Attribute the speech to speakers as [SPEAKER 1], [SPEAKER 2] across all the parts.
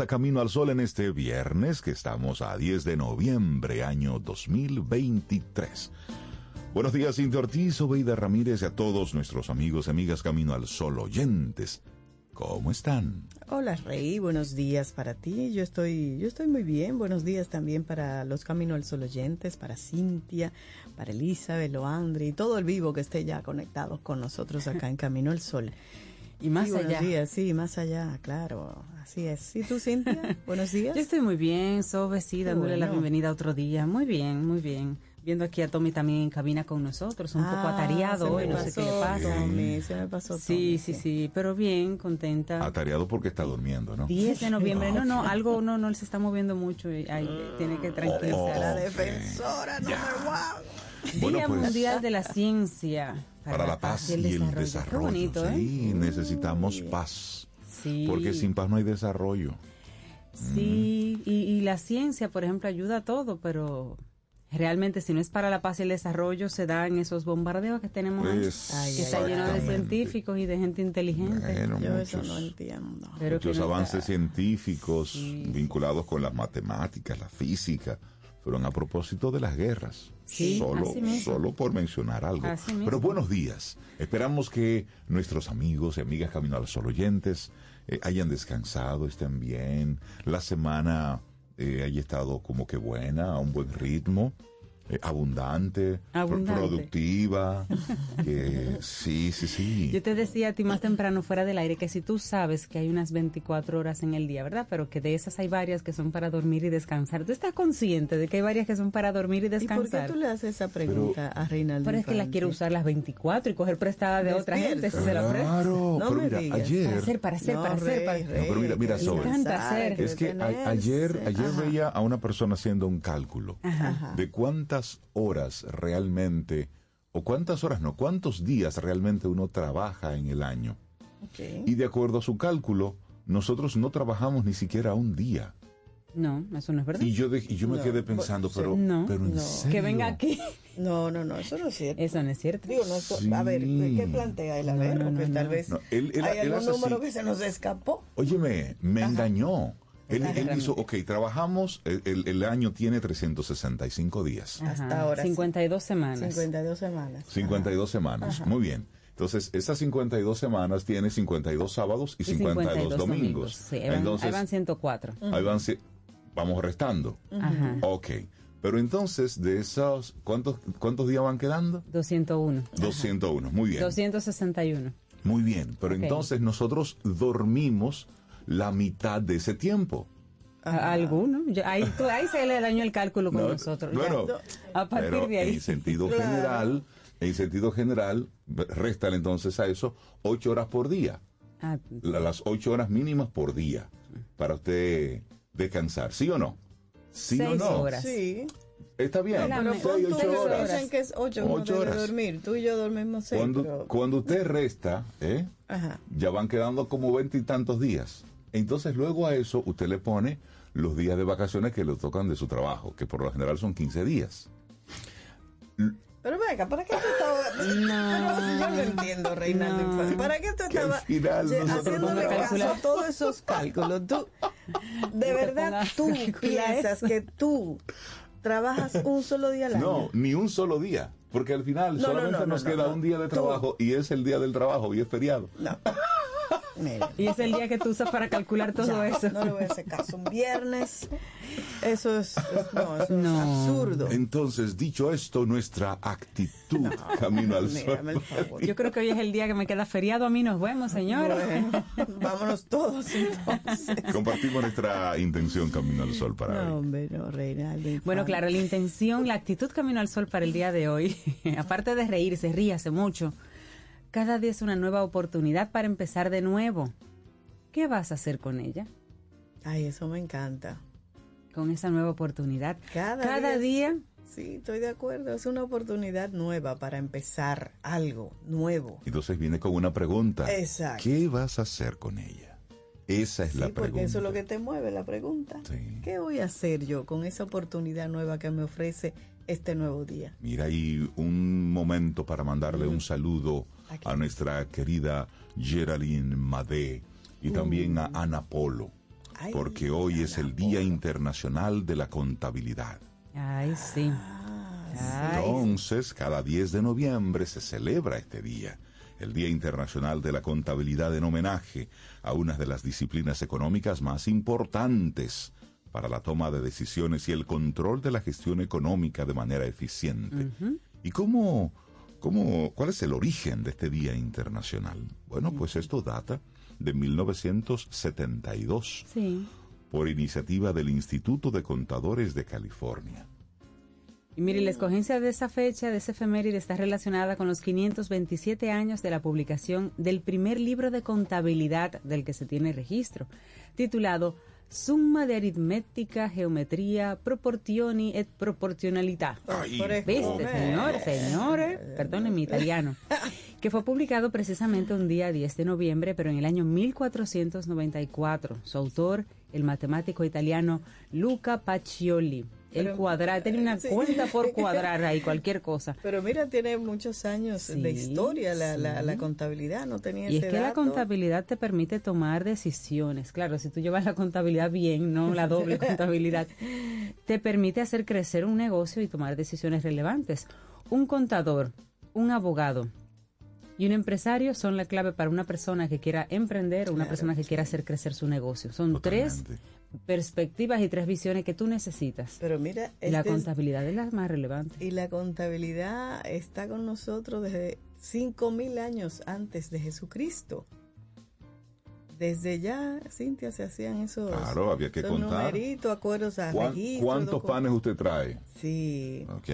[SPEAKER 1] A Camino al Sol en este viernes que estamos a 10 de noviembre año 2023. Buenos días, Cintia Ortiz, Obeida Ramírez y a todos nuestros amigos y amigas Camino al Sol oyentes. ¿Cómo están?
[SPEAKER 2] Hola Rey, buenos días para ti. Yo estoy, yo estoy muy bien. Buenos días también para los Camino al Sol oyentes, para Cintia, para Elizabeth, Loandri y todo el vivo que esté ya conectado con nosotros acá en Camino al Sol.
[SPEAKER 3] Y más
[SPEAKER 2] Sí, buenos
[SPEAKER 3] allá.
[SPEAKER 2] días, sí, más allá, claro. Así es. ¿Y tú, Cintia? buenos días.
[SPEAKER 3] Yo estoy muy bien, Sobe, sí, dándole la
[SPEAKER 2] bueno.
[SPEAKER 3] bienvenida otro día. Muy bien, muy bien. Viendo aquí a Tommy también en cabina con nosotros, un poco
[SPEAKER 2] Ah,
[SPEAKER 3] atareado
[SPEAKER 2] se me
[SPEAKER 3] hoy, no sé qué le
[SPEAKER 2] pasó,
[SPEAKER 3] pasa.
[SPEAKER 2] Tommy, se me pasó.
[SPEAKER 3] Sí,
[SPEAKER 2] Tommy,
[SPEAKER 3] sí, sí, pero bien, contenta.
[SPEAKER 1] Atareado porque está durmiendo, ¿no?
[SPEAKER 3] 10 de noviembre, no, no, algo no, no se está moviendo mucho y ahí tiene que tranquilizar.
[SPEAKER 2] La
[SPEAKER 1] Ok.
[SPEAKER 2] defensora número uno.
[SPEAKER 1] Bueno,
[SPEAKER 3] Día
[SPEAKER 1] pues-
[SPEAKER 3] Mundial de la Ciencia.
[SPEAKER 1] Para la paz y el desarrollo.
[SPEAKER 3] Qué bonito, ¿eh?
[SPEAKER 1] Sí, necesitamos paz.
[SPEAKER 3] Sí.
[SPEAKER 1] Porque sin paz no hay desarrollo.
[SPEAKER 3] Sí, y, y la ciencia, por ejemplo, ayuda a todo, pero realmente si no es para la paz y el desarrollo, se dan esos bombardeos que tenemos ahí, que está lleno de científicos y de gente inteligente.
[SPEAKER 1] Bueno,
[SPEAKER 2] Yo eso
[SPEAKER 1] muchos-
[SPEAKER 2] no entiendo.
[SPEAKER 3] Pero
[SPEAKER 1] Muchos
[SPEAKER 3] no
[SPEAKER 1] avances
[SPEAKER 3] está-
[SPEAKER 1] científicos vinculados con las matemáticas, la física, fueron a propósito de las guerras.
[SPEAKER 3] Sí,
[SPEAKER 1] solo,
[SPEAKER 3] así mismo.
[SPEAKER 1] solo por mencionar algo.
[SPEAKER 3] Así mismo.
[SPEAKER 1] Pero buenos días. Esperamos que nuestros amigos y amigas Camino al Sol oyentes eh, hayan descansado, estén bien. La semana eh, haya estado como que buena, a un buen ritmo. Eh, abundante, pro-
[SPEAKER 3] Abundante.
[SPEAKER 1] productiva, sí, sí, sí.
[SPEAKER 3] Yo te decía a ti más temprano fuera del aire que si tú sabes que hay unas 24 horas en el día, ¿verdad? Pero que de esas hay varias que son para dormir y descansar. ¿Tú estás consciente de que hay varias que son para dormir y
[SPEAKER 2] ¿Y por qué
[SPEAKER 3] descansar?
[SPEAKER 2] tú le haces esa pregunta a Reinaldo?
[SPEAKER 3] Pero es que la
[SPEAKER 2] Infante?
[SPEAKER 3] quiero usar las 24 y coger prestada de otra gente si se la presto.
[SPEAKER 1] Claro,
[SPEAKER 2] No
[SPEAKER 1] pero
[SPEAKER 2] me
[SPEAKER 1] mira,
[SPEAKER 2] digas.
[SPEAKER 1] ayer...
[SPEAKER 3] Para hacer, para hacer,
[SPEAKER 2] No,
[SPEAKER 3] para hacer. para-
[SPEAKER 2] rey,
[SPEAKER 1] No, pero mira, mira,
[SPEAKER 2] pensar,
[SPEAKER 1] Es que a- ayer, ayer
[SPEAKER 2] Ajá.
[SPEAKER 1] veía a una persona haciendo un cálculo
[SPEAKER 2] Ajá.
[SPEAKER 1] de cuántas horas realmente, o cuántas horas no, cuántos días realmente uno trabaja en el año. Y de acuerdo a su cálculo, nosotros no trabajamos ni siquiera un día.
[SPEAKER 3] No, eso no es verdad.
[SPEAKER 1] Y yo, de- y yo me
[SPEAKER 2] No,
[SPEAKER 1] quedé pensando,
[SPEAKER 2] sí.
[SPEAKER 1] pero,
[SPEAKER 3] No,
[SPEAKER 1] pero en
[SPEAKER 2] no.
[SPEAKER 1] serio.
[SPEAKER 3] que venga aquí.
[SPEAKER 2] No, no, no, eso no es cierto.
[SPEAKER 3] Eso no es cierto.
[SPEAKER 2] Digo, no, esto- a ver. ¿qué plantea él? A
[SPEAKER 3] No,
[SPEAKER 2] ver,
[SPEAKER 3] no,
[SPEAKER 2] porque
[SPEAKER 3] no,
[SPEAKER 2] tal
[SPEAKER 3] no.
[SPEAKER 2] vez
[SPEAKER 1] No, él- él-
[SPEAKER 2] hay
[SPEAKER 1] él
[SPEAKER 2] algún número
[SPEAKER 1] así.
[SPEAKER 2] que se nos escapó.
[SPEAKER 1] Óyeme, me engañó. Él,
[SPEAKER 2] Ajá.
[SPEAKER 1] él hizo, ok, trabajamos, el, el- año tiene 365 días.
[SPEAKER 2] Hasta
[SPEAKER 3] Ajá,
[SPEAKER 2] ahora sí.
[SPEAKER 3] 52 semanas.
[SPEAKER 2] 52 semanas.
[SPEAKER 1] 52 semanas. Muy bien. Entonces, esas 52 semanas tiene 52 sábados y
[SPEAKER 3] Y
[SPEAKER 1] 52, domingos.
[SPEAKER 3] Sí, ahí van,
[SPEAKER 1] entonces,
[SPEAKER 3] ahí van 104.
[SPEAKER 1] ahí van vamos restando.
[SPEAKER 3] Ajá.
[SPEAKER 1] Ok. Pero entonces, de esos, ¿cuántos, ¿cuántos días van quedando?
[SPEAKER 3] 201.
[SPEAKER 1] 201. Muy bien.
[SPEAKER 3] 261.
[SPEAKER 1] Muy bien. Pero
[SPEAKER 3] Ok.
[SPEAKER 1] entonces nosotros dormimos la mitad de ese tiempo.
[SPEAKER 3] A- Alguno. Ahí, se le dañó el cálculo con
[SPEAKER 1] No,
[SPEAKER 3] nosotros. ya.
[SPEAKER 1] bueno,
[SPEAKER 3] a partir
[SPEAKER 1] pero
[SPEAKER 3] de ahí.
[SPEAKER 1] en sentido
[SPEAKER 2] Claro.
[SPEAKER 1] general, en sentido general, réstale entonces a eso ocho horas por día.
[SPEAKER 3] Ah,
[SPEAKER 1] la- las ocho horas mínimas por día para usted descansar, ¿sí o no? ¿Sí o
[SPEAKER 3] Seis
[SPEAKER 1] no?
[SPEAKER 3] horas.
[SPEAKER 2] Sí.
[SPEAKER 1] Está bien,
[SPEAKER 3] No,
[SPEAKER 1] seis, ocho
[SPEAKER 2] que
[SPEAKER 1] horas.
[SPEAKER 2] dicen que es 8
[SPEAKER 1] Ocho
[SPEAKER 2] de
[SPEAKER 1] horas.
[SPEAKER 2] dormir. Tú y yo dormimos 6.
[SPEAKER 1] Cuando,
[SPEAKER 2] pero...
[SPEAKER 1] cuando usted resta, ¿eh? ya van quedando como veinte y tantos días. Entonces luego a eso usted le pone los días de vacaciones que le tocan de su trabajo, que por lo general son 15 días.
[SPEAKER 2] Pero venga, ¿para qué tú estabas.? No. yo no entiendo, Reinaldo. ¿Para qué tú estabas haciéndole caso a todos esos cálculos? Tú, de verdad, tú piensas que tú trabajas un solo día al año.
[SPEAKER 1] No, ni un solo día. Porque al final solamente nos queda un día de trabajo y es el día del trabajo y es feriado.
[SPEAKER 2] No.
[SPEAKER 3] Y es el día que tú usas para calcular todo eso.
[SPEAKER 2] No le voy a hacer caso. Un viernes, eso es, no, absurdo.
[SPEAKER 1] Entonces, dicho esto, nuestra actitud camino al sol.
[SPEAKER 3] Yo creo que hoy es el día que me queda feriado. A mí nos vemos, señor.
[SPEAKER 2] vámonos todos entonces.
[SPEAKER 1] Compartimos nuestra intención camino al sol para
[SPEAKER 2] no, Hombre, no, Reinaldo,
[SPEAKER 3] bueno, claro, la intención, la actitud camino al sol para el día de hoy, aparte de reírse, ríase mucho cada día es una nueva oportunidad para empezar de nuevo. ¿Qué vas a hacer con ella?
[SPEAKER 2] Ay, eso me encanta.
[SPEAKER 3] Con esa nueva oportunidad. Cada, día,
[SPEAKER 2] Sí, estoy de acuerdo. Es una oportunidad nueva para empezar algo nuevo.
[SPEAKER 1] Entonces viene con una pregunta.
[SPEAKER 2] Exacto.
[SPEAKER 1] ¿Qué vas a hacer con ella? Esa es la pregunta.
[SPEAKER 2] Porque eso es lo que te mueve la pregunta. ¿Qué voy a hacer yo con esa oportunidad nueva que me ofrece este nuevo día?
[SPEAKER 1] Mira, hay un momento para mandarle un saludo a nuestra querida Geraldine Madé y también a Ana Polo, porque hoy es el Día Internacional de la Contabilidad.
[SPEAKER 3] Ay, sí.
[SPEAKER 1] Ah, Entonces, cada 10 de noviembre se celebra este día, el Día Internacional de la Contabilidad en homenaje a una de las disciplinas económicas más importantes para la toma de decisiones y el control de la gestión económica de manera eficiente. ¿Y cómo, cómo, cuál es el origen de este Día Internacional? Bueno, pues esto data de 1972 por iniciativa del Instituto de Contadores de California.
[SPEAKER 3] Y mire, la escogencia de esa fecha, de ese efeméride, está relacionada con los 527 años de la publicación del primer libro de contabilidad del que se tiene registro, titulado Summa de aritmética, geometría, proporzioni et proporcionalidad. ¿Viste, señores, señores? Perdón mi italiano. Que fue publicado precisamente un día 10 de noviembre, pero en el año 1494. Su autor, el matemático italiano Luca Pacioli el cuadrar, tenía una cuenta por cuadrar ahí, cualquier cosa.
[SPEAKER 2] Pero mira, tiene muchos años de historia la, la, contabilidad, no tenía
[SPEAKER 3] Y es que la contabilidad te permite tomar decisiones. Claro, si tú llevas la contabilidad bien, no la doble contabilidad, te permite hacer crecer un negocio y tomar decisiones relevantes. Un contador, un abogado, y un empresario son la clave para una persona que quiera emprender o una persona que quiera hacer crecer su negocio. Son tres perspectivas y tres visiones que tú necesitas.
[SPEAKER 2] Pero mira,
[SPEAKER 3] la este contabilidad es, la más relevante.
[SPEAKER 2] Y la contabilidad está con nosotros desde cinco mil años antes de Jesucristo. Desde ya, Cintia, se hacían esos,
[SPEAKER 1] claro, había que contar.
[SPEAKER 2] numeritos, acuerdos a
[SPEAKER 1] ¿Cuántos panes usted trae?
[SPEAKER 2] Sí.
[SPEAKER 1] Ok,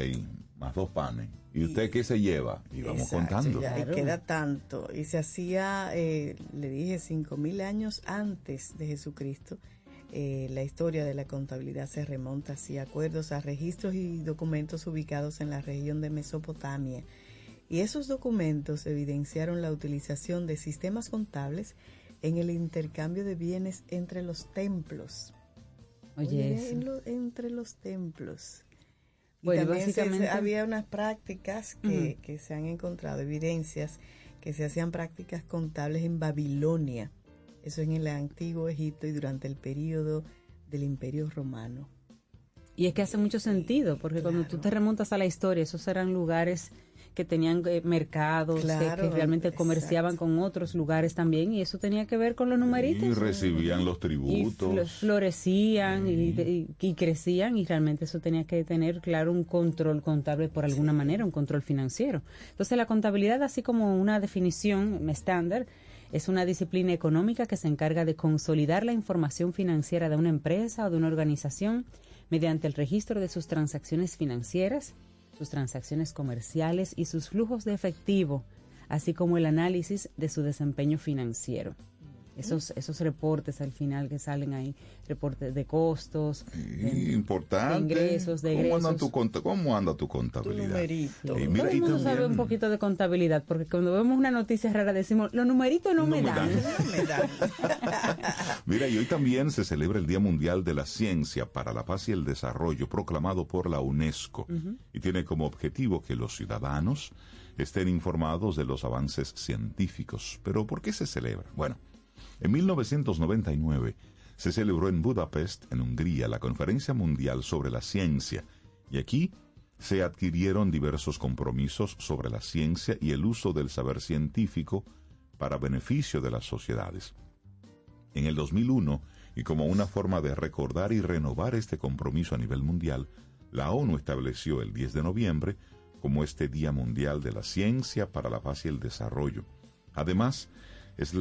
[SPEAKER 1] más dos panes. ¿Y usted qué se lleva? Y vamos contando.
[SPEAKER 2] Ya, queda tanto. Y se hacía, eh, le dije, cinco mil años antes de Jesucristo. Eh, la historia de la contabilidad se remonta así acuerdos a registros y documentos ubicados en la región de Mesopotamia. Y esos documentos evidenciaron la utilización de sistemas contables en el intercambio de bienes entre los templos. Oye, entre los templos. Y también había unas prácticas que, que se han encontrado, evidencias que se hacían prácticas contables en Babilonia eso en el antiguo Egipto y durante el periodo del Imperio Romano.
[SPEAKER 3] Y es que hace mucho sentido, porque cuando tú te remontas a la historia, esos eran lugares que tenían eh, mercados, que, realmente comerciaban con otros lugares también, y eso tenía que ver con los numeritos.
[SPEAKER 1] Y recibían los tributos.
[SPEAKER 3] Y florecían y, y, crecían, y realmente eso tenía que tener, claro, un control contable por alguna manera, un control financiero. Entonces, la contabilidad, así como una definición estándar, es una disciplina económica que se encarga de consolidar la información financiera de una empresa o de una organización mediante el registro de sus transacciones financieras, sus transacciones comerciales y sus flujos de efectivo, así como el análisis de su desempeño financiero. Esos, esos reportes al final que salen ahí, reportes de costos,
[SPEAKER 1] Y importante.
[SPEAKER 3] de ingresos, de
[SPEAKER 1] ¿Cómo anda tu, conta- cómo anda tu
[SPEAKER 2] Tu
[SPEAKER 1] contabilidad? Y mira,
[SPEAKER 3] Todo el mundo sabe un poquito de contabilidad, porque cuando vemos una noticia rara decimos, los numeritos no,
[SPEAKER 1] No
[SPEAKER 3] me
[SPEAKER 1] me
[SPEAKER 3] dan.
[SPEAKER 1] Mira, y hoy también se celebra el Día Mundial de la Ciencia para la Paz y el Desarrollo, proclamado por la UNESCO, y tiene como objetivo que los ciudadanos estén informados de los avances científicos. Pero ¿por qué se celebra? Bueno, en 1999 se celebró en Budapest, en Hungría, la Conferencia Mundial sobre la Ciencia, y aquí se adquirieron diversos compromisos sobre la ciencia y el uso del saber científico para beneficio de las sociedades. En el 2001, y como una forma de recordar y renovar este compromiso a nivel mundial, la ONU estableció el 10 de noviembre como este Día Mundial de la Ciencia para la Paz y el Desarrollo. Además, es,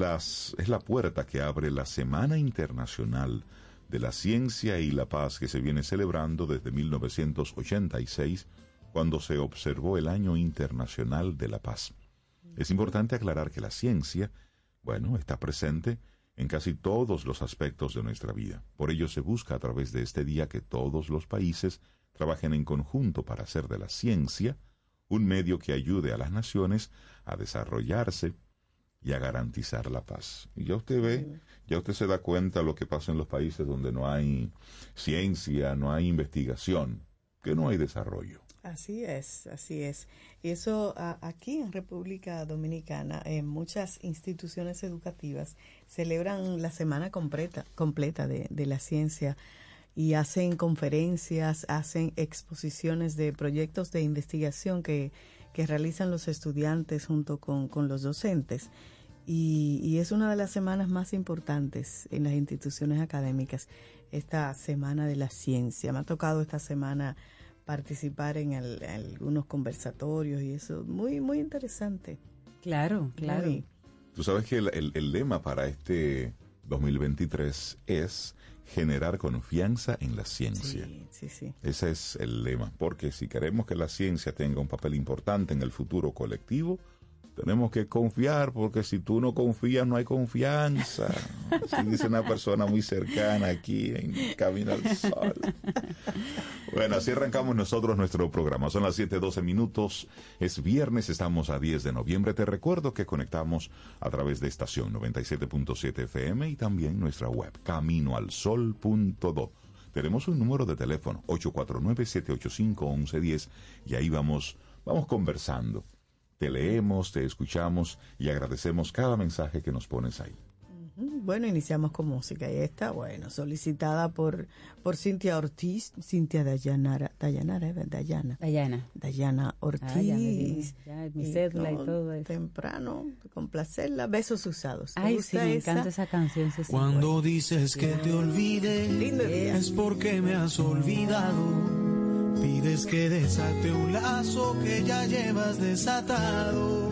[SPEAKER 1] es la puerta que abre la Semana Internacional de la Ciencia y la Paz que se viene celebrando desde 1986, cuando se observó el Año Internacional de la Paz. Es importante aclarar que la ciencia, bueno, está presente en casi todos los aspectos de nuestra vida. Por ello se busca a través de este día que todos los países trabajen en conjunto para hacer de la ciencia un medio que ayude a las naciones a desarrollarse y a garantizar la paz. Y ya usted ve, ya usted se da cuenta lo que pasa en los países donde no hay ciencia, no hay investigación, que no hay desarrollo.
[SPEAKER 2] Así es, así es. Y eso a- aquí en República Dominicana, en muchas instituciones educativas celebran la semana completa, completa de, de la ciencia y hacen conferencias, hacen exposiciones de proyectos de investigación que, que realizan los estudiantes junto con, con los docentes. Y, y es una de las semanas más importantes en las instituciones académicas, esta semana de la ciencia. Me ha tocado esta semana participar en, el- en algunos conversatorios y eso, muy, muy interesante.
[SPEAKER 3] Claro, claro.
[SPEAKER 2] Muy-
[SPEAKER 1] Tú sabes que el, el- el lema para este 2023 es generar confianza en la ciencia.
[SPEAKER 2] sí, sí, sí.
[SPEAKER 1] Ese es el lema, porque si queremos que la ciencia tenga un papel importante en el futuro colectivo, tenemos que confiar, porque si tú no confías, no hay confianza. Así dice una persona muy cercana aquí en Camino al Sol. Bueno, así arrancamos nosotros nuestro programa. Son las 7:12 minutos. Es viernes, estamos a 10 de noviembre. Te recuerdo que conectamos a través de estación 97.7 FM y también nuestra web, caminoalsol.do. Tenemos un número de teléfono, 849-785-1110, y ahí vamos, vamos conversando. Te leemos, te escuchamos y agradecemos cada mensaje que nos pones ahí.
[SPEAKER 2] Bueno, iniciamos con música y esta, bueno, solicitada por, por Cintia Ortiz, Cintia Dayanara, Dayanara, ¿eh? Dayana.
[SPEAKER 3] Dayana.
[SPEAKER 2] Dayana Ortiz.
[SPEAKER 3] Ah, ya me di, ya, mi cédula y todo eso.
[SPEAKER 2] Temprano, complacerla, besos usados. ¿Te
[SPEAKER 3] Ay, sí, me
[SPEAKER 2] esa?
[SPEAKER 3] encanta esa canción. sí, sí.
[SPEAKER 4] Cuando dices que te olvide, es porque me has olvidado. Pides que desate un lazo que ya llevas desatado.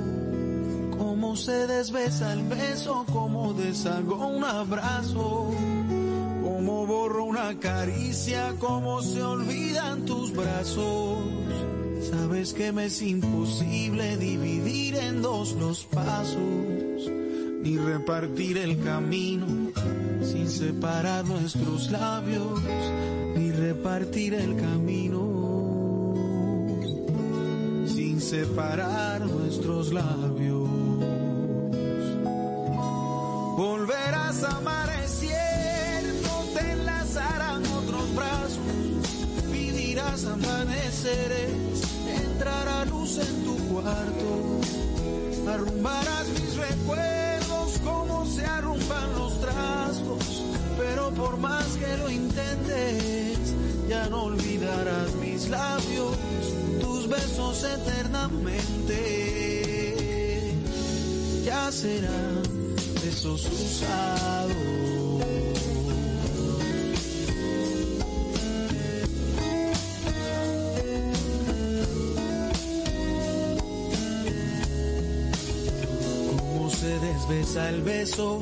[SPEAKER 4] Cómo se desbesa el beso, cómo deshago un abrazo. Cómo borro una caricia, cómo se olvidan tus brazos. Sabes que me es imposible dividir en dos los pasos, ni repartir el camino sin separar nuestros labios, ni repartir el camino sin separar nuestros labios. Volverás a amanecer, no te enlazarán otros brazos, vivirás amaneceres, entrará luz en tu cuarto, arrumbarás mis recuerdos como se arrumban los trastos, pero por más que lo intentes, ya no olvidarás mis labios, tus besos eternamente, ya serán besos usados. Cómo se desbesa el beso,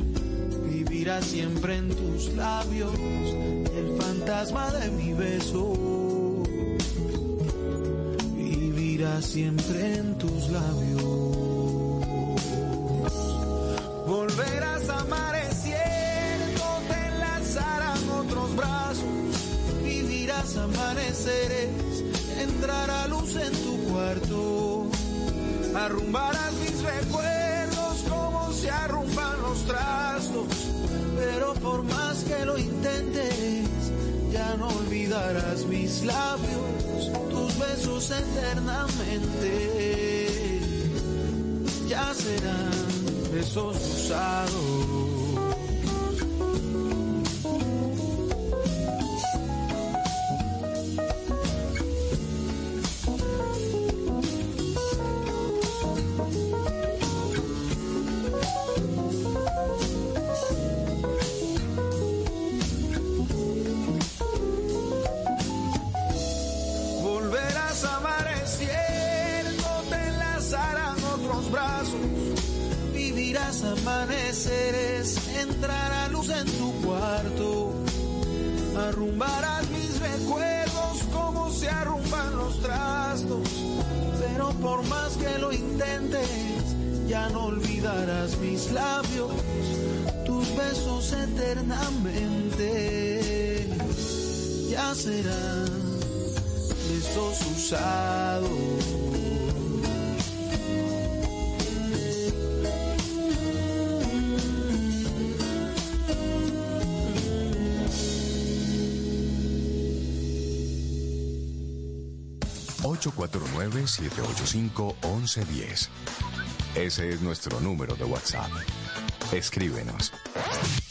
[SPEAKER 4] vivirá siempre en tus labios. El fantasma de mi beso vivirá siempre en tus labios. Volverás a amanecer, te enlazarán otros brazos, vivirás amaneceres, entrará luz en tu cuarto, arrumbarás mis recuerdos como se arrumban los trastos, por más que lo intentes, ya no olvidarás mis labios, tus besos eternamente, ya serán besos usados. Trastos, pero por más que lo intentes, ya no olvidarás mis labios, tus besos eternamente, ya serán besos usados.
[SPEAKER 5] Nueve 785 Ese es nuestro número de WhatsApp. Escríbenos.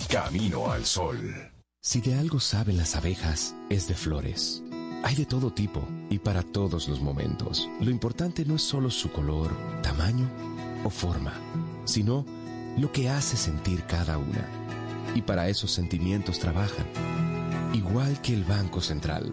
[SPEAKER 5] Camino al Sol.
[SPEAKER 6] Si de algo saben las abejas, es de flores. Hay de todo tipo y para todos los momentos. Lo importante no es solo su color, tamaño o forma, sino lo que hace sentir cada una. Y para esos sentimientos trabajan. Igual que el Banco Central,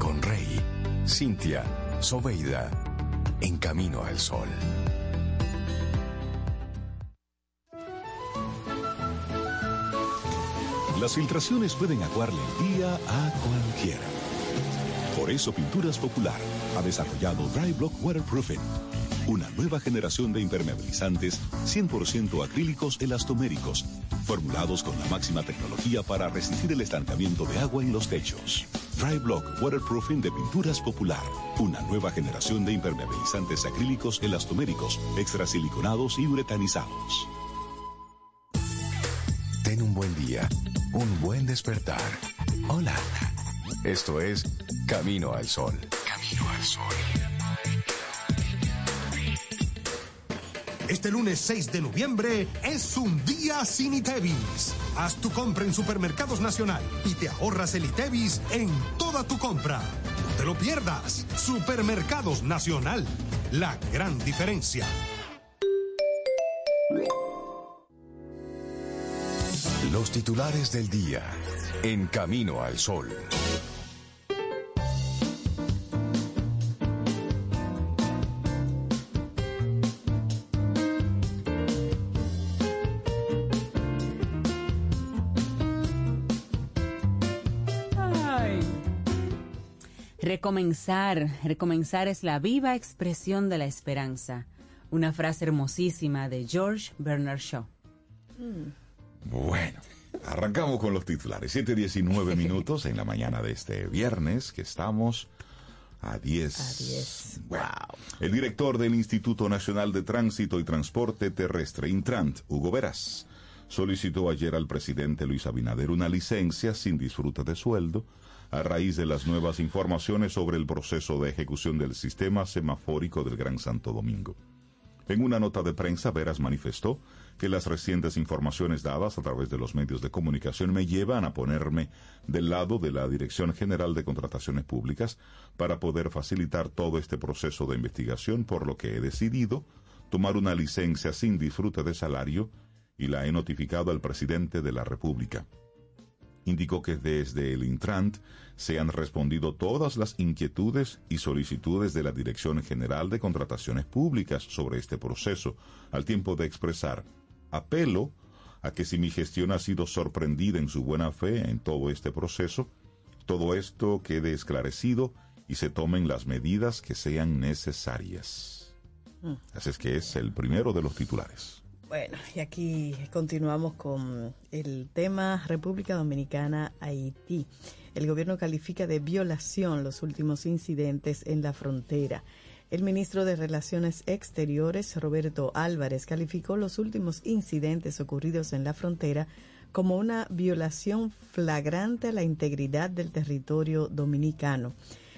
[SPEAKER 5] con Rey, Cintia, Soveida, en camino al sol.
[SPEAKER 1] Las filtraciones pueden aguarle el día a cualquiera. Por eso Pinturas Popular ha desarrollado Dry Block Waterproofing, una nueva generación de impermeabilizantes 100% acrílicos elastoméricos, formulados con la máxima tecnología para resistir el estancamiento de agua en los techos. Dry Block Waterproofing de Pinturas Popular, una nueva generación de impermeabilizantes acrílicos elastoméricos, extrasiliconados y uretanizados.
[SPEAKER 5] Ten un buen día, un buen despertar. Hola. Esto es Camino al Sol. Camino al Sol.
[SPEAKER 7] Este lunes 6 de noviembre es un día sin ITEVIS. Haz tu compra en Supermercados Nacional y te ahorras el ITEVIS en toda tu compra. No te lo pierdas. Supermercados Nacional. La gran diferencia.
[SPEAKER 5] Los titulares del día en Camino al Sol.
[SPEAKER 3] Recomenzar, recomenzar es la viva expresión de la esperanza. Una frase hermosísima de George Bernard Shaw.
[SPEAKER 8] Bueno, arrancamos con los titulares. 7.19 minutos en la mañana de este viernes, que estamos a 10.
[SPEAKER 2] A 10.
[SPEAKER 8] Bueno, El director del Instituto Nacional de Tránsito y Transporte Terrestre, Intrant, Hugo Veras,
[SPEAKER 1] solicitó ayer al presidente Luis Abinader una licencia sin disfrute de sueldo a raíz de las nuevas informaciones sobre el proceso de ejecución del sistema semafórico del Gran Santo Domingo. En una nota de prensa, Veras manifestó que las recientes informaciones dadas a través de los medios de comunicación me llevan a ponerme del lado de la Dirección General de Contrataciones Públicas para poder facilitar todo este proceso de investigación, por lo que he decidido tomar una licencia sin disfrute de salario y la he notificado al presidente de la República. Indicó que desde el Intrant se han respondido todas las inquietudes y solicitudes de la Dirección General de Contrataciones Públicas sobre este proceso, al tiempo de expresar apelo a que si mi gestión ha sido sorprendida en su buena fe en todo este proceso, todo esto quede esclarecido y se tomen las medidas que sean necesarias.
[SPEAKER 2] Mm.
[SPEAKER 1] Así es que es el primero de los titulares.
[SPEAKER 2] Bueno, y aquí continuamos con el tema República Dominicana, Haití. El gobierno califica de violación los últimos incidentes en la frontera. El ministro de Relaciones Exteriores, Roberto Álvarez, calificó los últimos incidentes ocurridos en la frontera como una violación flagrante a la integridad del territorio dominicano.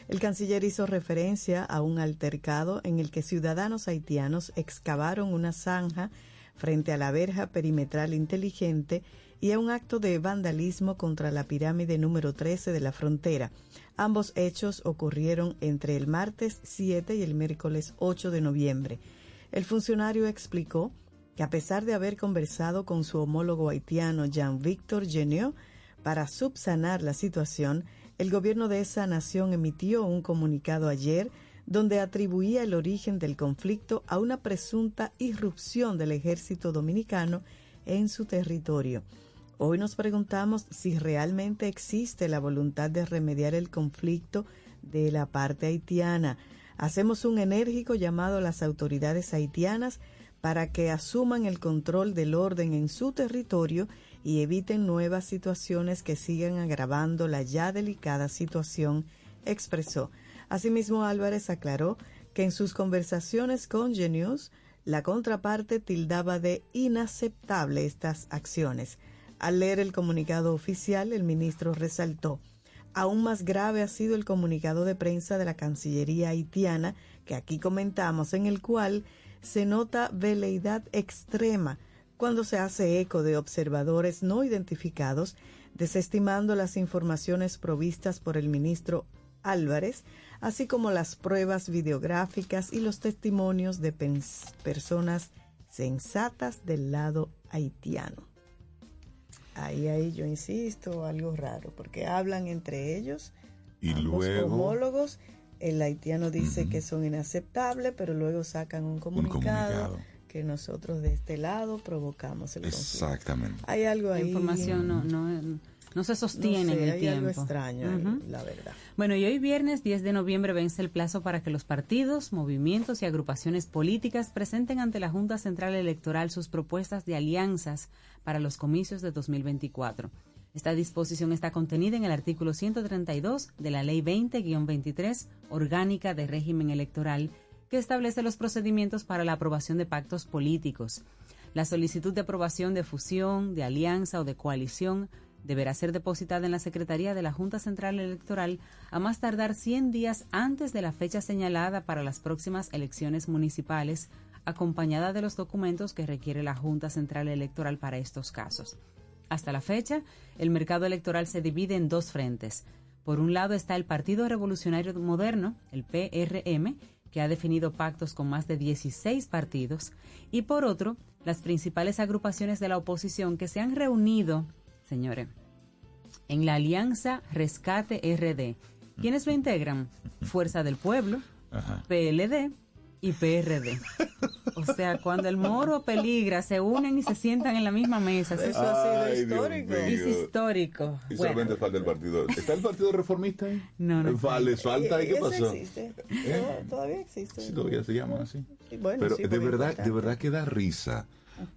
[SPEAKER 2] El canciller hizo referencia a un altercado en el que ciudadanos haitianos excavaron una zanja frente a la verja perimetral inteligente y a un acto de vandalismo contra la pirámide número 13 de la frontera. Ambos hechos ocurrieron entre el martes 7 y el miércoles 8 de noviembre. El funcionario explicó que a pesar de haber conversado con su homólogo haitiano Jean-Victor Geniot para subsanar la situación, el gobierno de esa nación emitió un comunicado ayer donde atribuía el origen del conflicto a una presunta irrupción del ejército dominicano en su territorio. Hoy nos preguntamos si realmente existe la voluntad de remediar el conflicto de la parte haitiana. Hacemos un enérgico llamado a las autoridades haitianas para que asuman el control del orden en su territorio y eviten nuevas situaciones que sigan agravando la ya delicada situación, expresó. Asimismo, Álvarez aclaró que en sus conversaciones con Genius, la contraparte tildaba de inaceptable estas acciones. Al leer el comunicado oficial, el ministro resaltó, aún más grave ha sido el comunicado de prensa de la Cancillería haitiana que aquí comentamos, en el cual se nota veleidad extrema cuando se hace eco de observadores no identificados, desestimando las informaciones provistas por el ministro Álvarez, así como las pruebas videográficas y los testimonios de personas sensatas del lado haitiano. Ahí, ahí yo insisto, algo raro, porque hablan entre ellos,
[SPEAKER 1] y
[SPEAKER 2] ambos
[SPEAKER 1] luego
[SPEAKER 2] homólogos, el haitiano dice que son inaceptables, pero luego sacan un comunicado,
[SPEAKER 1] comunicado.
[SPEAKER 2] que nosotros de este lado provocamos el conflicto.
[SPEAKER 1] Exactamente.
[SPEAKER 2] Hay algo
[SPEAKER 3] La
[SPEAKER 2] ahí.
[SPEAKER 3] información no, no, no se sostiene
[SPEAKER 2] no sé,
[SPEAKER 3] en el
[SPEAKER 2] hay
[SPEAKER 3] tiempo.
[SPEAKER 2] algo extraño,
[SPEAKER 3] Ujú.
[SPEAKER 2] la verdad.
[SPEAKER 3] Bueno, y hoy viernes 10 de noviembre vence el plazo para que los partidos, movimientos y agrupaciones políticas presenten ante la Junta Central Electoral sus propuestas de alianzas para los comicios de 2024. Esta disposición está contenida en el artículo 132 de la Ley 20-23, orgánica de régimen electoral, que establece los procedimientos para la aprobación de pactos políticos. La solicitud de aprobación de fusión, de alianza o de coalición deberá ser depositada en la Secretaría de la Junta Central Electoral a más tardar 100 días antes de la fecha señalada para las próximas elecciones municipales, acompañada de los documentos que requiere la Junta Central Electoral para estos casos. Hasta la fecha, el mercado electoral se divide en dos frentes. Por un lado está el Partido Revolucionario Moderno, el PRM, que ha definido pactos con más de 16 partidos, y por otro, las principales agrupaciones de la oposición que se han reunido, señores, en la Alianza Rescate RD. ¿Quiénes lo integran? Fuerza del Pueblo,
[SPEAKER 1] Ajá.
[SPEAKER 3] PLD y PRD. O sea, cuando el moro peligra, se unen y se sientan en la misma mesa. Eso
[SPEAKER 2] ha sido histórico.
[SPEAKER 3] es histórico.
[SPEAKER 1] Y
[SPEAKER 3] Bueno,
[SPEAKER 1] solamente falta el partido. ¿Está el partido reformista ahí?
[SPEAKER 3] No, no
[SPEAKER 1] ¿Les falta? ¿Y qué
[SPEAKER 2] Eso
[SPEAKER 1] pasó?
[SPEAKER 2] existe.
[SPEAKER 1] ¿Eh?
[SPEAKER 2] Toda- Todavía existe.
[SPEAKER 1] Sí, todavía se llaman así.
[SPEAKER 2] Sí, bueno,
[SPEAKER 1] Pero
[SPEAKER 2] sí,
[SPEAKER 1] de verdad, de verdad que da risa.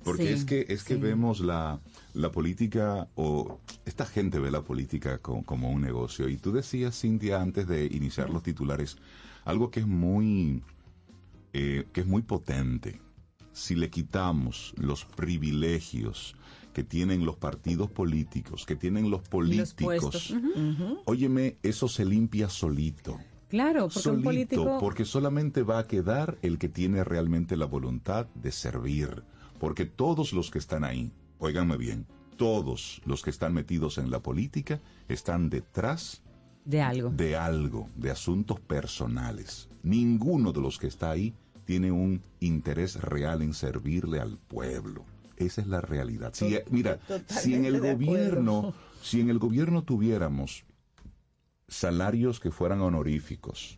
[SPEAKER 1] Porque
[SPEAKER 3] Sí,
[SPEAKER 1] es que es que
[SPEAKER 3] sí.
[SPEAKER 1] vemos la, la política o esta gente ve la política co- como, un negocio. Y tú decías, Cintia, antes de iniciar los titulares, algo que es muy eh, que es muy potente. Si le quitamos los privilegios que tienen los partidos políticos, que tienen los políticos.
[SPEAKER 3] Ujú.
[SPEAKER 1] óyeme, eso se limpia solito.
[SPEAKER 3] Claro, porque un
[SPEAKER 1] solito,
[SPEAKER 3] político...
[SPEAKER 1] porque solamente va a quedar el que tiene realmente la voluntad de servir. Porque todos los que están ahí, óiganme bien, todos los que están metidos en la política están detrás
[SPEAKER 3] De algo.
[SPEAKER 1] de algo, de asuntos personales. Ninguno de los que está ahí tiene un interés real en servirle al pueblo. Esa es la realidad. Si,
[SPEAKER 2] To-
[SPEAKER 1] mira,
[SPEAKER 2] totalmente
[SPEAKER 1] si en el gobierno, si en el gobierno tuviéramos salarios que fueran honoríficos,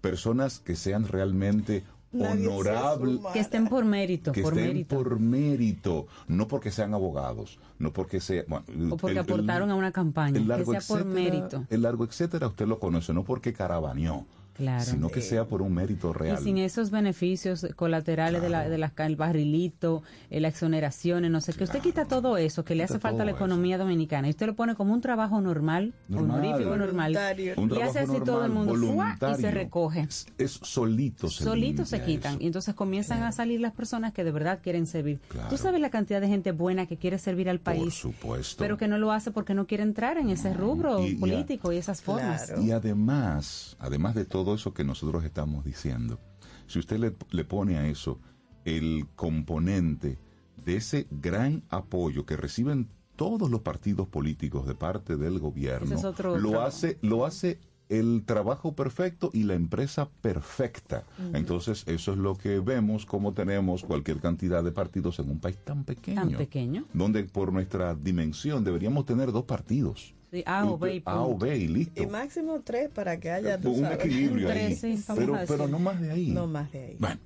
[SPEAKER 1] personas que sean realmente
[SPEAKER 2] Asuma.
[SPEAKER 3] Que estén por mérito,
[SPEAKER 1] que
[SPEAKER 3] por
[SPEAKER 1] estén
[SPEAKER 3] mérito.
[SPEAKER 1] por mérito, no porque sean abogados, no porque sea, bueno,
[SPEAKER 3] O porque
[SPEAKER 1] el- el-
[SPEAKER 3] aportaron a una campaña,
[SPEAKER 1] el
[SPEAKER 3] que
[SPEAKER 1] largo
[SPEAKER 3] sea por
[SPEAKER 1] etcétera,
[SPEAKER 3] mérito.
[SPEAKER 1] El largo etcétera usted lo conoce, no porque carabaneó,
[SPEAKER 3] Claro.
[SPEAKER 1] sino que sea por un mérito
[SPEAKER 3] Y
[SPEAKER 1] real.
[SPEAKER 3] sin esos beneficios colaterales de la, de las ca- el barrilito, eh, las exoneraciones, no sé, que usted quita todo eso que le hace falta a la economía dominicana y usted lo pone como un trabajo normal,
[SPEAKER 1] Normal.
[SPEAKER 3] honorífico normal.
[SPEAKER 1] Un
[SPEAKER 3] y hace así todo el
[SPEAKER 1] normal,
[SPEAKER 3] mundo ¡fua! y se recoge.
[SPEAKER 1] Es, es solito se
[SPEAKER 3] Solitos se quitan
[SPEAKER 1] eso.
[SPEAKER 3] y entonces comienzan a salir las personas que de verdad quieren servir.
[SPEAKER 1] Claro.
[SPEAKER 3] Tú sabes la cantidad de gente buena que quiere servir al
[SPEAKER 1] Por
[SPEAKER 3] país,
[SPEAKER 1] supuesto.
[SPEAKER 3] pero que no lo hace porque no quiere entrar en ese rubro
[SPEAKER 1] y- y a-
[SPEAKER 3] político y esas formas.
[SPEAKER 2] Claro.
[SPEAKER 1] Y además, además de todo eso que nosotros estamos diciendo, si usted le, le pone a eso el componente de ese gran apoyo que reciben todos los partidos políticos de parte del gobierno,
[SPEAKER 3] Ese es otro
[SPEAKER 1] lo hace, lo hace el trabajo perfecto y la empresa perfecta. Entonces, eso es lo que vemos como tenemos cualquier cantidad de partidos en un país tan pequeño.
[SPEAKER 3] Tan pequeño.
[SPEAKER 1] Donde por nuestra dimensión deberíamos tener dos partidos.
[SPEAKER 3] Sí, A o B y
[SPEAKER 1] A o
[SPEAKER 3] punto.
[SPEAKER 1] B y listo.
[SPEAKER 2] Y máximo tres para que haya tú
[SPEAKER 1] un
[SPEAKER 2] sabes,
[SPEAKER 1] equilibrio
[SPEAKER 3] Un
[SPEAKER 1] ahí.
[SPEAKER 3] tres, sí,
[SPEAKER 1] pero, pero no más de ahí.
[SPEAKER 2] No más de ahí.
[SPEAKER 1] Bueno,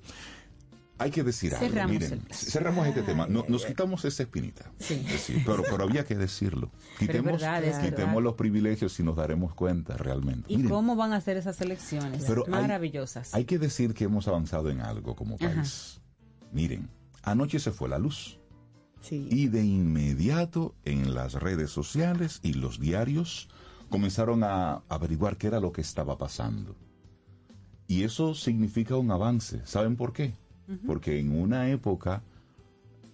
[SPEAKER 1] hay que decir algo.
[SPEAKER 3] Cerramos
[SPEAKER 1] Miren,
[SPEAKER 3] el
[SPEAKER 1] cerramos este tema. No- nos quitamos esa espinita.
[SPEAKER 3] Sí.
[SPEAKER 1] Es decir, pero, pero había que decirlo. Quitemos,
[SPEAKER 3] verdad,
[SPEAKER 1] quitemos los privilegios y nos daremos cuenta realmente.
[SPEAKER 3] ¿Y
[SPEAKER 1] Miren,
[SPEAKER 3] cómo van a hacer esas elecciones?
[SPEAKER 1] pero hay-
[SPEAKER 3] Maravillosas.
[SPEAKER 1] Hay, que decir que hemos avanzado en algo como
[SPEAKER 3] Ajá.
[SPEAKER 1] país. Miren, anoche se fue la luz.
[SPEAKER 2] Sí.
[SPEAKER 1] Y de inmediato en las redes sociales y los diarios comenzaron a averiguar qué era lo que estaba pasando. Y eso significa un avance. ¿Saben por qué? Porque en una época,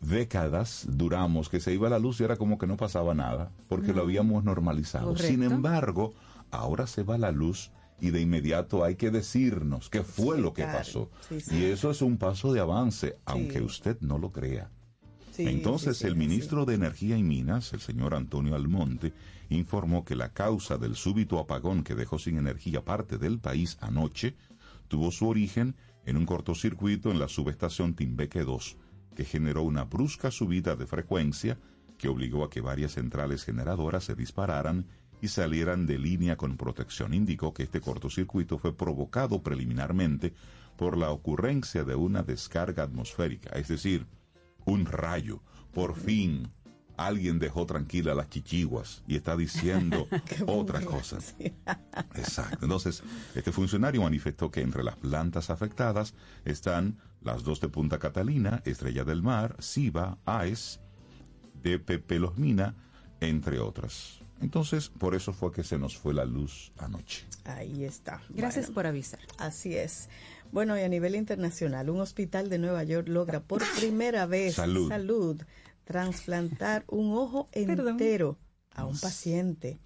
[SPEAKER 1] décadas, duramos que se iba la luz y era como que no pasaba nada, porque lo habíamos normalizado.
[SPEAKER 3] Correcto.
[SPEAKER 1] Sin embargo, ahora se va la luz y de inmediato hay que decirnos qué fue
[SPEAKER 2] Sí,
[SPEAKER 1] lo que
[SPEAKER 2] claro.
[SPEAKER 1] pasó.
[SPEAKER 2] Sí, sí.
[SPEAKER 1] Y eso es un paso de avance, aunque usted no lo crea.
[SPEAKER 2] Sí,
[SPEAKER 1] Entonces,
[SPEAKER 2] sí, sí,
[SPEAKER 1] el ministro de Energía y Minas, el señor Antonio Almonte, informó que la causa del súbito apagón que dejó sin energía parte del país anoche tuvo su origen en un cortocircuito en la subestación Timbeque 2, que generó una brusca subida de frecuencia que obligó a que varias centrales generadoras se dispararan y salieran de línea con protección. Indicó que este cortocircuito fue provocado preliminarmente por la ocurrencia de una descarga atmosférica, es decir, un rayo. Por fin alguien dejó tranquila las chichiguas y está diciendo otra cosa. Exacto. Entonces, este funcionario manifestó que entre las plantas afectadas están las dos de Punta Catalina, Estrella del Mar, Siba, AES, DPP Los Mina, entre otras. Entonces, por eso fue que se nos fue la luz anoche.
[SPEAKER 2] Ahí está.
[SPEAKER 3] Gracias
[SPEAKER 2] Bueno,
[SPEAKER 3] por avisar.
[SPEAKER 2] Así es. Bueno, y a nivel internacional, un hospital de Nueva York logra por primera vez
[SPEAKER 1] Salud.
[SPEAKER 2] trasplantar un ojo
[SPEAKER 3] Perdón.
[SPEAKER 2] entero a un paciente.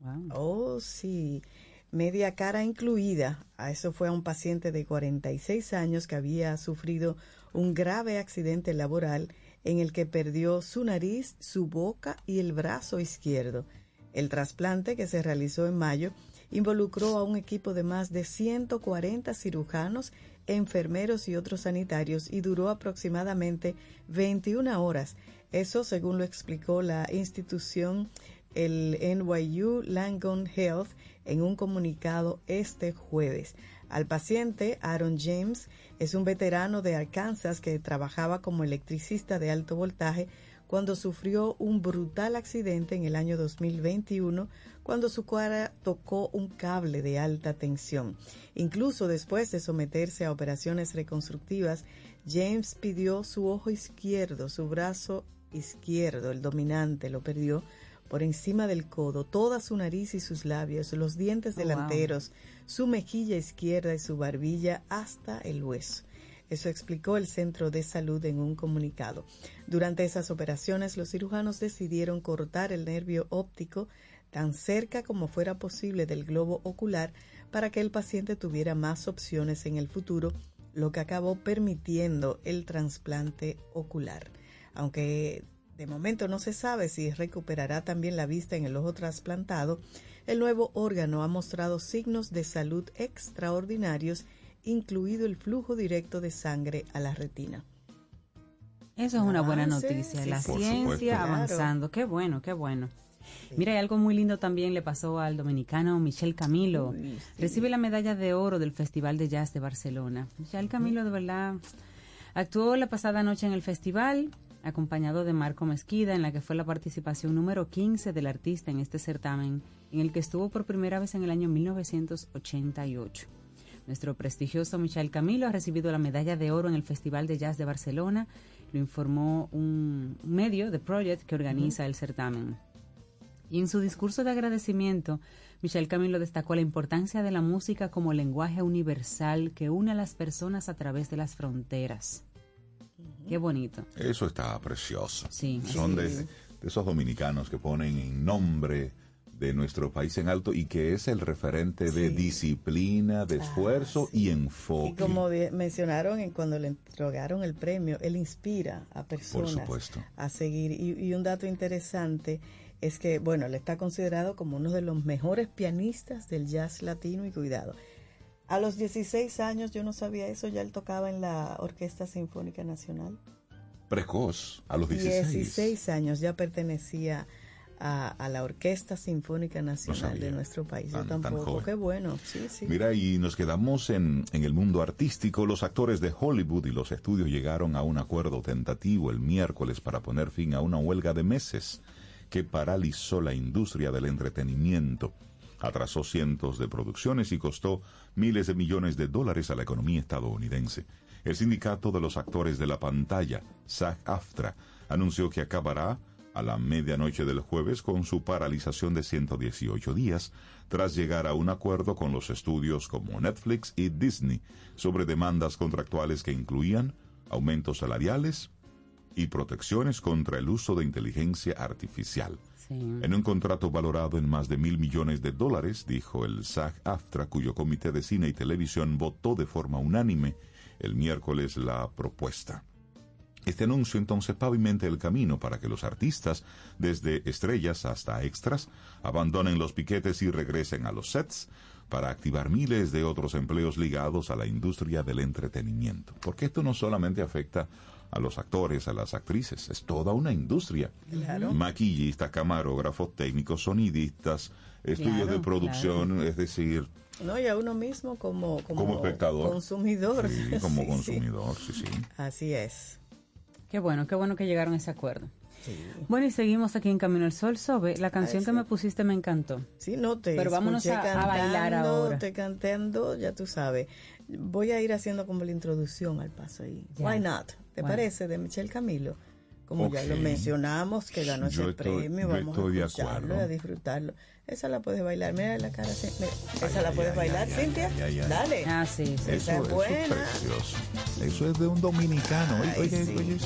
[SPEAKER 3] Wow.
[SPEAKER 2] Oh, sí. Media cara incluida. A eso fue a un paciente de 46 años que había sufrido un grave accidente laboral en el que perdió su nariz, su boca y el brazo izquierdo. El trasplante que se realizó en mayo involucró a un equipo de más de 140 cirujanos, enfermeros y otros sanitarios y duró aproximadamente 21 horas. Eso según lo explicó la institución el NYU Langone Health en un comunicado este jueves. Al paciente, Aaron James, es un veterano de Arkansas que trabajaba como electricista de alto voltaje cuando sufrió un brutal accidente en el año 2021 cuando su cara tocó un cable de alta tensión. Incluso después de someterse a operaciones reconstructivas, James pidió su ojo izquierdo, su brazo izquierdo, el dominante, lo perdió por encima del codo, toda su nariz y sus labios, los dientes
[SPEAKER 3] Oh, wow.
[SPEAKER 2] delanteros, su mejilla izquierda y su barbilla hasta el hueso. Eso explicó el centro de salud en un comunicado. Durante esas operaciones, los cirujanos decidieron cortar el nervio óptico tan cerca como fuera posible del globo ocular para que el paciente tuviera más opciones en el futuro, lo que acabó permitiendo el trasplante ocular. Aunque de momento no se sabe si recuperará también la vista en el ojo trasplantado, el nuevo órgano ha mostrado signos de salud extraordinarios, incluido el flujo directo de sangre a la retina.
[SPEAKER 3] Eso es una buena noticia. la ciencia avanzando. Qué bueno, qué bueno. Mira, hay algo muy lindo también le pasó al dominicano Michel Camilo. Recibe la medalla de oro del Festival de Jazz de Barcelona. Michel Camilo, de verdad, actuó la pasada noche en el festival, acompañado de Marco Mezquida, en la que fue la participación número 15 del artista en este certamen, en el que estuvo por primera vez en el año 1988. Nuestro prestigioso Michel Camilo ha recibido la medalla de oro en el Festival de Jazz de Barcelona, lo informó un medio, The Project, que organiza el certamen. Y en su discurso de agradecimiento, Michel Camilo destacó la importancia de la música como lenguaje universal que une a las personas a través de las fronteras. Qué bonito.
[SPEAKER 1] Eso está precioso.
[SPEAKER 3] Sí.
[SPEAKER 1] Son de, esos dominicanos que ponen en nombre de nuestro país en alto y que es el referente de disciplina, de esfuerzo y enfoque. Y
[SPEAKER 2] como mencionaron en cuando le entregaron el premio, él inspira a personas a seguir. y un dato interesante es que, bueno, él está considerado como uno de los mejores pianistas del jazz latino y cuidado. A los 16 años, yo no sabía eso, ya él tocaba en la Orquesta Sinfónica Nacional.
[SPEAKER 1] Precoz, a los 16.
[SPEAKER 2] 16 años ya pertenecía a, la Orquesta Sinfónica Nacional de nuestro país. yo tampoco, qué bueno. Sí, sí.
[SPEAKER 1] Mira, y nos quedamos en, en el mundo artístico. Los actores de Hollywood y los estudios llegaron a un acuerdo tentativo el miércoles para poner fin a una huelga de meses que paralizó la industria del entretenimiento, atrasó cientos de producciones y costó miles de millones de dólares a la economía estadounidense. El sindicato de los actores de la pantalla, SAG-AFTRA, anunció que acabará a la medianoche del jueves con su paralización de 118 días, tras llegar a un acuerdo con los estudios como Netflix y Disney sobre demandas contractuales que incluían aumentos salariales, y protecciones contra el uso de inteligencia artificial. En un contrato valorado en más de mil millones de dólares, dijo el SAG-AFTRA, cuyo comité de cine y televisión votó de forma unánime el miércoles la propuesta. Este anuncio entonces pavimenta el camino para que los artistas, desde estrellas hasta extras, abandonen los piquetes y regresen a los sets para activar miles de otros empleos ligados a la industria del entretenimiento. Porque esto no solamente afecta a los actores, a las actrices. Es toda una industria. Maquillistas, camarógrafos, técnicos, sonidistas, estudios de producción, es decir...
[SPEAKER 2] No, y a uno mismo como,
[SPEAKER 1] como, espectador.
[SPEAKER 2] Consumidor.
[SPEAKER 1] Sí, como consumidor, sí. sí,
[SPEAKER 2] Así es.
[SPEAKER 3] Qué bueno, qué bueno que llegaron a ese acuerdo. Bueno, y seguimos aquí en Camino al Sol. Sobe, la canción que me pusiste me encantó.
[SPEAKER 2] Sí, no te
[SPEAKER 3] Pero vámonos a, bailar ahora.
[SPEAKER 2] Te cantando, ya tú sabes. Voy a ir haciendo como la introducción al paso ahí. Why not? ¿Te parece? De Michelle Camilo. Como ya lo mencionamos, que ganó ese premio, vamos a escucharlo, a disfrutarlo. Esa la puedes bailar, mira la cara, esa la puedes bailar, Cintia. Dale.
[SPEAKER 3] Ah, sí,
[SPEAKER 1] sí. Esa es buena. Eso es precioso. Eso es de un dominicano. oye, oye.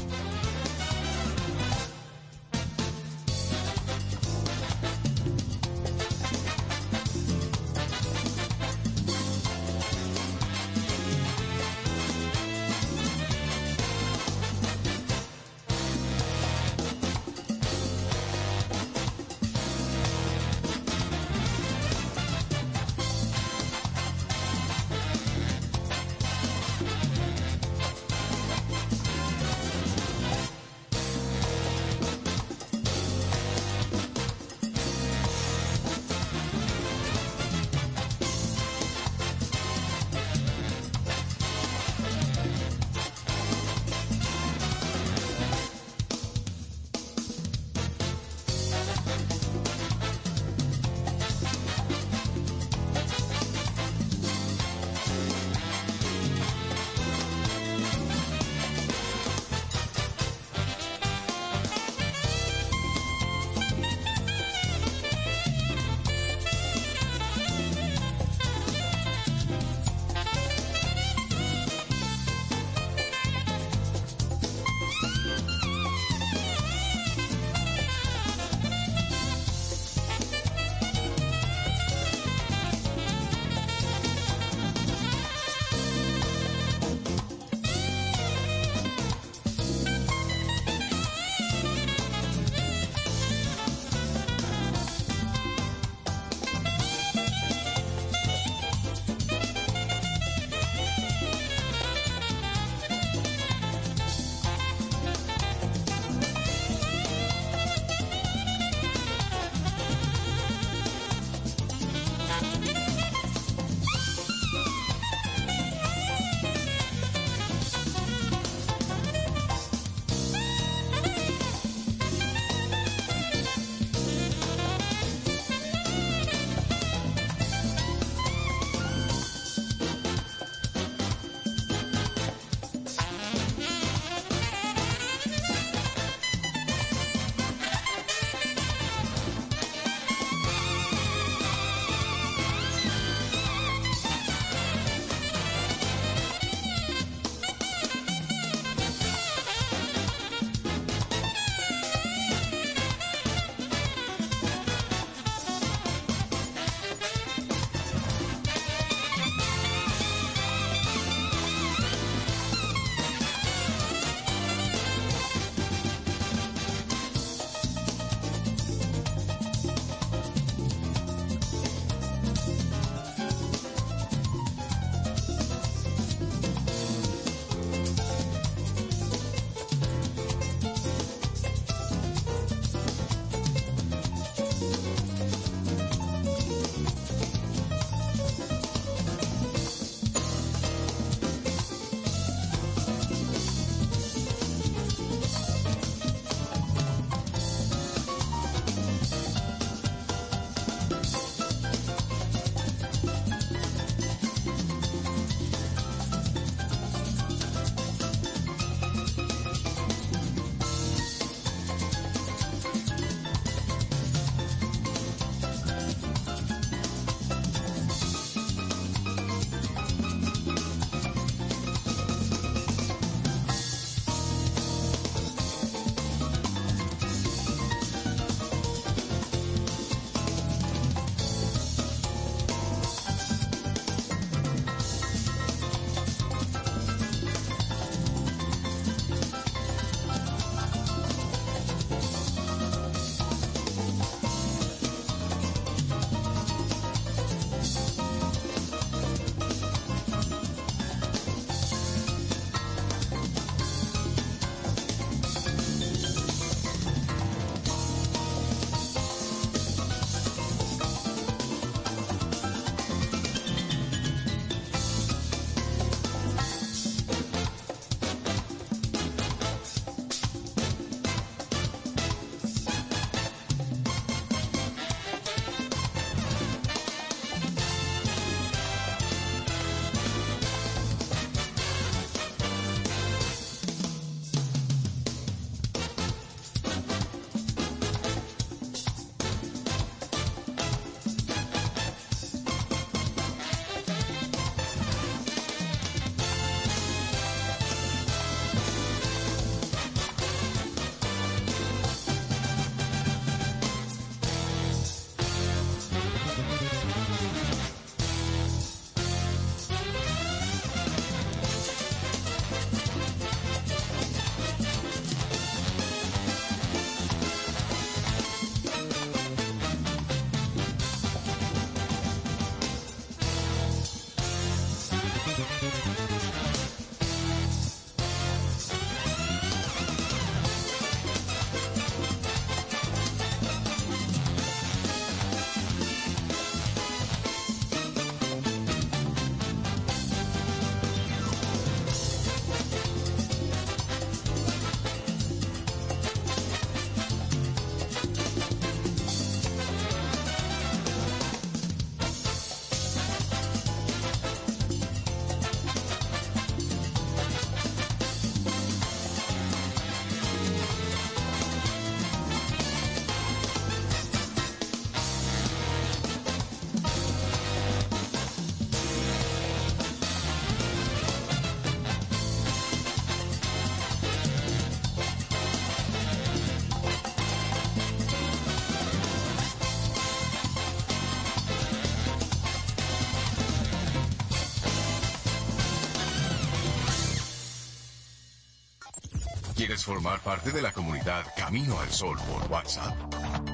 [SPEAKER 6] ¿Quieres formar parte de la comunidad Camino al Sol por WhatsApp?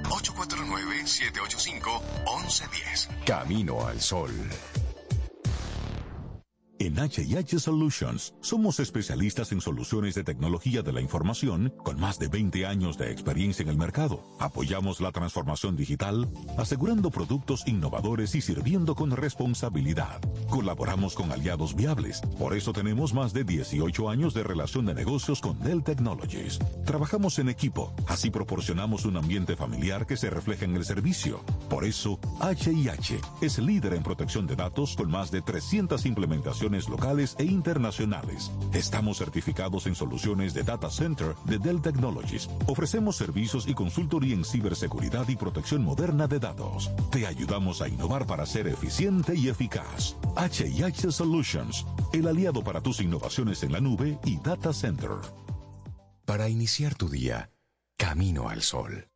[SPEAKER 6] 849-785-1110. Camino al Sol.
[SPEAKER 1] En HH Solutions somos especialistas en soluciones de tecnología de la información con más de 20 años de experiencia en el mercado. Apoyamos la transformación digital, asegurando productos innovadores y sirviendo con responsabilidad. Colaboramos con aliados viables, por eso tenemos más de 18 años de relación de negocios con Dell Technologies. Trabajamos en equipo, así proporcionamos un ambiente familiar que se refleja en el servicio. Por eso, HIH es líder en protección de datos con más de 300 implementaciones locales e internacionales. Estamos certificados en soluciones de Data Center de Dell Technologies. Ofrecemos servicios y consultoría en ciberseguridad y protección moderna de datos. Te ayudamos a innovar para ser eficiente y eficaz. HIH Solutions, el aliado para tus innovaciones en la nube y Data Center.
[SPEAKER 6] Para iniciar tu día, camino al sol.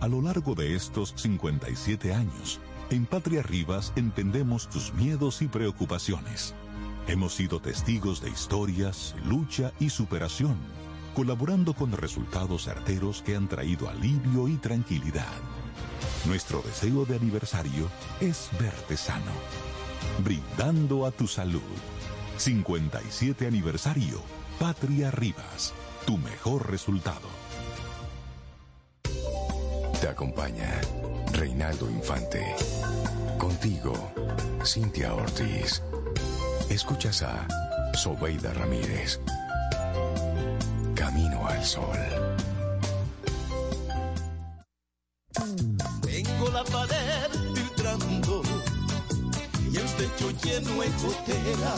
[SPEAKER 1] A lo largo de estos 57 años, en Patria Rivas entendemos tus miedos y preocupaciones. Hemos sido testigos de historias, lucha y superación, colaborando con resultados certeros que han traído alivio y tranquilidad. Nuestro deseo de aniversario es verte sano, brindando a tu salud. 57 aniversario, Patria Rivas, tu mejor resultado.
[SPEAKER 6] Te acompaña Reinaldo Infante. Contigo, Cintia Ortiz. Escuchas a Sobeida Ramírez. Camino al Sol.
[SPEAKER 9] Tengo la pared y el techo lleno de gotera.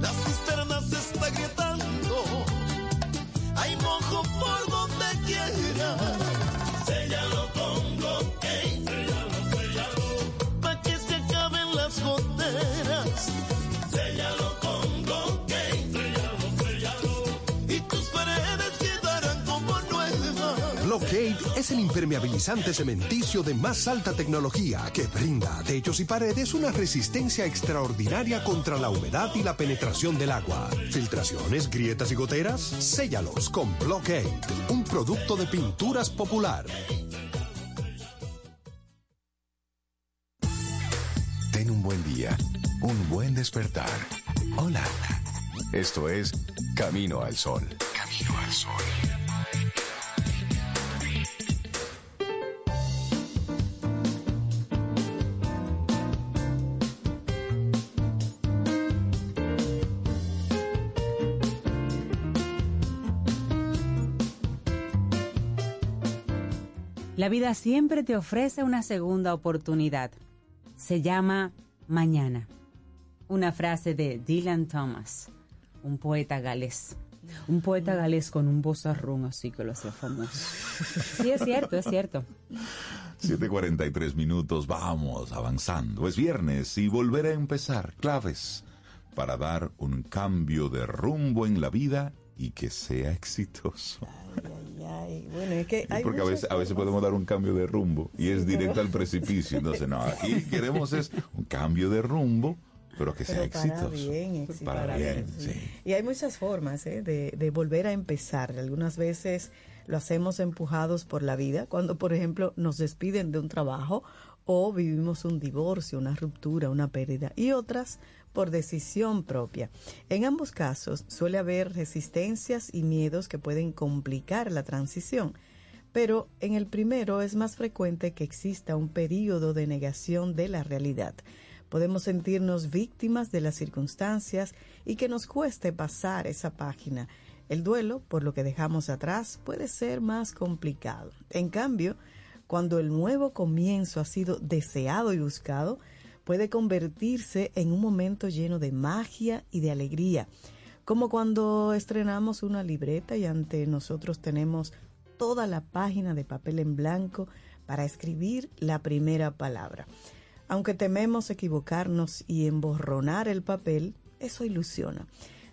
[SPEAKER 9] Las cisternas se está gritando. Hay mojo por donde quiera.
[SPEAKER 7] Es el impermeabilizante cementicio de más alta tecnología que brinda a techos y paredes una resistencia extraordinaria contra la humedad y la penetración del agua. Filtraciones, grietas y goteras, séllalos con Blockade, un producto de pinturas popular.
[SPEAKER 6] Ten un buen día, un buen despertar. Hola. Esto es Camino al Sol. Camino al Sol.
[SPEAKER 3] La vida siempre te ofrece una segunda oportunidad. Se llama Mañana. Una frase de Dylan Thomas, un poeta galés. Un poeta galés con un vozarrón así que lo hacía famoso. Sí, es cierto, es cierto.
[SPEAKER 10] 7.43 minutos, vamos avanzando. Es viernes y volver a empezar. Claves para dar un cambio de rumbo en la vida y que sea exitoso.
[SPEAKER 2] Ay, ay, bueno, es que hay
[SPEAKER 10] porque a veces, a veces podemos dar un cambio de rumbo y es directo al precipicio. Entonces, no, aquí queremos es un cambio de rumbo, pero que sea
[SPEAKER 2] para
[SPEAKER 10] exitoso.
[SPEAKER 2] bien,
[SPEAKER 10] Para bien,
[SPEAKER 2] bien,
[SPEAKER 10] sí.
[SPEAKER 2] Y hay muchas formas ¿eh? de, de volver a empezar. Algunas veces lo hacemos empujados por la vida, cuando por ejemplo nos despiden de un trabajo o vivimos un divorcio, una ruptura, una pérdida. Y otras por decisión propia. En ambos casos suele haber resistencias y miedos que pueden complicar la transición. Pero en el primero es más frecuente que exista un periodo de negación de la realidad. Podemos sentirnos víctimas de las circunstancias y que nos cueste pasar esa página. El duelo, por lo que dejamos atrás, puede ser más complicado. En cambio, cuando el nuevo comienzo ha sido deseado y buscado, puede convertirse en un momento lleno de magia y de alegría, como cuando estrenamos una libreta y ante nosotros tenemos toda la página de papel en blanco para escribir la primera palabra. Aunque tememos equivocarnos y emborronar el papel, eso ilusiona.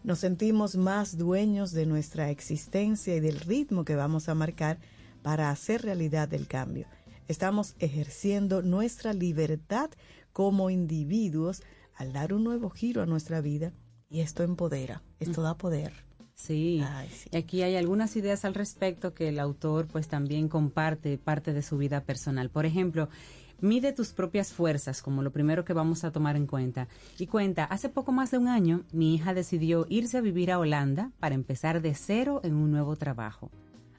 [SPEAKER 2] Nos sentimos más dueños de nuestra existencia y del ritmo que vamos a marcar para hacer realidad el cambio. Estamos ejerciendo nuestra libertad como individuos al dar un nuevo giro a nuestra vida y esto empodera, esto da poder.
[SPEAKER 3] Sí. y aquí hay algunas ideas al respecto que el autor pues también comparte parte de su vida personal. Por ejemplo, mide tus propias fuerzas como lo primero que vamos a tomar en cuenta. Y cuenta, hace poco más de un año mi hija decidió irse a vivir a Holanda para empezar de cero en un nuevo trabajo.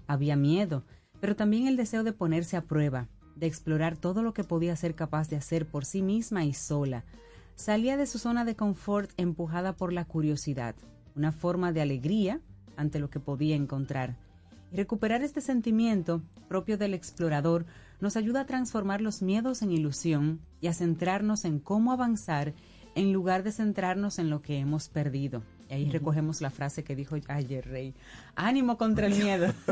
[SPEAKER 3] Había miedo, pero también el deseo de ponerse a prueba, de explorar todo lo que podía ser capaz de hacer por sí misma y sola. Salía de su zona de confort empujada por la curiosidad, una forma de alegría ante lo que podía encontrar. Y recuperar este sentimiento propio del explorador nos ayuda a transformar los miedos en ilusión y a centrarnos en cómo avanzar en lugar de centrarnos en lo que hemos perdido. Y ahí recogemos la frase que dijo ayer Rey, ánimo contra el miedo.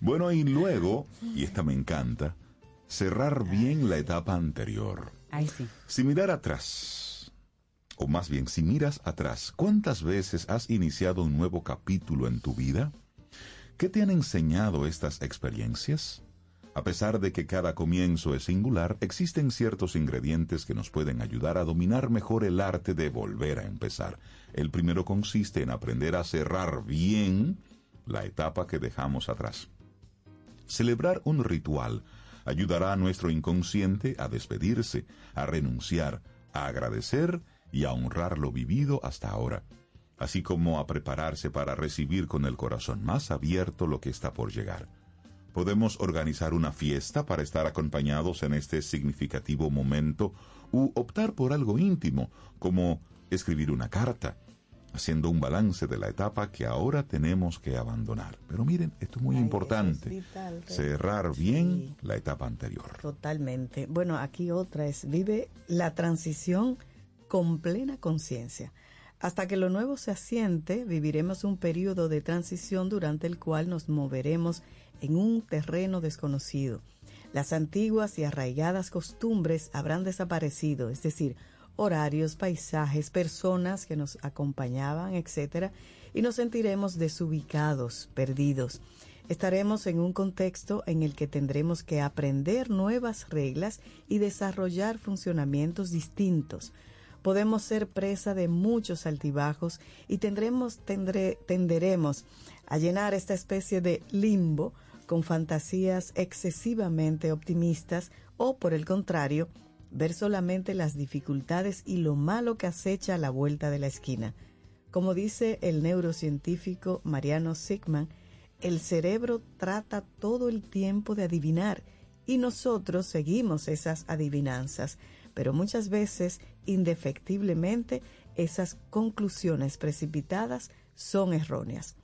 [SPEAKER 1] Bueno, y luego, y esta me encanta, cerrar bien la etapa anterior.
[SPEAKER 3] Ay, sí.
[SPEAKER 1] Si mirar atrás, o más bien, si miras atrás, ¿cuántas veces has iniciado un nuevo capítulo en tu vida? ¿Qué te han enseñado estas experiencias? A pesar de que cada comienzo es singular, existen ciertos ingredientes que nos pueden ayudar a dominar mejor el arte de volver a empezar. El primero consiste en aprender a cerrar bien la etapa que dejamos atrás. Celebrar un ritual ayudará a nuestro inconsciente a despedirse, a renunciar, a agradecer y a honrar lo vivido hasta ahora, así como a prepararse para recibir con el corazón más abierto lo que está por llegar. Podemos organizar una fiesta para estar acompañados en este significativo momento u optar por algo íntimo, como escribir una carta, haciendo un balance de la etapa que ahora tenemos que abandonar. Pero miren, esto es muy importante, cerrar bien la etapa anterior.
[SPEAKER 2] Totalmente. Bueno, aquí otra es, vive la transición con plena conciencia. Hasta que lo nuevo se asiente, viviremos un periodo de transición durante el cual nos moveremos en un terreno desconocido. Las antiguas y arraigadas costumbres habrán desaparecido, es decir, horarios, paisajes, personas que nos acompañaban, etc., y nos sentiremos desubicados, perdidos. Estaremos en un contexto en el que tendremos que aprender nuevas reglas y desarrollar funcionamientos distintos podemos ser presa de muchos altibajos y tendremos, tenderemos a llenar esta especie de limbo con fantasías excesivamente optimistas o, por el contrario, ver solamente las dificultades y lo malo que acecha a la vuelta de la esquina. Como dice el neurocientífico Mariano Sigman, el cerebro trata todo el tiempo de adivinar y nosotros seguimos esas adivinanzas, pero muchas veces, indefectiblemente, esas conclusiones precipitadas son erróneas.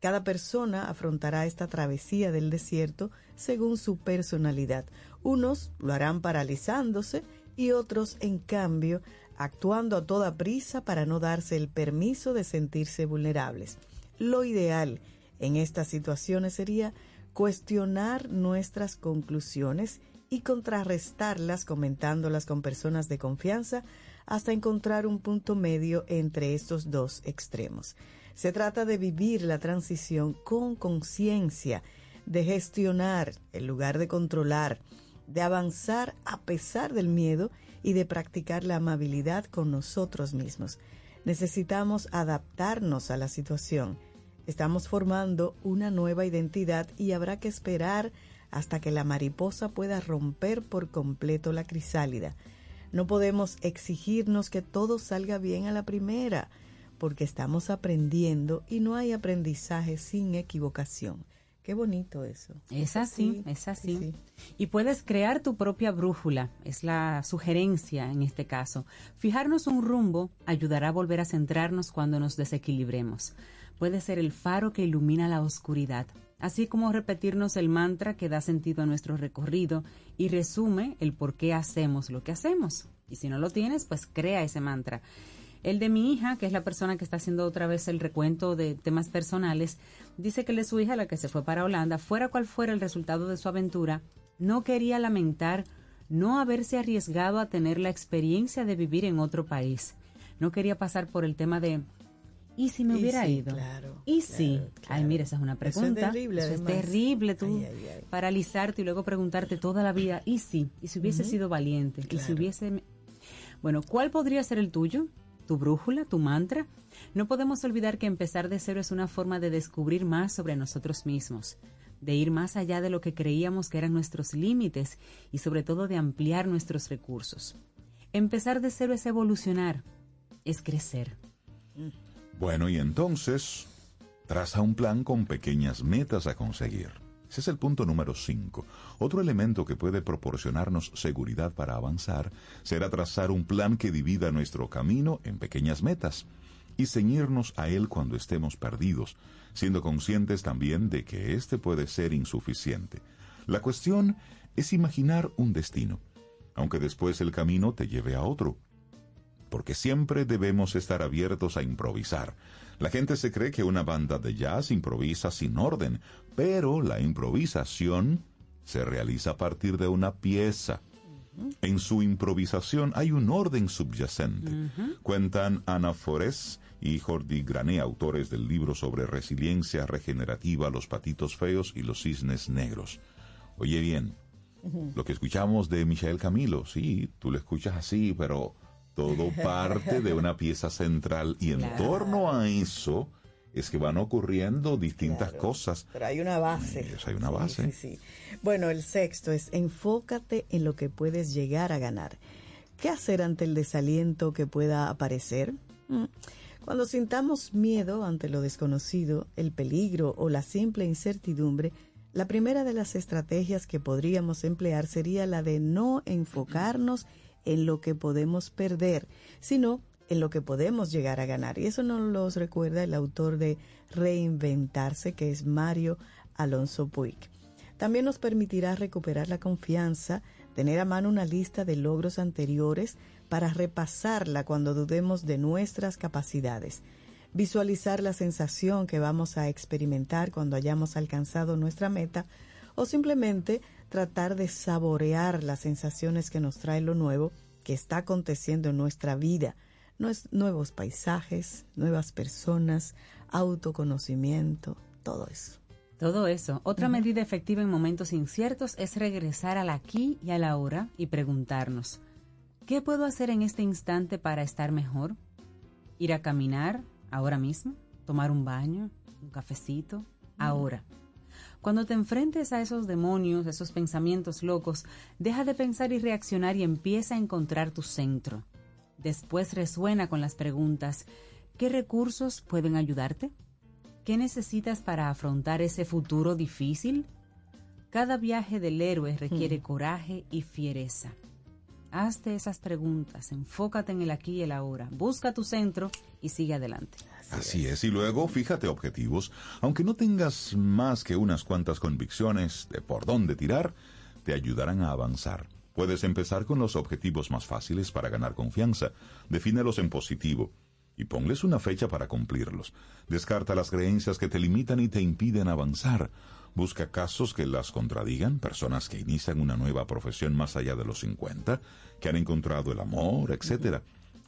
[SPEAKER 2] Cada persona afrontará esta travesía del desierto según su personalidad. Unos lo harán paralizándose y otros, en cambio, actuando a toda prisa para no darse el permiso de sentirse vulnerables. Lo ideal en estas situaciones sería cuestionar nuestras conclusiones y contrarrestarlas comentándolas con personas de confianza hasta encontrar un punto medio entre estos dos extremos. Se trata de vivir la transición con conciencia, de gestionar en lugar de controlar, de avanzar a pesar del miedo y de practicar la amabilidad con nosotros mismos. Necesitamos adaptarnos a la situación. Estamos formando una nueva identidad y habrá que esperar hasta que la mariposa pueda romper por completo la crisálida. No podemos exigirnos que todo salga bien a la primera, porque estamos aprendiendo y no hay aprendizaje sin equivocación. Qué bonito eso.
[SPEAKER 3] Es así, es así. Y puedes crear tu propia brújula, es la sugerencia en este caso. Fijarnos un rumbo ayudará a volver a centrarnos cuando nos desequilibremos. Puede ser el faro que ilumina la oscuridad, así como repetirnos el mantra que da sentido a nuestro recorrido y resume el por qué hacemos lo que hacemos. Y si no lo tienes, pues crea ese mantra. El de mi hija, que es la persona que está haciendo otra vez el recuento de temas personales, dice que de su hija, la que se fue para Holanda, fuera cual fuera el resultado de su aventura, no quería lamentar no haberse arriesgado a tener la experiencia de vivir en otro país. No quería pasar por el tema de ¿Y si me hubiera ido?
[SPEAKER 2] Claro,
[SPEAKER 3] ¿Y si? Ay, mira, esa es una pregunta.
[SPEAKER 2] Eso es terrible,
[SPEAKER 3] Eso es terrible tú paralizarte y luego preguntarte toda la vida, ¿y si? ¿Y si hubiese sido valiente? ¿Y si hubiese...? Bueno, ¿cuál podría ser el tuyo? ¿Tu brújula? ¿Tu mantra? No podemos olvidar que empezar de cero es una forma de descubrir más sobre nosotros mismos, de ir más allá de lo que creíamos que eran nuestros límites y sobre todo de ampliar nuestros recursos. Empezar de cero es evolucionar, es crecer.
[SPEAKER 1] Bueno, y entonces, traza un plan con pequeñas metas a conseguir. Ese es el punto número 5. Otro elemento que puede proporcionarnos seguridad para avanzar será trazar un plan que divida nuestro camino en pequeñas metas y ceñirnos a él cuando estemos perdidos, siendo conscientes también de que éste puede ser insuficiente. La cuestión es imaginar un destino, aunque después el camino te lleve a otro. Porque siempre debemos estar abiertos a improvisar. La gente se cree que una banda de jazz improvisa sin orden, pero la improvisación se realiza a partir de una pieza. En su improvisación hay un orden subyacente. Cuentan Ana Forés y Jordi Grané, autores del libro sobre resiliencia regenerativa, los patitos feos y los cisnes negros. Oye bien, lo que escuchamos de Michael Camilo, sí, tú lo escuchas así, pero todo parte de una pieza central y en torno a eso es que van ocurriendo distintas cosas.
[SPEAKER 2] Pero hay una base.
[SPEAKER 1] hay una base.
[SPEAKER 2] Sí, sí. Bueno, el sexto es enfócate en lo que puedes llegar a ganar. ¿Qué hacer ante el desaliento que pueda aparecer? Mm. Cuando sintamos miedo ante lo desconocido, el peligro o la simple incertidumbre, la primera de las estrategias que podríamos emplear sería la de no enfocarnos en lo que podemos perder, sino en lo que podemos llegar a ganar. Y eso nos lo recuerda el autor de Reinventarse, que es Mario Alonso Puig. También nos permitirá recuperar la confianza, tener a mano una lista de logros anteriores, para repasarla cuando dudemos de nuestras capacidades, visualizar la sensación que vamos a experimentar cuando hayamos alcanzado nuestra meta o simplemente tratar de saborear las sensaciones que nos trae lo nuevo que está aconteciendo en nuestra vida, nuevos paisajes, nuevas personas, autoconocimiento, todo eso.
[SPEAKER 3] Todo eso. Otra medida efectiva en momentos inciertos es regresar al aquí y a la hora y preguntarnos, ¿Qué puedo hacer en este instante para estar mejor? ¿Ir a caminar ahora mismo? ¿Tomar un baño? ¿Un cafecito? Ahora. Cuando te enfrentes a esos demonios, esos pensamientos locos, deja de pensar y reaccionar y empieza a encontrar tu centro. Después resuena con las preguntas, ¿qué recursos pueden ayudarte? ¿Qué necesitas para afrontar ese futuro difícil? Cada viaje del héroe requiere coraje y fiereza. Hazte esas preguntas, enfócate en el aquí y el ahora, busca tu centro y sigue adelante.
[SPEAKER 1] Así es, y luego fíjate objetivos. Aunque no tengas más que unas cuantas convicciones de por dónde tirar, te ayudarán a avanzar. Puedes empezar con los objetivos más fáciles para ganar confianza. Defínelos en positivo y ponles una fecha para cumplirlos. Descarta las creencias que te limitan y te impiden avanzar. Busca casos que las contradigan, personas que inician una nueva profesión más allá de los 50, que han encontrado el amor, etc.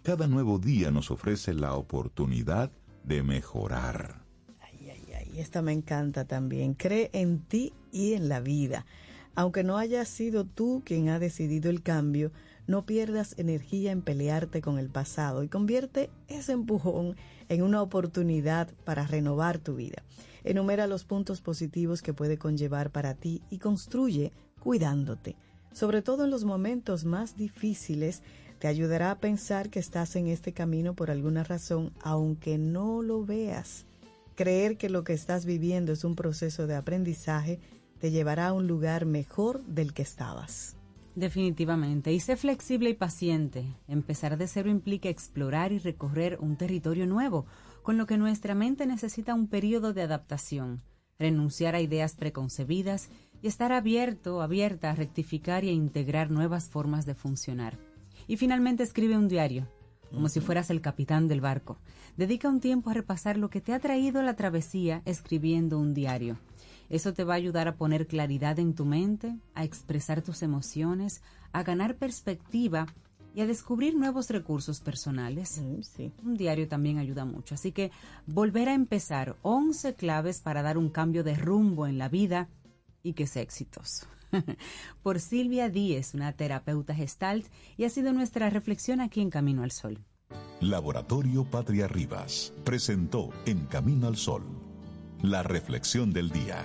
[SPEAKER 1] Cada nuevo día nos ofrece la oportunidad de mejorar.
[SPEAKER 2] Ay, ay, ay, esta me encanta también. Cree en ti y en la vida. Aunque no haya sido tú quien ha decidido el cambio, no pierdas energía en pelearte con el pasado y convierte ese empujón en una oportunidad para renovar tu vida. Enumera los puntos positivos que puede conllevar para ti y construye cuidándote. Sobre todo en los momentos más difíciles, te ayudará a pensar que estás en este camino por alguna razón, aunque no lo veas. Creer que lo que estás viviendo es un proceso de aprendizaje te llevará a un lugar mejor del que estabas.
[SPEAKER 3] Definitivamente. Y sé flexible y paciente. Empezar de cero implica explorar y recorrer un territorio nuevo, con lo que nuestra mente necesita un periodo de adaptación, renunciar a ideas preconcebidas y estar abierto, abierta a rectificar y a integrar nuevas formas de funcionar. Y finalmente escribe un diario, como si fueras el capitán del barco. Dedica un tiempo a repasar lo que te ha traído la travesía escribiendo un diario. Eso te va a ayudar a poner claridad en tu mente, a expresar tus emociones, a ganar perspectiva y a descubrir nuevos recursos personales.
[SPEAKER 2] Mm,
[SPEAKER 3] un diario también ayuda mucho. Así que volver a empezar 11 claves para dar un cambio de rumbo en la vida y que sea exitoso. Por Silvia Díez, una terapeuta gestalt, y ha sido nuestra reflexión aquí en Camino al Sol.
[SPEAKER 11] Laboratorio Patria Rivas presentó En Camino al Sol, la reflexión del día.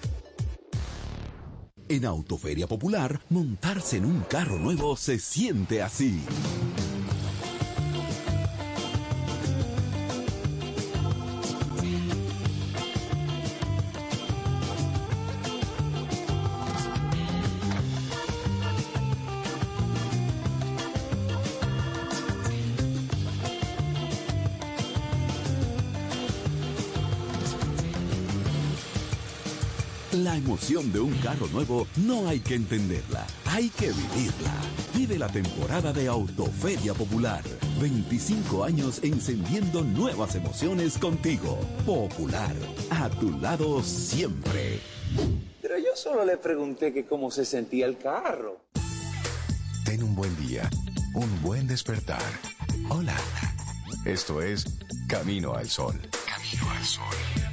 [SPEAKER 12] En Autoferia Popular, montarse en un carro nuevo se siente así. Emoción de un carro nuevo no hay que entenderla, hay que vivirla. Vive la temporada de Autoferia Popular. 25 años encendiendo nuevas emociones contigo. Popular, a tu lado siempre.
[SPEAKER 13] Pero yo solo le pregunté que cómo se sentía el carro.
[SPEAKER 6] Ten un buen día, un buen despertar. Hola. Esto es Camino al Sol. Camino al Sol.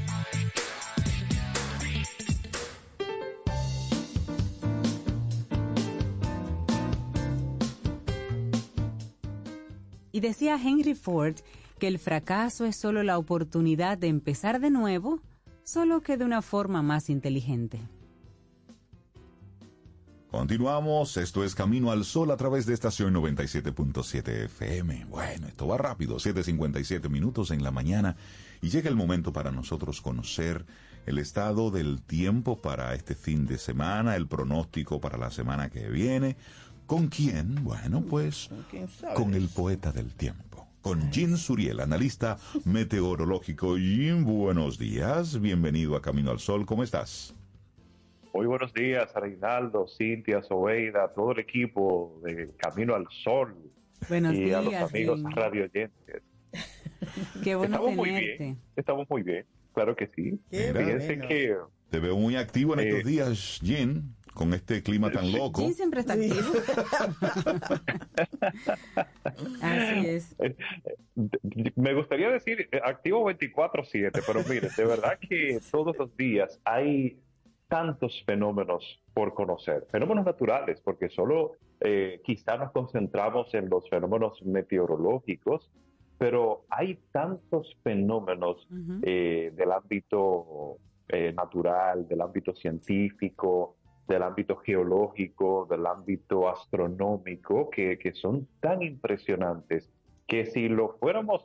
[SPEAKER 3] Y decía Henry Ford que el fracaso es solo la oportunidad de empezar de nuevo, solo que de una forma más inteligente.
[SPEAKER 1] Continuamos, esto es Camino al Sol a través de estación 97.7 FM. Bueno, esto va rápido, 7.57 minutos en la mañana y llega el momento para nosotros conocer el estado del tiempo para este fin de semana, el pronóstico para la semana que viene. ¿Con quién? Bueno, pues con el poeta del tiempo, con Jim Suriel, analista meteorológico. Jim, buenos días, bienvenido a Camino al Sol, ¿cómo estás?
[SPEAKER 14] Muy buenos días, Reinaldo, Cintia, Sobeida, todo el equipo de Camino al Sol.
[SPEAKER 3] Buenos
[SPEAKER 14] y
[SPEAKER 3] días,
[SPEAKER 14] a los amigos
[SPEAKER 3] Jim.
[SPEAKER 14] radio oyentes.
[SPEAKER 3] Qué bueno
[SPEAKER 14] Estamos muy bien, estamos muy bien, claro que sí. Fíjense que
[SPEAKER 1] Te veo muy activo en
[SPEAKER 14] Eh,
[SPEAKER 1] estos días, Jim, con este clima tan loco.
[SPEAKER 3] Jim siempre está activo. Así es.
[SPEAKER 14] Eh, Me gustaría decir eh, activo 24/7, pero mire, de verdad que todos los días hay tantos fenómenos por conocer, fenómenos naturales, porque solo eh, quizá nos concentramos en los fenómenos meteorológicos, pero hay tantos fenómenos eh, del ámbito eh, natural, del ámbito científico, del ámbito geológico, del ámbito astronómico, que, que son tan impresionantes que si lo fuéramos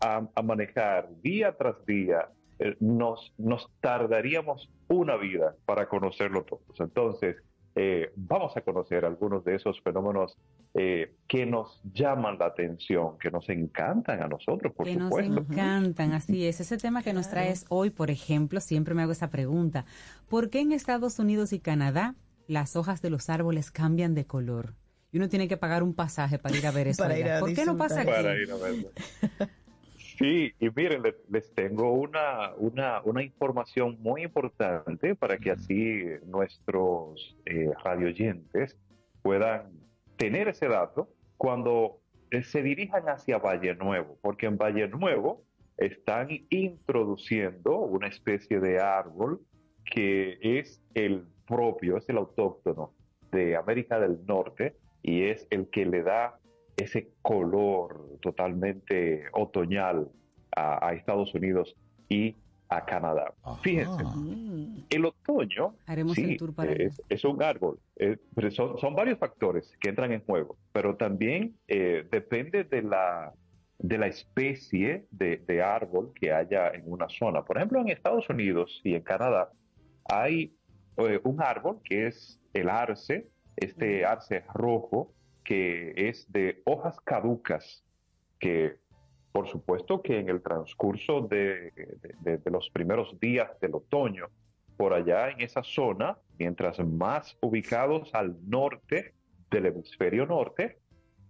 [SPEAKER 14] a, manejar día tras día, eh, nos, nos tardaríamos una vida para conocerlo todos. Entonces, eh, vamos a conocer algunos de esos fenómenos eh, que nos llaman la atención, que nos encantan a nosotros, por
[SPEAKER 3] que nos
[SPEAKER 14] supuesto.
[SPEAKER 3] encantan, así es. Ese tema que nos traes hoy, por ejemplo, siempre me hago esa pregunta. ¿Por qué en Estados Unidos y Canadá las hojas de los árboles cambian de color? Y uno tiene que pagar un pasaje para ir a ver eso.
[SPEAKER 2] Para ir
[SPEAKER 3] allá.
[SPEAKER 2] a
[SPEAKER 3] ¿Por qué no pasa aquí?
[SPEAKER 14] Para ir a verlo. Sí, y miren, les, les tengo una, una, una información muy importante para que así nuestros eh, radioyentes puedan tener ese dato cuando eh, se dirijan hacia Valle Nuevo, porque en Valle Nuevo están introduciendo una especie de árbol que es el propio, es el autóctono de América del Norte y es el que le da ese color totalmente otoñal a, a Estados Unidos y a Canadá. Fíjense, el otoño
[SPEAKER 3] Haremos
[SPEAKER 14] sí,
[SPEAKER 3] el tour para
[SPEAKER 14] es, es un árbol, eh, pero son, son varios factores que entran en juego, pero también eh, depende de la, de la especie de, de árbol que haya en una zona. Por ejemplo, en Estados Unidos y en Canadá hay eh, un árbol que es el arce, este arce rojo, que es de hojas caducas, que por supuesto que en el transcurso de, de- de los primeros días del otoño, por allá en esa zona, mientras más ubicados al norte del hemisferio norte,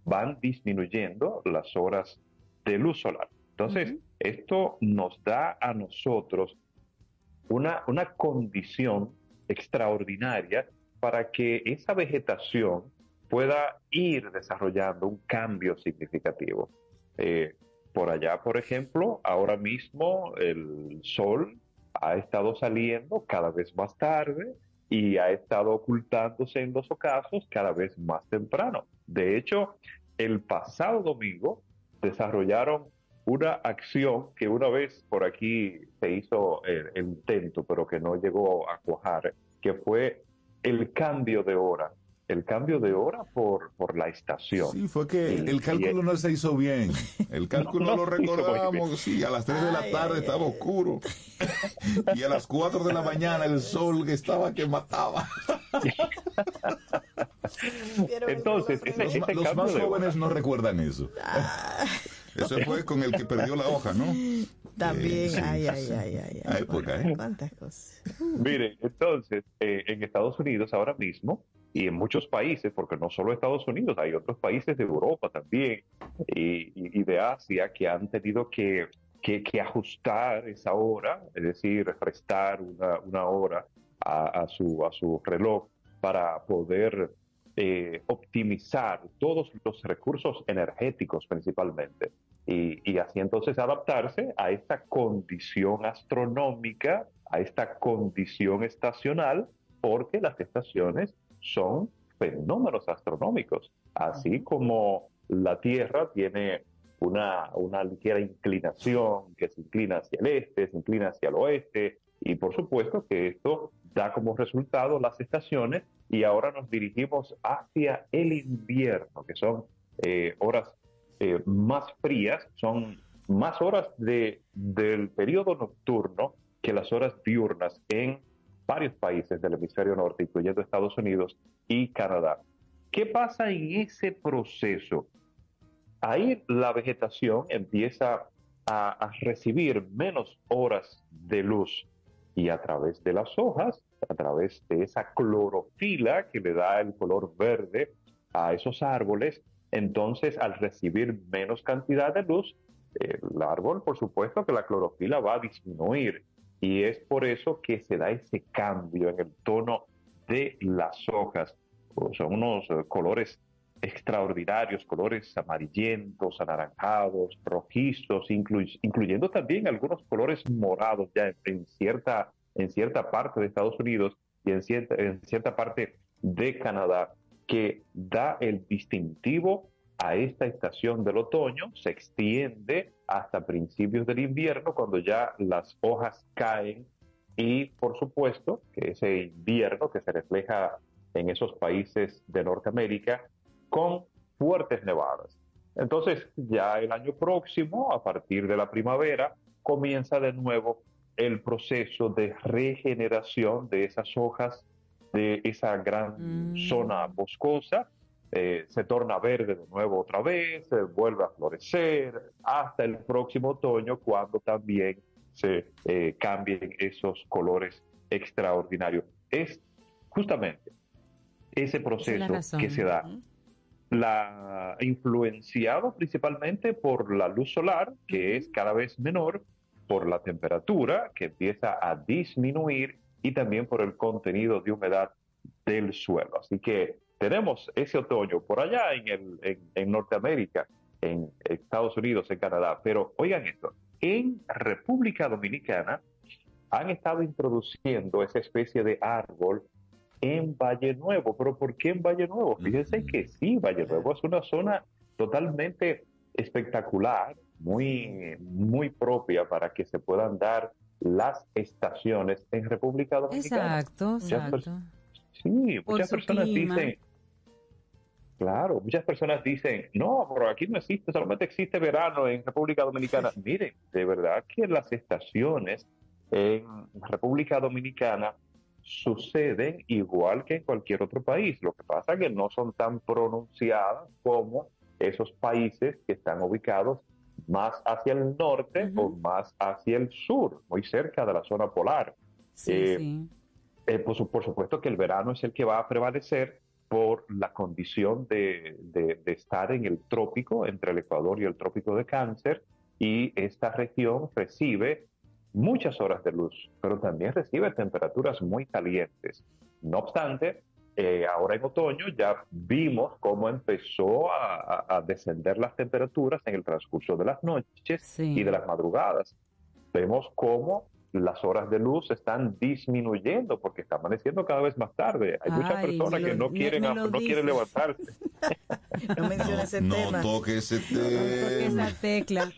[SPEAKER 14] van disminuyendo las horas de luz solar. Entonces, esto nos da a nosotros una, una condición extraordinaria para que esa vegetación pueda ir desarrollando un cambio significativo. Eh, por allá, por ejemplo, ahora mismo el sol ha estado saliendo cada vez más tarde y ha estado ocultándose en los ocasos cada vez más temprano. De hecho, el pasado domingo desarrollaron una acción que una vez por aquí se hizo el, el intento, pero que no llegó a cuajar, que fue el cambio de hora. El cambio de hora por, por la estación.
[SPEAKER 1] Sí, fue que
[SPEAKER 14] Y-
[SPEAKER 1] el cálculo no se hizo bien. El cálculo
[SPEAKER 14] No,
[SPEAKER 1] lo
[SPEAKER 14] no bien.
[SPEAKER 1] recordamos, sí, a las 3 de la
[SPEAKER 2] Ay,
[SPEAKER 1] tarde
[SPEAKER 2] ay,
[SPEAKER 1] estaba oscuro. Y a las 4 de la mañana el sol que estaba que mataba.
[SPEAKER 14] Entonces, ese,
[SPEAKER 1] Los,
[SPEAKER 14] ese
[SPEAKER 1] los
[SPEAKER 14] cambio
[SPEAKER 1] más jóvenes no recuerdan eso. Eso fue con el que perdió la hoja, ¿no?
[SPEAKER 2] También,
[SPEAKER 1] Eh, sí,
[SPEAKER 2] ay, ay, ay, ay, ay.
[SPEAKER 1] época, ¿eh?
[SPEAKER 2] ¿Cuántas cosas?
[SPEAKER 14] Miren, entonces, eh, en Estados Unidos ahora mismo, y en muchos países, porque no solo Estados Unidos, hay otros países de Europa también, y, y- y de Asia, que han tenido que, que- que ajustar esa hora, es decir, restar una, una hora a, a su, a su reloj para poder eh, optimizar todos los recursos energéticos principalmente. Y, y así entonces adaptarse a esta condición astronómica, a esta condición estacional, porque las estaciones son fenómenos astronómicos, así como la Tierra tiene una, una ligera inclinación que se inclina hacia el este, se inclina hacia el oeste, y por supuesto que esto da como resultado las estaciones y ahora nos dirigimos hacia el invierno, que son eh, horas eh, más frías, son más horas de, del periodo nocturno que las horas diurnas en varios países del hemisferio norte, incluyendo Estados Unidos y Canadá. ¿Qué pasa en ese proceso? Ahí la vegetación empieza a recibir menos horas de luz y a través de las hojas, a través de esa clorofila que le da el color verde a esos árboles, entonces al recibir menos cantidad de luz, el árbol, por supuesto que la clorofila va a disminuir y es por eso que se da ese cambio en el tono de las hojas. Son unos eh, colores extraordinarios, colores amarillentos, anaranjados, rojizos, inclu- incluyendo también algunos colores morados ya en, en cierta, en cierta parte de Estados Unidos y en cierta, en cierta parte de Canadá, que da el distintivo a esta estación del otoño, se extiende hasta principios del invierno, cuando ya las hojas caen y por supuesto que ese invierno que se refleja en esos países de Norteamérica con fuertes nevadas. Entonces ya el año próximo, a partir de la primavera, comienza de nuevo el proceso de regeneración de esas hojas de esa gran zona boscosa, eh, se torna verde de nuevo otra vez, se vuelve a florecer hasta el próximo otoño cuando también se eh, cambien esos colores extraordinarios. Es justamente ese proceso que se da la influenciado principalmente por la luz solar, que es cada vez menor, por la temperatura, que empieza a disminuir, y también por el contenido de humedad del suelo. Así que tenemos ese otoño por allá en, el, en, en Norteamérica, en Estados Unidos, en Canadá. Pero oigan esto, en República Dominicana han estado introduciendo esa especie de árbol en Valle Nuevo. ¿Pero por qué en Valle Nuevo? Fíjense que sí, Valle Nuevo es una zona totalmente espectacular, muy, muy propia para que se puedan dar las estaciones en República Dominicana.
[SPEAKER 3] Exacto, exacto.
[SPEAKER 14] Sí,
[SPEAKER 3] Por
[SPEAKER 14] muchas personas
[SPEAKER 3] clima.
[SPEAKER 14] dicen, Claro, muchas personas dicen, no, pero aquí no existe, solamente existe verano en República Dominicana. Miren, de verdad que las estaciones en República Dominicana suceden igual que en cualquier otro país. Lo que pasa es que no son tan pronunciadas como esos países que están ubicados más hacia el norte o más hacia el sur, muy cerca de la zona polar.
[SPEAKER 3] Sí,
[SPEAKER 14] Eh,
[SPEAKER 3] sí.
[SPEAKER 14] eh, por, su- por supuesto que el verano es el que va a prevalecer por la condición de, de- de estar en el trópico, entre el Ecuador y el trópico de Cáncer, y esta región recibe muchas horas de luz, pero también recibe temperaturas muy calientes. No obstante, eh, ahora en otoño ya vimos cómo empezó a, descender las temperaturas en el transcurso de las noches y de las madrugadas. Vemos cómo las horas de luz están disminuyendo porque está amaneciendo cada vez más tarde. Hay muchas personas que no quieren,
[SPEAKER 3] me
[SPEAKER 14] no quieren levantarse.
[SPEAKER 2] No menciona ese
[SPEAKER 1] no
[SPEAKER 2] tema.
[SPEAKER 1] toque ese
[SPEAKER 3] Toque
[SPEAKER 1] tema.
[SPEAKER 3] esa tecla.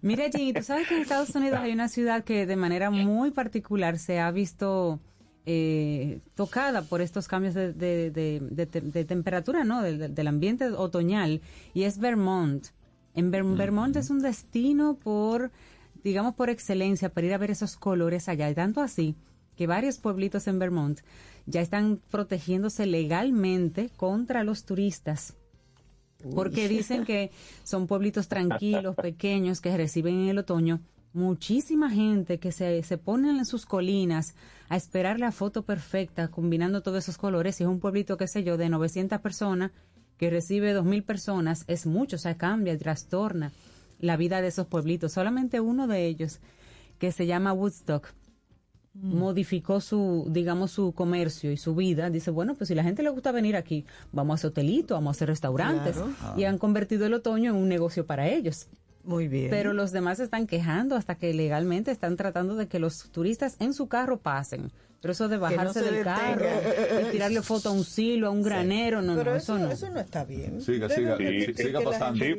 [SPEAKER 3] Mira, Jenny, tú sabes que en Estados Unidos hay una ciudad que de manera muy particular se ha visto eh, tocada por estos cambios de, de- de- de te- de temperatura, ¿no? Del, del ambiente otoñal, y es Vermont. En Ver- Vermont es un destino por, digamos, por excelencia para ir a ver esos colores allá. Y tanto así que varios pueblitos en Vermont ya están protegiéndose legalmente contra los turistas porque dicen que son pueblitos tranquilos, pequeños, que reciben en el otoño muchísima gente que se, se ponen en sus colinas a esperar la foto perfecta, combinando todos esos colores. Y es un pueblito, qué sé yo, de 900 personas que recibe 2.000 personas, es mucho, o sea, cambia, trastorna la vida de esos pueblitos. Solamente uno de ellos, que se llama Woodstock, modificó su, digamos, su comercio y su vida. Dice, bueno, pues si la gente le gusta venir aquí, vamos a hacer hotelito, vamos a hacer restaurantes.
[SPEAKER 2] Claro.
[SPEAKER 3] Y han convertido el otoño en un negocio para ellos.
[SPEAKER 2] Muy bien.
[SPEAKER 3] Pero los demás se están quejando hasta que legalmente están tratando de que los turistas en su carro pasen. Pero eso de bajarse
[SPEAKER 2] se
[SPEAKER 3] del carro y tirarle foto a un silo, a un granero, no,
[SPEAKER 2] Pero
[SPEAKER 3] no,
[SPEAKER 2] eso,
[SPEAKER 3] eso no.
[SPEAKER 2] eso no está bien.
[SPEAKER 1] Siga, siga, sí, siga
[SPEAKER 2] que
[SPEAKER 1] pasando.
[SPEAKER 14] Sí.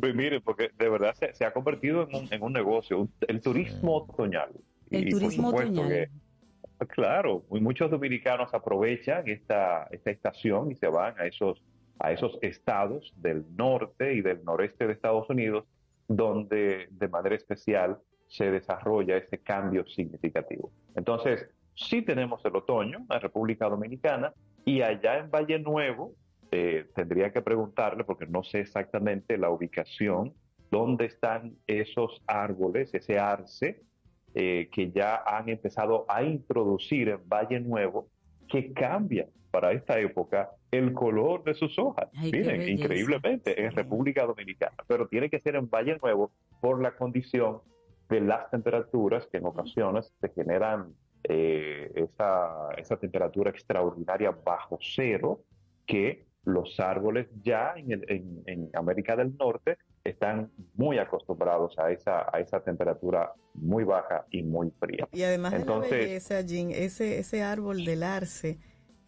[SPEAKER 14] Pues mire, porque de verdad se, se ha convertido en un, en un negocio, un- el turismo otoñal.
[SPEAKER 3] El
[SPEAKER 14] Y por
[SPEAKER 3] turismo
[SPEAKER 14] supuesto
[SPEAKER 3] otoñal.
[SPEAKER 14] que- claro, y muchos dominicanos aprovechan esta, esta estación y se van a esos, a esos estados del norte y del noreste de Estados Unidos, donde de manera especial se desarrolla este cambio significativo. Entonces, sí tenemos el otoño en República Dominicana y allá en Valle Nuevo, eh, tendría que preguntarle porque no sé exactamente la ubicación, dónde están esos árboles, ese arce eh, que ya han empezado a introducir en Valle Nuevo, que cambia para esta época el color de sus hojas.
[SPEAKER 3] Ay,
[SPEAKER 14] Miren, increíblemente, en República Dominicana, pero tiene que ser en Valle Nuevo por la condición de las temperaturas que en ocasiones se generan eh, esa, esa temperatura extraordinaria bajo cero que los árboles ya en, el- en- en América del Norte están muy acostumbrados a esa, a esa temperatura muy baja y muy fría.
[SPEAKER 2] Y además de la
[SPEAKER 14] Entonces,
[SPEAKER 2] belleza, Jean, ese, ese árbol del arce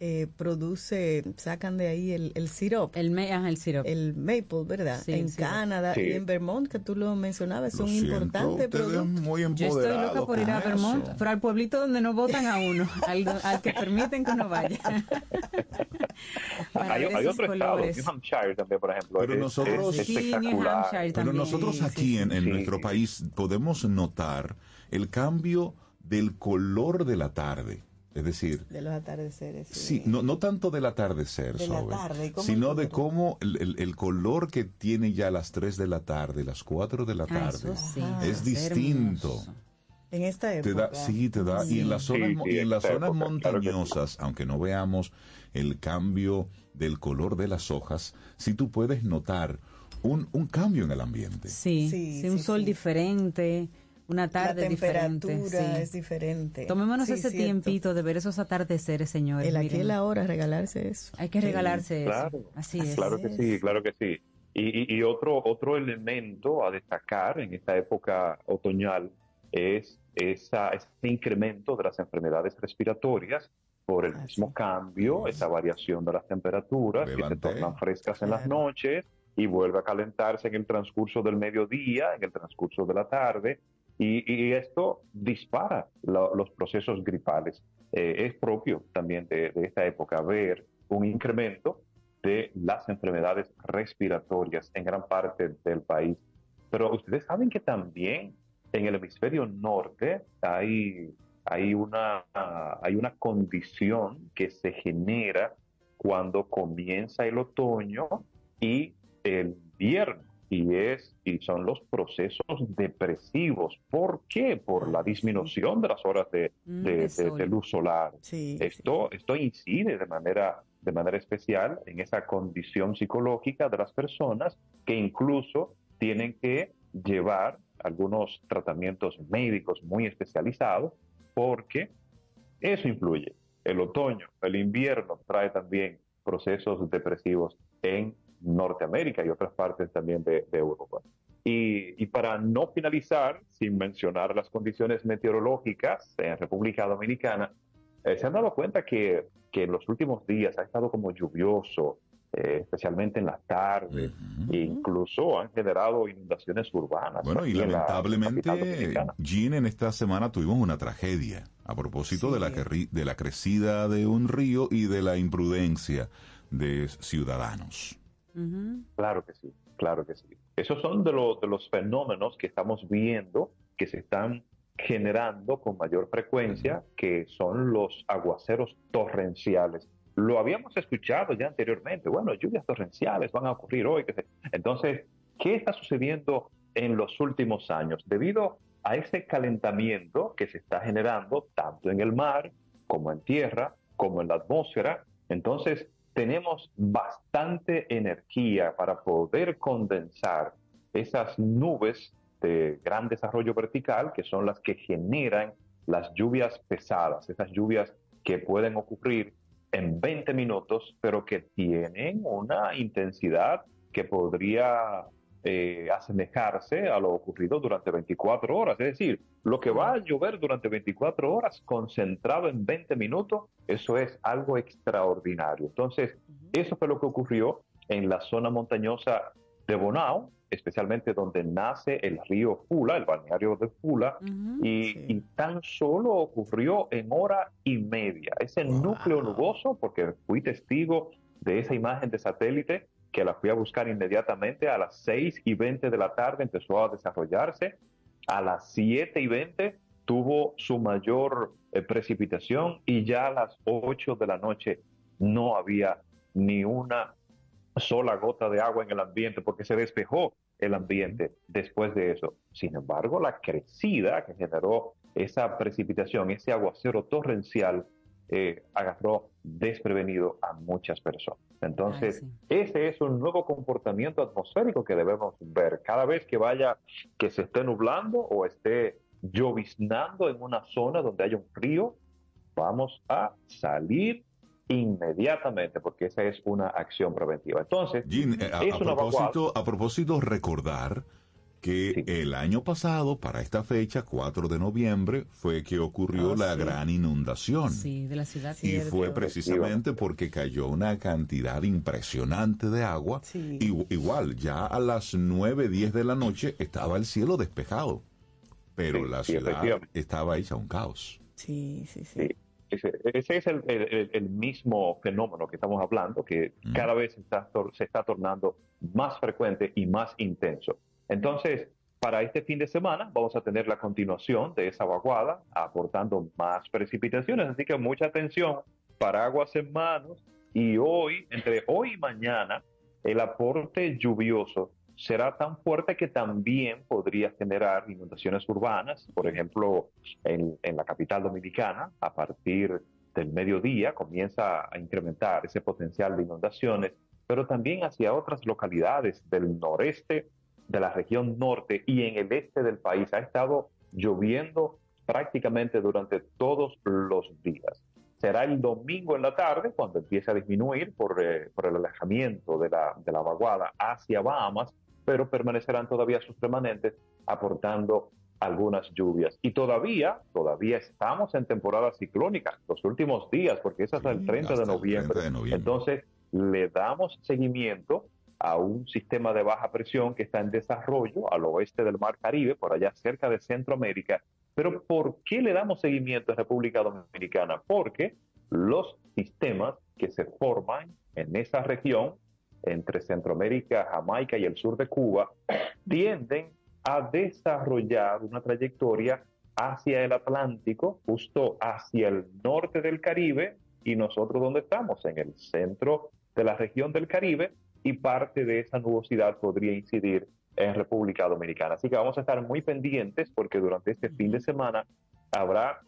[SPEAKER 2] eh, produce, sacan de ahí el, el sirop.
[SPEAKER 3] El, el sirop.
[SPEAKER 2] El maple, ¿verdad?
[SPEAKER 3] Sí,
[SPEAKER 2] en. Canadá
[SPEAKER 14] Sí.
[SPEAKER 2] y en Vermont, que tú lo mencionabas, es
[SPEAKER 1] Lo
[SPEAKER 2] un
[SPEAKER 1] siento,
[SPEAKER 2] importante
[SPEAKER 1] ustedes
[SPEAKER 2] producto.
[SPEAKER 1] muy
[SPEAKER 3] Yo estoy loca por ir a Vermont,
[SPEAKER 1] eso.
[SPEAKER 3] pero al pueblito donde no votan a uno, al, al que permiten que uno vaya.
[SPEAKER 14] Hay, hay otro estado,
[SPEAKER 3] colores.
[SPEAKER 14] New Hampshire también, por ejemplo,
[SPEAKER 1] Pero
[SPEAKER 14] es,
[SPEAKER 1] nosotros-
[SPEAKER 14] es
[SPEAKER 3] Sí, New
[SPEAKER 14] espectacular.
[SPEAKER 3] Hampshire
[SPEAKER 1] Pero nosotros
[SPEAKER 3] Sí,
[SPEAKER 1] aquí en, en
[SPEAKER 14] sí.
[SPEAKER 1] nuestro país podemos notar el cambio del color de la tarde. Es decir,
[SPEAKER 2] De los atardeceres.
[SPEAKER 1] sí, no, no tanto del atardecer,
[SPEAKER 2] De la
[SPEAKER 1] Sobe,
[SPEAKER 2] tarde, ¿y cómo
[SPEAKER 1] sino de cómo el, el- el color que tiene ya las 3 de la tarde, las 4 de la
[SPEAKER 3] Ah,
[SPEAKER 1] tarde,
[SPEAKER 3] sí,
[SPEAKER 1] es distinto.
[SPEAKER 3] hermoso.
[SPEAKER 2] En esta época.
[SPEAKER 1] Te da, sí, te da. Y en las zonas,
[SPEAKER 14] sí,
[SPEAKER 1] mo- y en las zonas
[SPEAKER 14] época, claro que sí.
[SPEAKER 1] montañosas, aunque no veamos el cambio del color de las hojas, sí tú puedes notar un, un cambio en el ambiente.
[SPEAKER 3] Sí,
[SPEAKER 2] Sí,
[SPEAKER 3] sí, un
[SPEAKER 2] sí,
[SPEAKER 3] sol
[SPEAKER 2] sí.
[SPEAKER 3] diferente, una
[SPEAKER 2] La
[SPEAKER 3] tarde diferente.
[SPEAKER 2] temperatura
[SPEAKER 3] sí.
[SPEAKER 2] es diferente.
[SPEAKER 3] Tomémonos
[SPEAKER 2] Sí,
[SPEAKER 3] ese
[SPEAKER 2] cierto.
[SPEAKER 3] tiempito de ver esos atardeceres, señores.
[SPEAKER 2] El aquí y la hora, regalarse eso.
[SPEAKER 3] Hay que regalarse eso.
[SPEAKER 14] Claro,
[SPEAKER 3] Así es.
[SPEAKER 14] Claro que sí, claro que sí. Y, y- y otro, otro elemento a destacar en esta época otoñal es esa, ese incremento de las enfermedades respiratorias por el
[SPEAKER 2] Ah,
[SPEAKER 14] mismo
[SPEAKER 2] sí.
[SPEAKER 14] cambio, esa variación de las temperaturas que se tornan frescas en las noches y vuelve a calentarse en el transcurso del mediodía, en el transcurso de la tarde, y, esto dispara lo- los procesos gripales. Eh, es propio también de, esta época ver un incremento de las enfermedades respiratorias en gran parte del país. Pero ustedes saben que también en el hemisferio norte hay, hay, una, hay una condición que se genera cuando comienza el otoño y el invierno y es y son los procesos depresivos. ¿Por qué? Por la disminución de las horas de,
[SPEAKER 2] Mm,
[SPEAKER 14] de-
[SPEAKER 2] de
[SPEAKER 14] de-
[SPEAKER 2] sol.
[SPEAKER 14] de luz solar.
[SPEAKER 2] Sí,
[SPEAKER 14] esto, esto incide de manera, de manera especial en esa condición psicológica de las personas que incluso tienen que llevar algunos tratamientos médicos muy especializados porque eso influye. El otoño, el invierno trae también procesos depresivos en Norteamérica y otras partes también de, de Europa. Y, y para no finalizar, sin mencionar las condiciones meteorológicas en República Dominicana, eh, se han dado cuenta que, que en los últimos días ha estado como lluvioso, eh, especialmente en la tarde, e incluso han generado inundaciones urbanas.
[SPEAKER 1] Bueno, y
[SPEAKER 14] la
[SPEAKER 1] lamentablemente,
[SPEAKER 14] dominicana.
[SPEAKER 1] Jean, en esta semana tuvimos una tragedia a propósito la de la crecida de un río y de la imprudencia de ciudadanos.
[SPEAKER 14] Claro que sí, claro que sí. Esos son de, los de los fenómenos que estamos viendo que se están generando con mayor frecuencia, que son los aguaceros torrenciales. Lo habíamos escuchado ya anteriormente. Bueno, lluvias torrenciales van a ocurrir hoy. que se- Entonces, ¿qué está sucediendo en los últimos años? Debido a ese calentamiento que se está generando tanto en el mar como en tierra, como en la atmósfera, entonces tenemos bastante energía para poder condensar esas nubes de gran desarrollo vertical que son las que generan las lluvias pesadas, esas lluvias que pueden ocurrir en 20 minutos, pero que tienen una intensidad que podría eh, asemejarse a lo ocurrido durante 24 horas. Es decir, lo que va a llover durante 24 horas concentrado en 20 minutos, eso es algo extraordinario. Entonces, eso fue lo que ocurrió en la zona montañosa de Bonao, especialmente donde nace el río Fula, el balneario de Fula, y, y tan solo ocurrió en hora y media. Ese núcleo nuboso, porque fui testigo de esa imagen de satélite, que la fui a buscar inmediatamente a las 6 y 20 de la tarde, empezó a desarrollarse. A las 7 y 20 tuvo su mayor eh, precipitación y ya a las 8 de la noche no había ni una sola gota de agua en el ambiente porque se despejó el ambiente después de eso. Sin embargo, la crecida que generó esa precipitación, ese aguacero torrencial, eh, agarró desprevenido a muchas personas. Entonces, ese es un nuevo comportamiento atmosférico que debemos ver. Cada vez que vaya, que se esté nublando o esté lloviznando en una zona donde haya un río, vamos a salir inmediatamente, porque esa es una acción preventiva. Entonces,
[SPEAKER 1] Jean, eh, a,
[SPEAKER 14] es
[SPEAKER 1] propósito, a propósito, recordar que el año pasado, para esta fecha, 4 de noviembre, fue que ocurrió
[SPEAKER 3] Ah,
[SPEAKER 1] la
[SPEAKER 3] sí.
[SPEAKER 1] gran inundación.
[SPEAKER 3] Sí, de la ciudad.
[SPEAKER 1] Y fue precisamente porque cayó una cantidad impresionante de agua. Y- igual, ya a las 9, 10 de la noche estaba el cielo despejado. Pero
[SPEAKER 14] Sí,
[SPEAKER 1] la
[SPEAKER 14] sí,
[SPEAKER 1] ciudad estaba hecha un caos.
[SPEAKER 2] Sí, sí, sí.
[SPEAKER 14] Ese, ese es el, el- el- mismo fenómeno que estamos hablando, que cada vez está, se está tornando más frecuente y más intenso. Entonces, para este fin de semana vamos a tener la continuación de esa vaguada, aportando más precipitaciones, así que mucha atención, paraguas en manos, y hoy, entre hoy y mañana, el aporte lluvioso será tan fuerte que también podría generar inundaciones urbanas, por ejemplo, en, en la capital dominicana, a partir del mediodía comienza a incrementar ese potencial de inundaciones, pero también hacia otras localidades del noreste, de la región norte y en el este del país. Ha estado lloviendo prácticamente durante todos los días. Será el domingo en la tarde cuando empiece a disminuir por, eh, por el alejamiento de la, de la vaguada hacia Bahamas, pero permanecerán todavía sus remanentes aportando algunas lluvias. Y todavía, todavía estamos en temporada ciclónica, los últimos días, porque es hasta el 30 de
[SPEAKER 1] hasta el
[SPEAKER 14] noviembre.
[SPEAKER 1] 30 de noviembre.
[SPEAKER 14] Entonces, le damos seguimiento a un sistema de baja presión que está en desarrollo al oeste del Mar Caribe, por allá cerca de Centroamérica. Pero ¿por qué le damos seguimiento en República Dominicana? Porque los sistemas que se forman en esa región entre Centroamérica, Jamaica y el sur de Cuba, tienden a desarrollar una trayectoria hacia el Atlántico, justo hacia el norte del Caribe, y nosotros donde estamos, en el centro de la región del Caribe, y parte de esa nubosidad podría incidir en República Dominicana. Así que vamos a estar muy pendientes porque durante este fin de semana habrá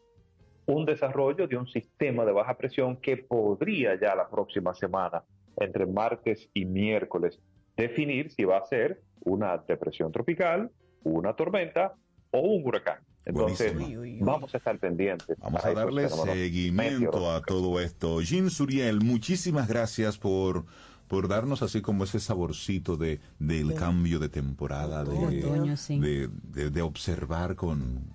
[SPEAKER 14] un desarrollo de un sistema de baja presión que podría ya la próxima semana, entre martes y miércoles, definir si va a ser una depresión tropical, una tormenta o un huracán. Entonces, vamos a estar pendientes.
[SPEAKER 1] Vamos a, darle seguimiento a todo esto. Jim Suriel, muchísimas gracias por por darnos así como ese saborcito de del cambio de temporada, de, de, observar con,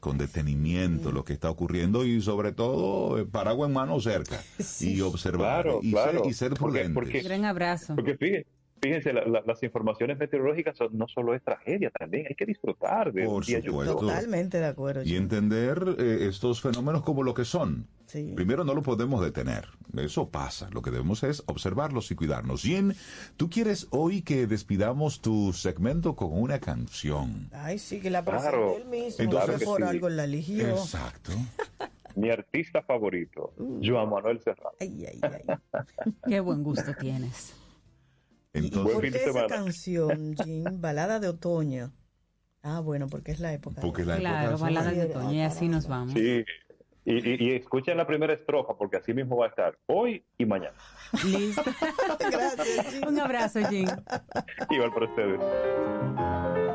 [SPEAKER 1] con detenimiento lo que está ocurriendo y sobre todo eh, paraguas en mano cerca. Y observar y, Ser, y, ser, prudentes.
[SPEAKER 3] Gran abrazo.
[SPEAKER 14] Porque fíjate, fíjense, las informaciones meteorológicas no solo es tragedia, también hay que disfrutar de
[SPEAKER 2] Por supuesto. Totalmente de acuerdo.
[SPEAKER 1] Y entender eh, estos fenómenos como lo que son. Primero no lo podemos detener, eso pasa, lo que debemos es observarlos y cuidarnos. Bien, tú quieres hoy que despidamos tu segmento con una canción.
[SPEAKER 2] Ay, sí, que la claro. él mismo, Entonces, por algo la eligió.
[SPEAKER 1] Exacto.
[SPEAKER 14] Mi artista favorito, uh. Joan Manuel Serrano.
[SPEAKER 2] Ay, ay, ay.
[SPEAKER 3] Qué buen gusto tienes.
[SPEAKER 2] Entonces, ¿Y por qué esa canción, Jim? Balada de otoño. Ah, bueno, porque es la época.
[SPEAKER 1] Porque la
[SPEAKER 3] claro, balada de otoño y así nos vamos.
[SPEAKER 14] Sí, y, y, escuchen la primera estrofa porque así mismo va a estar hoy y mañana.
[SPEAKER 3] Listo.
[SPEAKER 2] Gracias,
[SPEAKER 3] Un abrazo, Jim.
[SPEAKER 14] Igual para ustedes.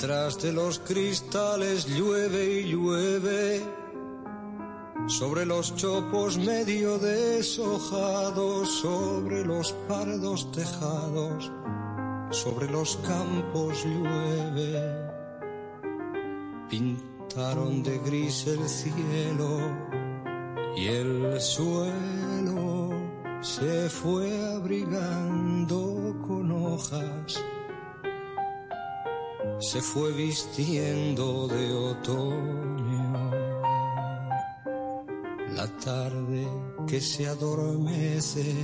[SPEAKER 15] Detrás de los cristales llueve y llueve, sobre los chopos medio deshojados, sobre los pardos tejados, sobre los campos llueve. Pintaron de gris el cielo y el suelo se fue abrigando con hojas se fue vistiendo de otoño. La tarde que se adormece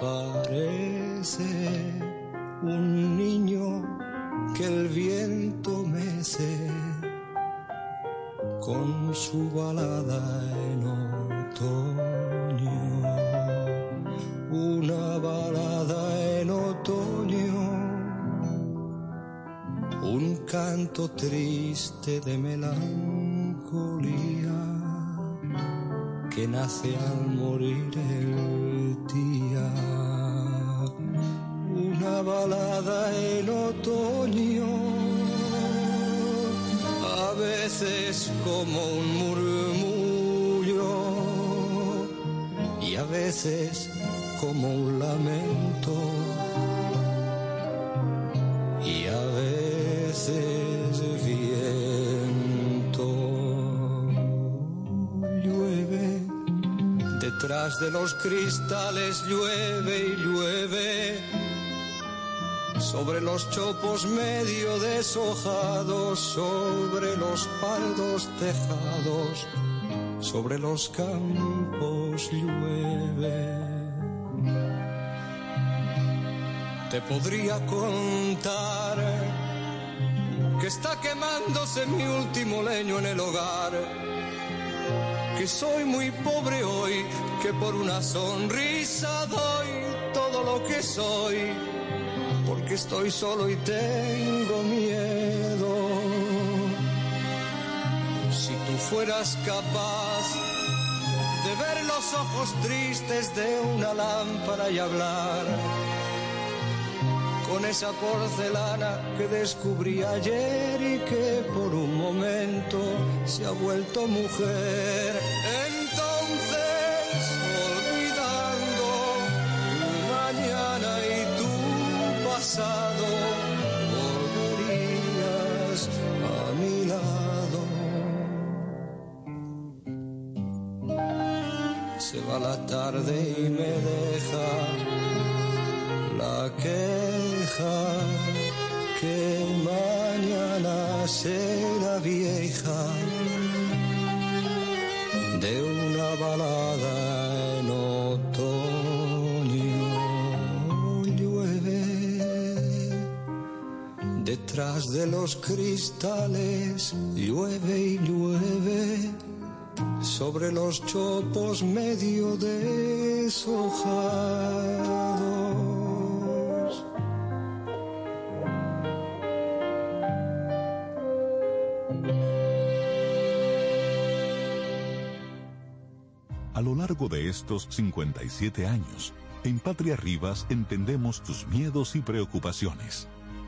[SPEAKER 15] parece un niño que el viento mece con su balada en otoño. Canto triste de melancolía que nace al morir el día. Una balada en otoño, a veces como un murmullo y a veces como un lamento detrás de los cristales llueve y llueve. Sobre los chopos medio deshojados, sobre los paldos tejados, sobre los campos llueve te podría contar que está quemándose mi último leño en el hogar, que soy muy pobre hoy, que por una sonrisa doy todo lo que soy, porque estoy solo y tengo miedo. Si tú fueras capaz de ver los ojos tristes de una lámpara y hablar, con esa porcelana que descubrí ayer y que por un momento se ha vuelto mujer. De los cristales, llueve y llueve sobre los chopos medio deshojados.
[SPEAKER 11] A lo largo de estos 57 años, en Patria Rivas entendemos tus miedos y preocupaciones.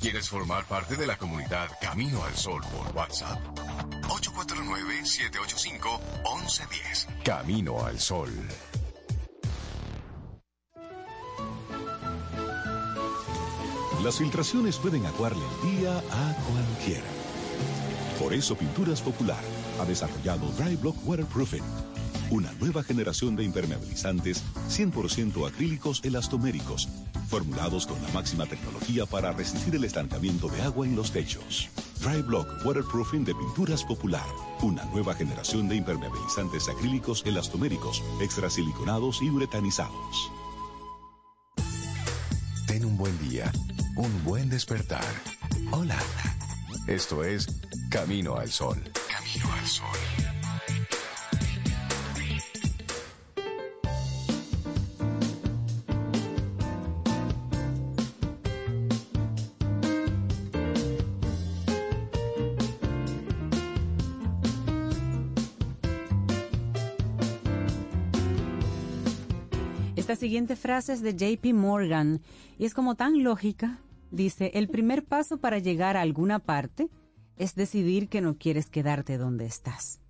[SPEAKER 6] ¿Quieres formar parte de la comunidad Camino al Sol por WhatsApp? 849-785-1110. Camino al Sol.
[SPEAKER 11] Las filtraciones pueden aguarle el día a cualquiera. Por eso Pinturas Popular ha desarrollado Dry Block Waterproofing, una nueva generación de impermeabilizantes 100% acrílicos elastoméricos, formulados con la máxima tecnología para resistir el estancamiento de agua en los techos. Dry Block Waterproofing de Pinturas Popular, una nueva generación de impermeabilizantes acrílicos elastoméricos, extrasiliconados y uretanizados.
[SPEAKER 6] Ten un buen día, un buen despertar. Hola. Esto es Camino al Sol. Camino al Sol.
[SPEAKER 3] Siguiente frase es de JP Morgan y es como tan lógica. Dice, el primer paso para llegar a alguna parte es decidir que no quieres quedarte donde estás.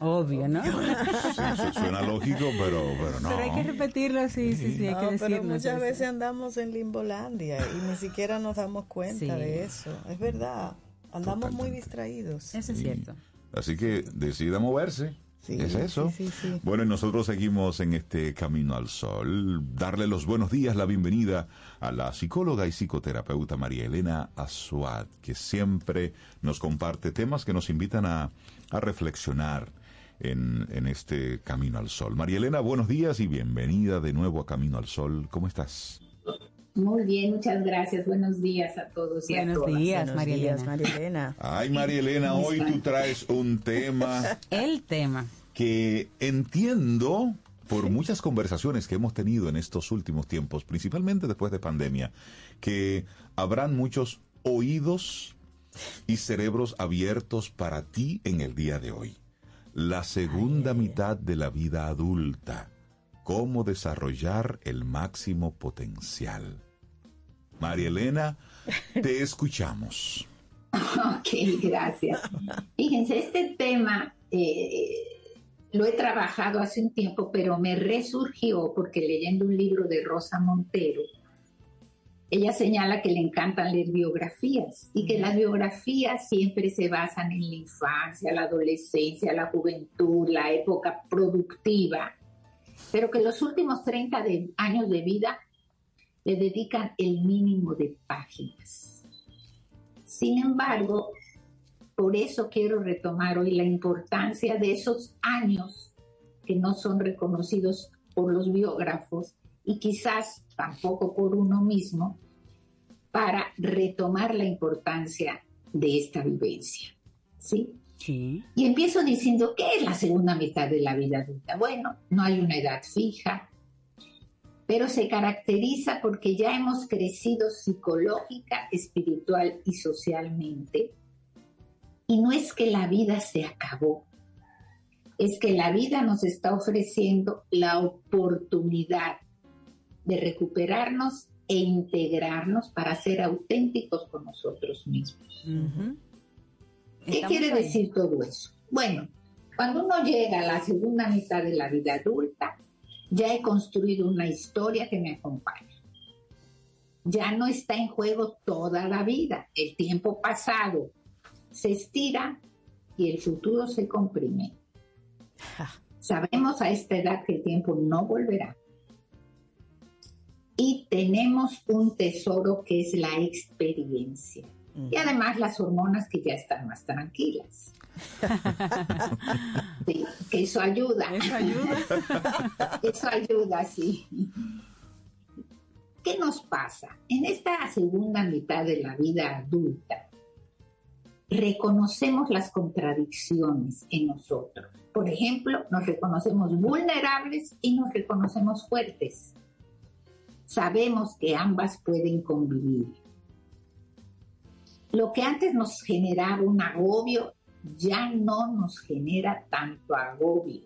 [SPEAKER 3] Obvio, ¿no?
[SPEAKER 1] Sí, su- suena lógico, pero, pero no.
[SPEAKER 3] Pero hay que repetirlo, sí, sí, sí, hay
[SPEAKER 2] No,
[SPEAKER 3] que
[SPEAKER 2] pero
[SPEAKER 3] decirlo.
[SPEAKER 2] muchas
[SPEAKER 3] sí,
[SPEAKER 2] veces andamos en Limbolandia y ni siquiera nos damos cuenta
[SPEAKER 3] Sí.
[SPEAKER 2] de eso. Es verdad, andamos muy distraídos.
[SPEAKER 3] Eso es cierto.
[SPEAKER 1] Así que decida moverse. Es eso.
[SPEAKER 2] sí, sí, sí.
[SPEAKER 1] Bueno, y nosotros seguimos en este camino al sol. Darle los buenos días, la bienvenida a la psicóloga y psicoterapeuta María Elena Azuad, que siempre nos comparte temas que nos invitan a, a reflexionar en, en este camino al sol. María Elena, buenos días y bienvenida de nuevo a Camino al Sol. ¿Cómo estás?
[SPEAKER 16] Muy bien, muchas gracias. Buenos días a todos y a
[SPEAKER 3] Buenos
[SPEAKER 16] todas.
[SPEAKER 3] días,
[SPEAKER 2] Buenos
[SPEAKER 3] María
[SPEAKER 2] días,
[SPEAKER 3] Elena.
[SPEAKER 2] María Elena.
[SPEAKER 1] Ay, María Elena, hoy tú traes un tema
[SPEAKER 3] El tema.
[SPEAKER 1] que entiendo por muchas conversaciones que hemos tenido en estos últimos tiempos, principalmente después de pandemia, que habrán muchos oídos y cerebros abiertos para ti en el día de hoy. La segunda mitad de la vida adulta. Cómo desarrollar el máximo potencial. María Elena, te escuchamos.
[SPEAKER 16] Ok, gracias. Fíjense, este tema eh, lo he trabajado hace un tiempo, pero me resurgió porque leyendo un libro de Rosa Montero, ella señala que le encantan leer biografías y que las biografías siempre se basan en la infancia, la adolescencia, la juventud, la época productiva, pero que los últimos 30 de- años de vida le dedican el mínimo de páginas. Sin embargo, por eso quiero retomar hoy la importancia de esos años que no son reconocidos por los biógrafos y quizás tampoco por uno mismo, para retomar la importancia de esta vivencia. ¿Sí?
[SPEAKER 3] Sí.
[SPEAKER 16] Y empiezo diciendo, ¿qué es la segunda mitad de la vida adulta? Bueno, no hay una edad fija, pero se caracteriza porque ya hemos crecido psicológica, espiritual y socialmente. Y no es que la vida se acabó, es que la vida nos está ofreciendo la oportunidad de recuperarnos e integrarnos para ser auténticos con nosotros mismos. ¿Qué quiere decir todo eso? Bueno, cuando uno llega a la segunda mitad de la vida adulta, ya he construido una historia que me acompaña. Ya no está en juego toda la vida. El tiempo pasado se estira y el futuro se comprime. Sabemos a esta edad que el tiempo no volverá. Y tenemos un tesoro que es la experiencia. Y además las hormonas que ya están más tranquilas. Sí, que eso ayuda.
[SPEAKER 3] Eso ayuda.
[SPEAKER 16] Eso ayuda, sí. ¿Qué nos pasa? En esta segunda mitad de la vida adulta, reconocemos las contradicciones en nosotros. Por ejemplo, nos reconocemos vulnerables y nos reconocemos fuertes. Sabemos que ambas pueden convivir. Lo que antes nos generaba un agobio ya no nos genera tanto agobio.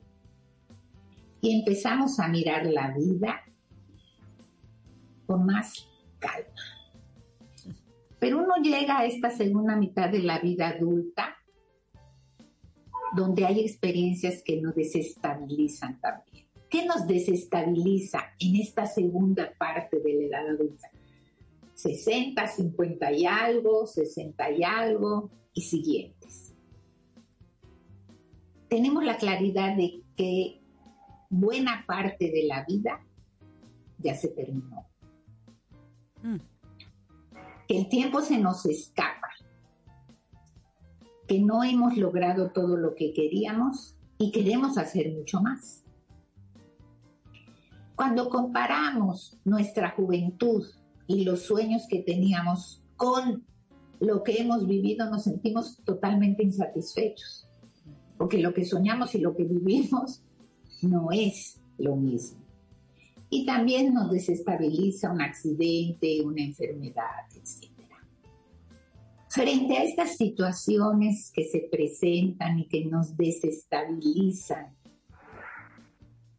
[SPEAKER 16] Y empezamos a mirar la vida con más calma. Pero uno llega a esta segunda mitad de la vida adulta donde hay experiencias que nos desestabilizan también. ¿Qué nos desestabiliza en esta segunda parte de la edad adulta? 60, 50 y algo, 60 y algo y siguientes. Tenemos la claridad de que buena parte de la vida ya se terminó. Que el tiempo se nos escapa. Que no hemos logrado todo lo que queríamos y queremos hacer mucho más. Cuando comparamos nuestra juventud y los sueños que teníamos con lo que hemos vivido, nos sentimos totalmente insatisfechos. Porque lo que soñamos y lo que vivimos no es lo mismo. Y también nos desestabiliza un accidente, una enfermedad, etc. Frente a estas situaciones que se presentan y que nos desestabilizan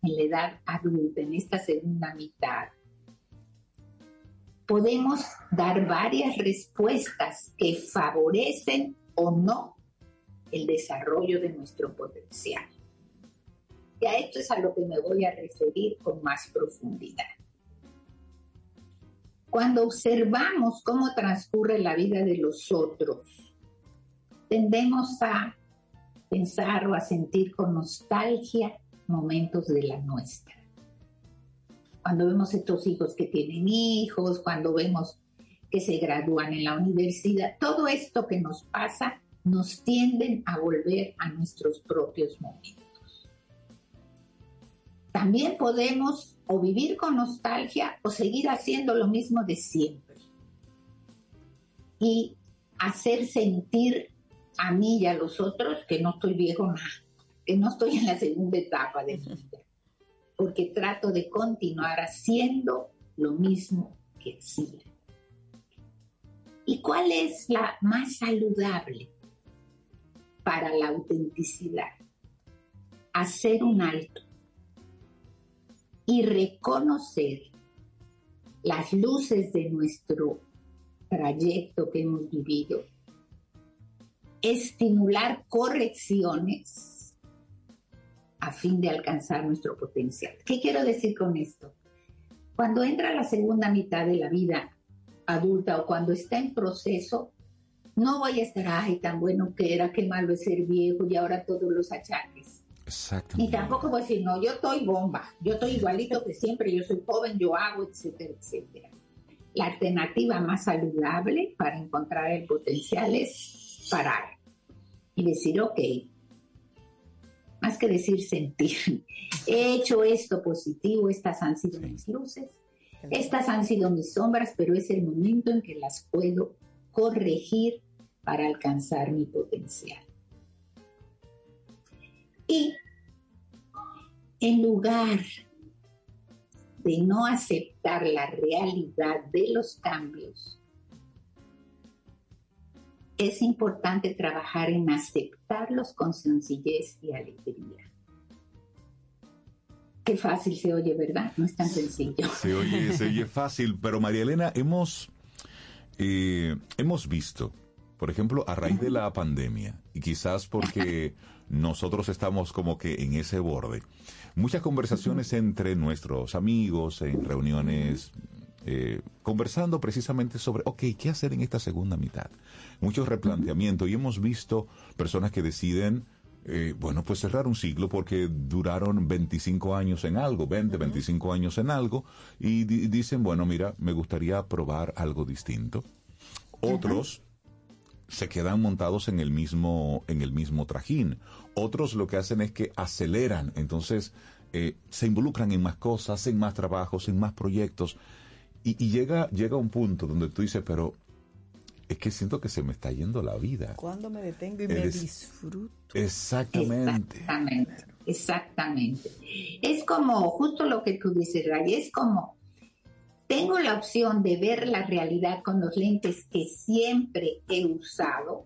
[SPEAKER 16] en la edad adulta, en esta segunda mitad, podemos dar varias respuestas que favorecen o no el desarrollo de nuestro potencial. Y a esto es a lo que me voy a referir con más profundidad. Cuando observamos cómo transcurre la vida de los otros, tendemos a pensar o a sentir con nostalgia momentos de la nuestra. Cuando vemos estos hijos que tienen hijos, cuando vemos que se gradúan en la universidad, todo esto que nos pasa nos tienden a volver a nuestros propios momentos. También podemos o vivir con nostalgia o seguir haciendo lo mismo de siempre. Y hacer sentir a mí y a los otros que no estoy viejo nada, que no estoy en la segunda etapa de mi vida, porque trato de continuar haciendo lo mismo que hacía. ¿Y cuál es la más saludable para la autenticidad? Hacer un alto y reconocer las luces de nuestro trayecto que hemos vivido, estimular correcciones a fin de alcanzar nuestro potencial. ¿Qué quiero decir con esto? Cuando entra la segunda mitad de la vida adulta o cuando está en proceso, no voy a estar, ay, tan bueno que era, qué malo es ser viejo y ahora todos los achaques. Ni tampoco voy a decir, no, yo estoy bomba, yo estoy igualito que siempre, yo soy joven, yo hago, etcétera, etcétera. La alternativa más saludable para encontrar el potencial es parar y decir, ok, más que decir sentir, he hecho esto positivo, estas han sido mis luces, estas han sido mis sombras, pero es el momento en que las puedo corregir para alcanzar mi potencial. Y en lugar de no aceptar la realidad de los cambios, es importante trabajar en aceptarlos con sencillez y alegría. Qué fácil se oye, ¿verdad? No es tan sencillo.
[SPEAKER 1] Se oye, se oye fácil, pero María Elena, hemos, eh, hemos visto, por ejemplo, a raíz de la pandemia, y quizás porque nosotros estamos como que en ese borde, muchas conversaciones entre nuestros amigos, en reuniones, eh, conversando precisamente sobre, ok, ¿qué hacer en esta segunda mitad? Muchos replanteamientos, y hemos visto personas que deciden eh, bueno, pues cerrar un ciclo porque duraron 25 años en algo, 20, 25 años en algo, y dicen, bueno, mira, me gustaría probar algo distinto. Otros se quedan montados en el mismo, en el mismo trajín. Otros lo que hacen es que aceleran, entonces eh, se involucran en más cosas, hacen más trabajos, en más proyectos. Y, y, llega, llega un punto donde tú dices, pero es que siento que se me está yendo la vida.
[SPEAKER 2] Cuando me detengo y me disfruto.
[SPEAKER 1] Exactamente.
[SPEAKER 16] Exactamente. Exactamente. Es como, justo lo que tú dices, Ray, es como, tengo la opción de ver la realidad con los lentes que siempre he usado,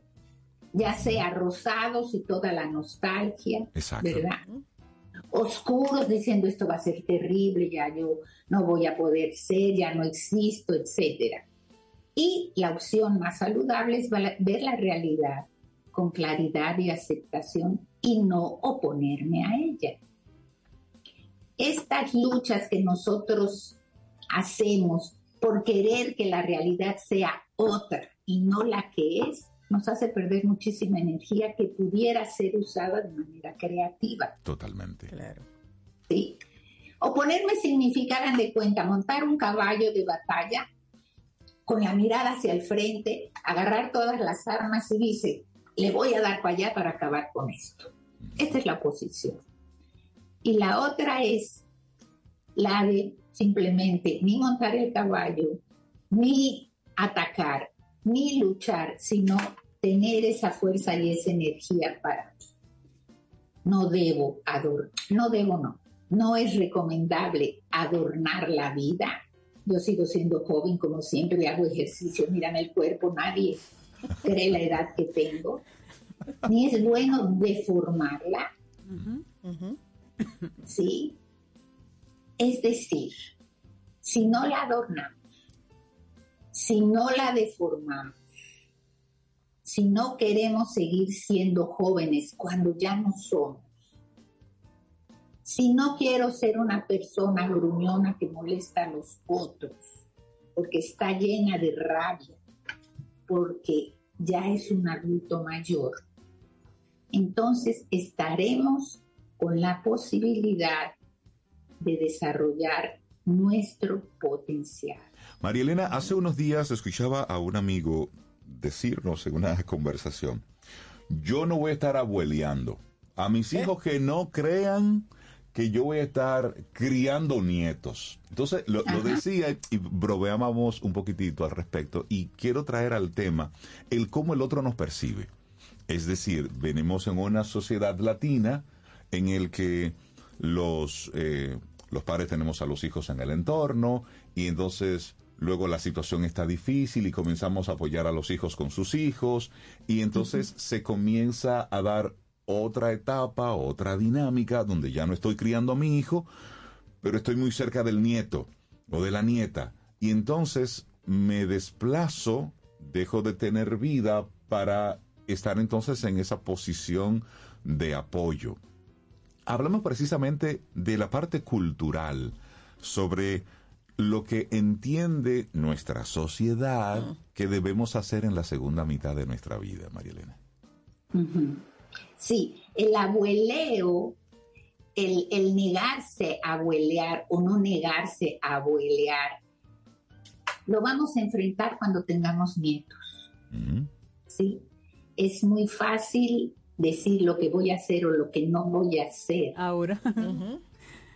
[SPEAKER 16] ya sea rosados y toda la nostalgia, ¿verdad? Oscuros diciendo esto va a ser terrible, ya yo no voy a poder ser, ya no existo, etcétera y la opción más saludable es ver la realidad con claridad y aceptación y no oponerme a ella. Estas luchas que nosotros hacemos por querer que la realidad sea otra y no la que es, nos hace perder muchísima energía que pudiera ser usada de manera creativa.
[SPEAKER 1] Totalmente.
[SPEAKER 2] Claro.
[SPEAKER 16] Sí. Oponerme significa, de cuenta, montar un caballo de batalla con la mirada hacia el frente, agarrar todas las armas y dice, le voy a dar para allá para acabar con esto. Esta es la posición. Y la otra es la de simplemente ni montar el caballo, ni atacar, ni luchar, sino tener esa fuerza y esa energía para no debo adornar, no debo no, no es recomendable adornar la vida yo sigo siendo joven, como siempre, hago ejercicio, mírame el cuerpo, nadie cree la edad que tengo. Ni es bueno deformarla. ¿Sí? Es decir, si no la adornamos, si no la deformamos, si no queremos seguir siendo jóvenes cuando ya no somos, si no quiero ser una persona gruñona que molesta a los otros, porque está llena de rabia, porque ya es un adulto mayor, entonces estaremos con la posibilidad de desarrollar nuestro potencial.
[SPEAKER 1] María Elena, hace unos días escuchaba a un amigo decirnos en una conversación, yo no voy a estar abueleando a mis ¿Eh? hijos que no crean que yo voy a estar criando nietos. Entonces, lo, decía y bromeábamos un poquitito al respecto y quiero traer al tema el cómo el otro nos percibe. Es decir, venimos en una sociedad latina en el que los, eh, los padres tenemos a los hijos en el entorno y entonces luego la situación está difícil y comenzamos a apoyar a los hijos con sus hijos y entonces se comienza a dar otra etapa, otra dinámica, donde ya no estoy criando a mi hijo, pero estoy muy cerca del nieto o de la nieta. Y entonces me desplazo, dejo de tener vida para estar entonces en esa posición de apoyo. Hablamos precisamente de la parte cultural, sobre lo que entiende nuestra sociedad que debemos hacer en la segunda mitad de nuestra vida, María Elena.
[SPEAKER 16] Sí, el abueleo, el, negarse a abuelear o no negarse a abuelear, lo vamos a enfrentar cuando tengamos nietos. Sí, es muy fácil decir lo que voy a hacer o lo que no voy a hacer.
[SPEAKER 3] Ahora.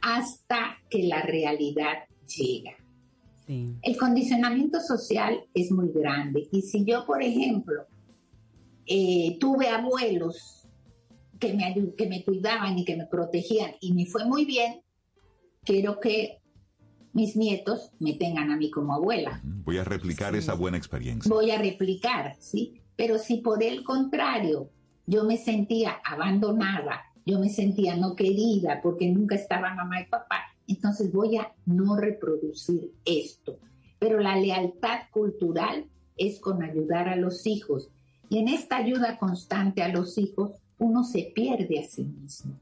[SPEAKER 16] hasta que la realidad llega. El condicionamiento social es muy grande. Y si yo, por ejemplo, eh, tuve abuelos que me, que me cuidaban y que me protegían y me fue muy bien, quiero que mis nietos me tengan a mí como abuela.
[SPEAKER 1] Voy a replicar esa buena experiencia.
[SPEAKER 16] Voy a replicar, ¿sí? Pero si por el contrario yo me sentía abandonada, yo me sentía no querida porque nunca estaba mamá y papá, entonces voy a no reproducir esto. Pero la lealtad cultural es con ayudar a los hijos. Y en esta ayuda constante a los hijos, uno se pierde a sí mismo.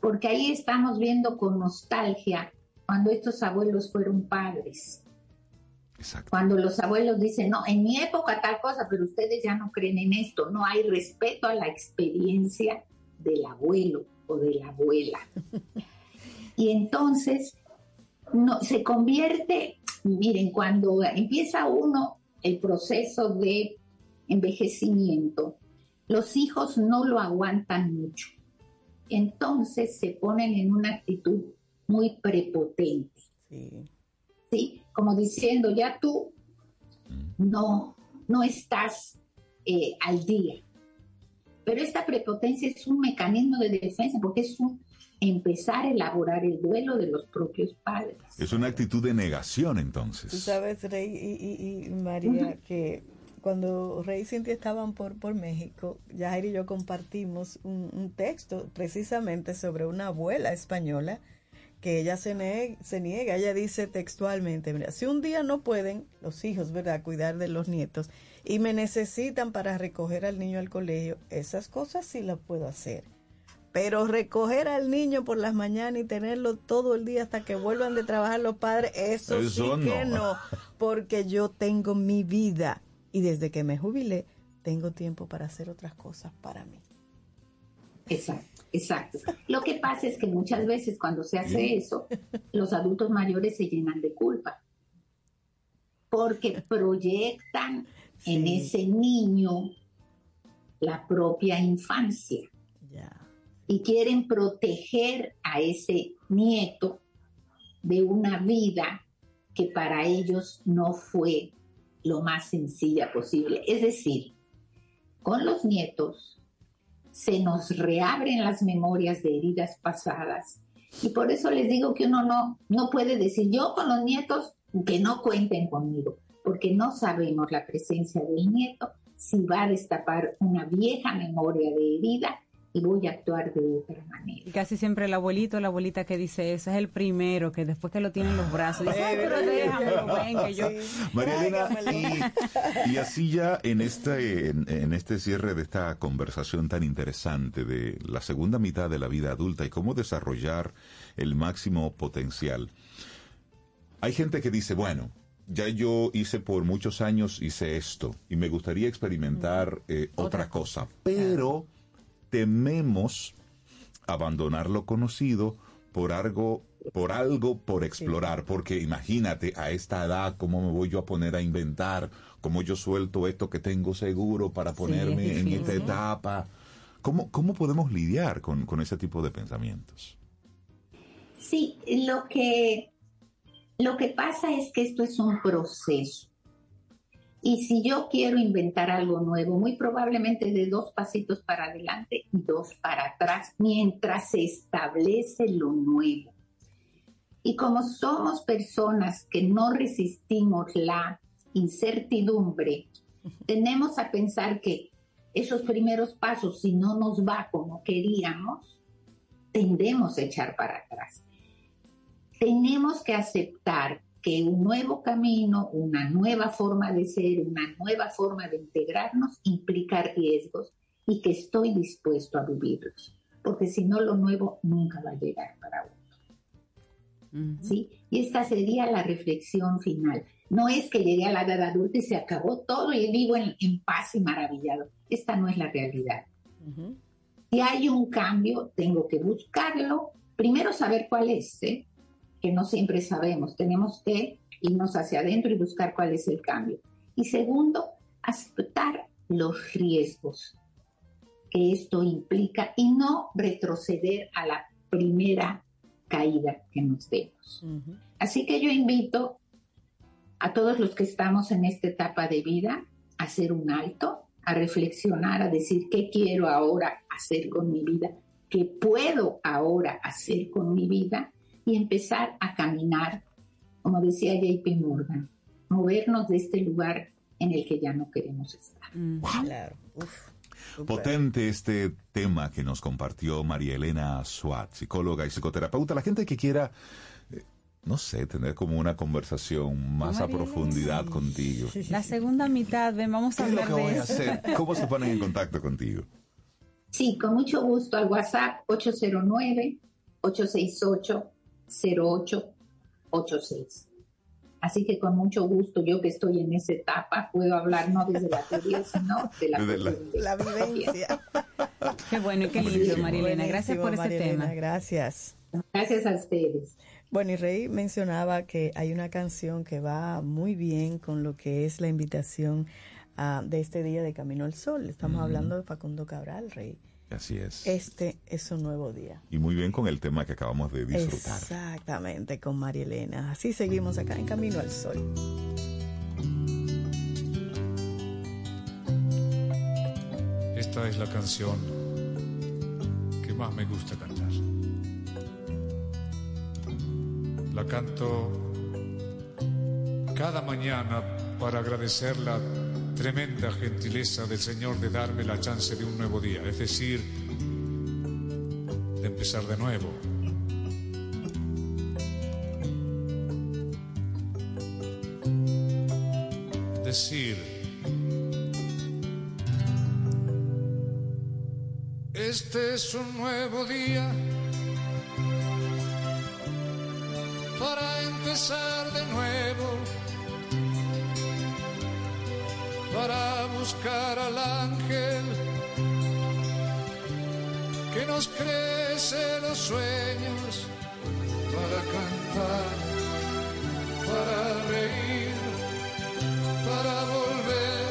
[SPEAKER 16] Porque ahí estamos viendo con nostalgia cuando estos abuelos fueron padres. Cuando los abuelos dicen, no, en mi época tal cosa, pero ustedes ya no creen en esto, no hay respeto a la experiencia del abuelo o de la abuela. y entonces no, se convierte, miren, cuando empieza uno el proceso de envejecimiento, los hijos no lo aguantan mucho. Entonces se ponen en una actitud muy prepotente. Sí. Como diciendo, ya tú no, no estás eh, al día. Pero esta prepotencia es un mecanismo de defensa porque es un empezar a elaborar el duelo de los propios padres.
[SPEAKER 1] Es una actitud de negación entonces.
[SPEAKER 2] Tú sabes, Rey y, María, que cuando Rey y Cintia estaban por, por México, Jair y yo compartimos un, texto precisamente sobre una abuela española que ella se, se niega, ella dice textualmente, mira, si un día no pueden los hijos, ¿verdad?, cuidar de los nietos y me necesitan para recoger al niño al colegio, esas cosas sí las puedo hacer. Pero recoger al niño por las mañanas y tenerlo todo el día hasta que vuelvan de trabajar los padres, eso, sí que no, porque yo tengo mi vida y desde que me jubilé tengo tiempo para hacer otras cosas para mí.
[SPEAKER 16] Exacto, exacto. Lo que pasa es que muchas veces cuando se hace eso, los adultos mayores se llenan de culpa. Porque proyectan en ese niño la propia infancia. Y quieren proteger a ese nieto de una vida que para ellos no fue lo más sencilla posible. Es decir, con los nietos se nos reabren las memorias de heridas pasadas y por eso les digo que uno no, no puede decir yo con los nietos que no cuenten conmigo, porque no sabemos la presencia del nieto si va a destapar una vieja memoria de herida y voy a actuar de otra manera. Y
[SPEAKER 3] casi siempre el abuelito la abuelita que dice eso es el primero que después que lo tiene en los brazos dice, Ay, pero déjamelo, ven que yo...
[SPEAKER 1] María Elena, y, así ya en este, en, este cierre de esta conversación tan interesante de la segunda mitad de la vida adulta y cómo desarrollar el máximo potencial, hay gente que dice, bueno, ya yo hice por muchos años, hice esto y me gustaría experimentar eh, otra, cosa, pero tememos abandonar lo conocido por algo por algo por explorar, porque imagínate a esta edad cómo me voy yo a poner a inventar, cómo yo suelto esto que tengo seguro para ponerme en esta etapa. ¿Cómo, ¿Cómo podemos lidiar con, con ese tipo de pensamientos?
[SPEAKER 16] Sí, lo que, lo que pasa es que esto es un proceso. Y si yo quiero inventar algo nuevo, muy probablemente de dos pasitos para adelante y dos para atrás, mientras se establece lo nuevo. Y como somos personas que no resistimos la incertidumbre, tenemos a pensar que esos primeros pasos, si no nos va como queríamos, tendemos a echar para atrás. Tenemos que aceptar que un nuevo camino, una nueva forma de ser, una nueva forma de integrarnos implica riesgos y que estoy dispuesto a vivirlos, porque si no lo nuevo nunca va a llegar para uno. ¿Sí? Y esta sería la reflexión final. No es que llegué a la edad adulta y se acabó todo y vivo en, paz y maravillado. Esta no es la realidad. Si hay un cambio, tengo que buscarlo. Primero saber cuál es, ¿eh? Que no siempre sabemos. Tenemos que irnos hacia adentro y buscar cuál es el cambio. Y segundo, aceptar los riesgos que esto implica y no retroceder a la primera caída que nos demos. Así que yo invito a todos los que estamos en esta etapa de vida a hacer un alto, a reflexionar, a decir qué quiero ahora hacer con mi vida, qué puedo ahora hacer con mi vida y empezar a caminar, como decía JP Morgan, movernos de este lugar en el que ya no queremos estar.
[SPEAKER 1] Mm, Potente este tema que nos compartió María Elena Suat, psicóloga y psicoterapeuta. La gente que quiera, eh, no sé, tener como una conversación más a profundidad contigo.
[SPEAKER 3] La segunda mitad, ven, vamos
[SPEAKER 1] ¿Qué
[SPEAKER 3] a
[SPEAKER 1] es lo
[SPEAKER 3] hablar
[SPEAKER 1] que voy
[SPEAKER 3] de
[SPEAKER 1] a
[SPEAKER 3] eso.
[SPEAKER 1] hacer? ¿Cómo se ponen en contacto contigo?
[SPEAKER 16] Sí, con mucho gusto al WhatsApp 809-868-0886. Así que con mucho gusto, yo que estoy en esa etapa, puedo hablar no desde la teoría, sino de la,
[SPEAKER 1] Desde la-
[SPEAKER 2] La vivencia.
[SPEAKER 3] Qué bueno y qué lindo, María Elena. Gracias por
[SPEAKER 2] Elena,
[SPEAKER 3] tema.
[SPEAKER 2] Gracias.
[SPEAKER 16] Gracias a ustedes.
[SPEAKER 2] Bueno, y Rey mencionaba que hay una canción que va muy bien con lo que es la invitación ah, de este día de Camino al Sol. Estamos hablando de Facundo Cabral, Rey.
[SPEAKER 1] Así es.
[SPEAKER 2] Este es un nuevo día.
[SPEAKER 1] Y muy bien con el tema que acabamos de disfrutar.
[SPEAKER 2] Exactamente, con María Elena. Así seguimos acá en Camino al Sol.
[SPEAKER 17] Esta es la canción que más me gusta cantar. La canto cada mañana para agradecer la tremenda gentileza del Señor de darme la chance de un nuevo día, es decir, de empezar de nuevo. Decir, Este es un nuevo día para empezar buscar al ángel que nos crece los sueños, para cantar, para reír, para volver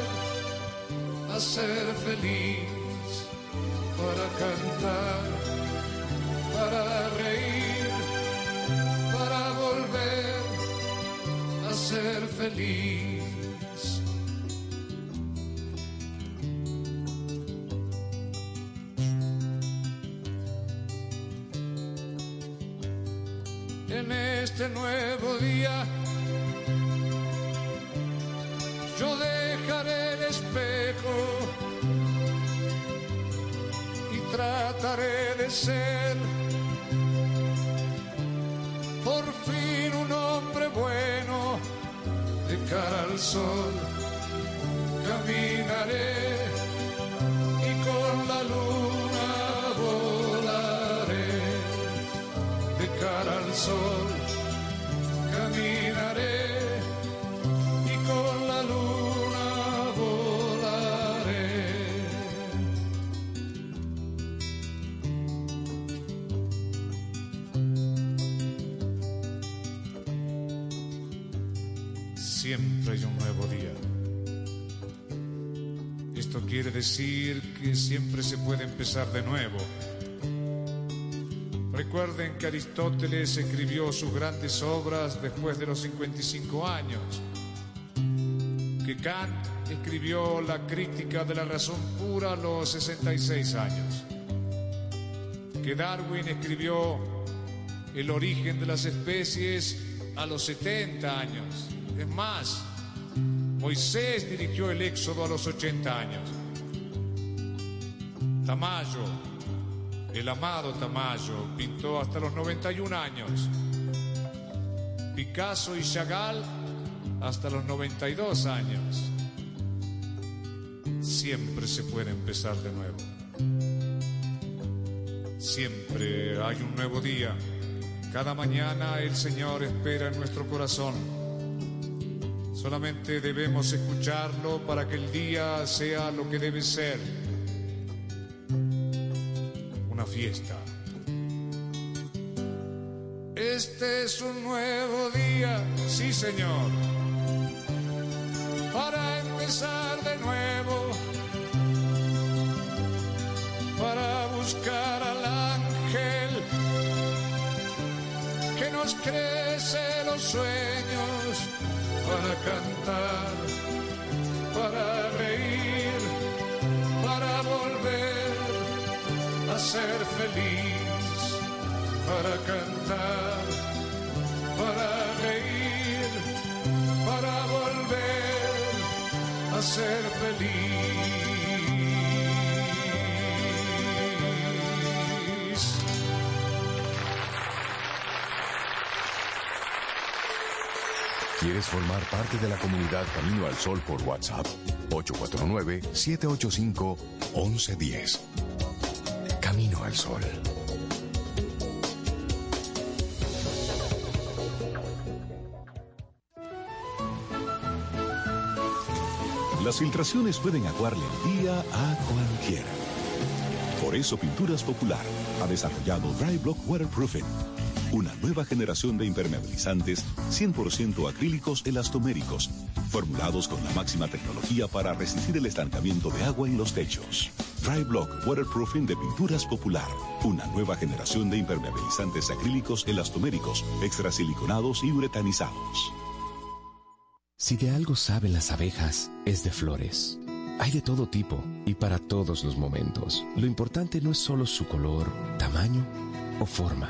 [SPEAKER 17] a ser feliz para cantar, para reír, para volver a ser feliz. Este nuevo día yo dejaré el espejo y trataré de ser por fin un hombre bueno de cara al sol. Caminaré y con la luna volaré de cara al sol. Siempre hay un nuevo día. Esto quiere decir que siempre se puede empezar de nuevo. Recuerden que Aristóteles escribió sus grandes obras después de los 55 años. Que Kant escribió la crítica de la razón pura a los 66 años. Que Darwin escribió el origen de las especies a los 70 años. Más, Moisés dirigió el éxodo a los 80 años. Tamayo, el amado Tamayo, pintó hasta los 91 años. Picasso y Chagall hasta los 92 años. Siempre se puede empezar de nuevo. Siempre hay un nuevo día. Cada mañana el Señor espera en nuestro corazón. Solamente debemos escucharlo para que el día sea lo que debe ser. Una fiesta. Este es un nuevo día, sí Señor, cantar, para reír, para volver a ser feliz, para cantar, para reír, para volver a ser feliz.
[SPEAKER 9] ¿Quieres formar parte de la comunidad Camino al Sol por WhatsApp? 849-785-1110. Camino al Sol.
[SPEAKER 12] Las filtraciones pueden aguarle el día a cualquiera. Por eso Pinturas Popular ha desarrollado Dry Block Waterproofing, una nueva generación de impermeabilizantes 100% acrílicos elastoméricos, formulados con la máxima tecnología para resistir el estancamiento de agua en los techos. Dry Block Waterproofing de Pinturas Popular, una nueva generación de impermeabilizantes acrílicos elastoméricos, extrasiliconados y uretanizados.
[SPEAKER 6] Si de algo saben las abejas, es de flores. Hay de todo tipo y para todos los momentos. Lo importante no es solo su color, tamaño o forma,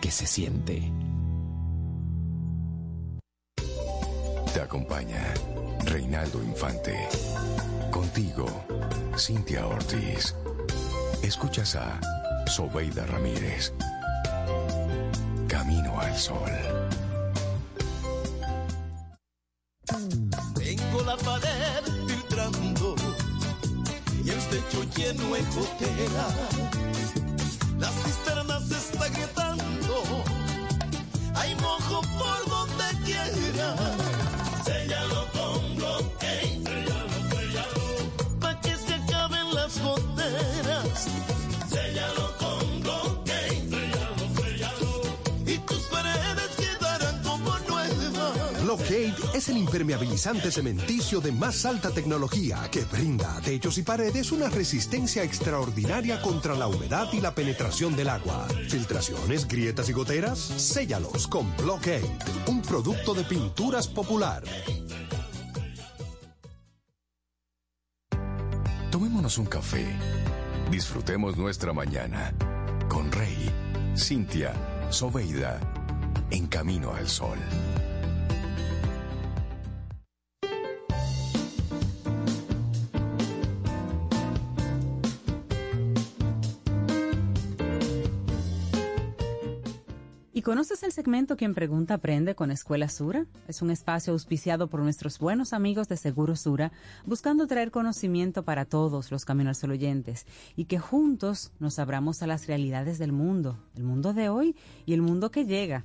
[SPEAKER 6] que se siente.
[SPEAKER 9] Te acompaña Reinaldo Infante. Contigo, Cintia Ortiz. Escuchas a Sobeida Ramírez. Camino al Sol.
[SPEAKER 18] El
[SPEAKER 7] impermeabilizante cementicio de más alta tecnología que brinda a techos y paredes una resistencia extraordinaria contra la humedad y la penetración del agua. Filtraciones, grietas y goteras, séllalos con Blockade, un producto de pinturas popular.
[SPEAKER 9] Tomémonos un café. Disfrutemos nuestra mañana con Rey, Cintia, Soveida, en camino al sol.
[SPEAKER 3] Conoces el segmento Quien Pregunta Aprende con Escuela Sura? Es un espacio auspiciado por nuestros buenos amigos de Seguro Sura, buscando traer conocimiento para todos los Caminos al oyentes y que juntos nos abramos a las realidades del mundo, el mundo de hoy y el mundo que llega.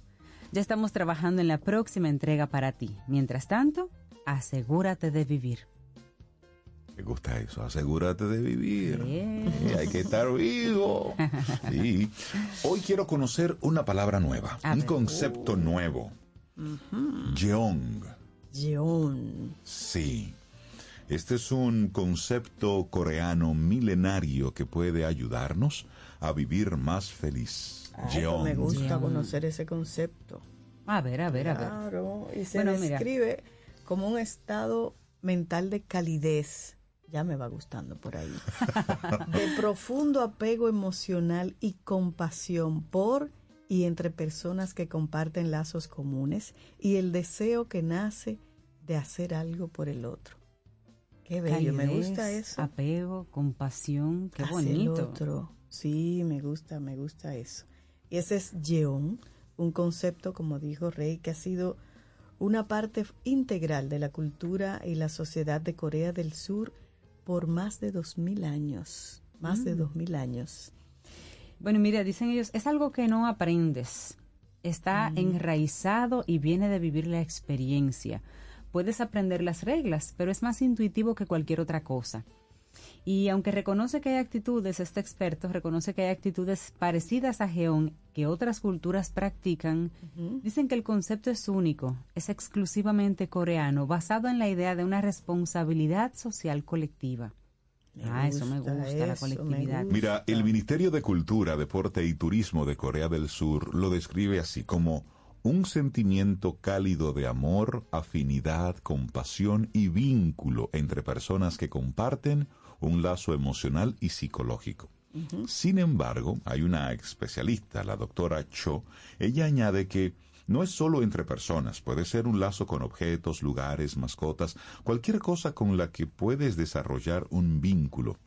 [SPEAKER 3] Ya estamos trabajando en la próxima entrega para ti. Mientras tanto, asegúrate de vivir.
[SPEAKER 1] Me gusta eso, asegúrate de vivir. Sí, hay que estar vivo. Sí. Hoy quiero conocer una palabra nueva,
[SPEAKER 2] A
[SPEAKER 1] un
[SPEAKER 2] ver.
[SPEAKER 1] concepto nuevo. Jeong.
[SPEAKER 2] Jeon.
[SPEAKER 1] Sí. Este es un concepto coreano milenario que puede ayudarnos a vivir más feliz.
[SPEAKER 2] Ay,
[SPEAKER 1] Jeong.
[SPEAKER 2] me gusta conocer ese concepto.
[SPEAKER 3] A ver, a ver, a ver.
[SPEAKER 2] Claro, y se
[SPEAKER 3] Bueno, mira.
[SPEAKER 2] describe como un estado mental de calidez. Ya me va gustando por ahí. de profundo apego emocional y compasión por y entre personas que comparten lazos comunes y el deseo que nace de hacer algo por el otro. Qué bello, me gusta eso.
[SPEAKER 3] Apego, compasión, qué
[SPEAKER 2] Hacia el
[SPEAKER 3] bonito.
[SPEAKER 2] otro. Sí, me gusta, me gusta eso. Y ese es Yeon, un concepto, como dijo Rey, que ha sido una parte integral de la cultura y la sociedad de Corea del Sur por más de dos mil años. Más de
[SPEAKER 3] Mm.
[SPEAKER 2] dos mil años.
[SPEAKER 3] Bueno, mira, dicen ellos, es algo que no aprendes. Está enraizado y viene de vivir la experiencia. Puedes aprender las reglas, pero es más intuitivo que cualquier otra cosa. Y aunque reconoce que hay actitudes, este experto reconoce que hay actitudes parecidas a Geón que otras culturas practican, dicen que el concepto es único, es exclusivamente coreano, basado en la idea de una responsabilidad social colectiva. ah, eso me
[SPEAKER 2] gusta,
[SPEAKER 3] gusta, la
[SPEAKER 2] me
[SPEAKER 3] colectividad.
[SPEAKER 1] Mira, el Ministerio de Cultura, Deporte y Turismo de Corea del Sur lo describe así como un sentimiento cálido de amor, afinidad, compasión y vínculo entre personas que comparten un lazo emocional y psicológico. Sin embargo, hay una especialista, la doctora Cho, ella añade que no es solo entre personas, puede ser un lazo con objetos, lugares, mascotas, cualquier cosa con la que puedes desarrollar un vínculo.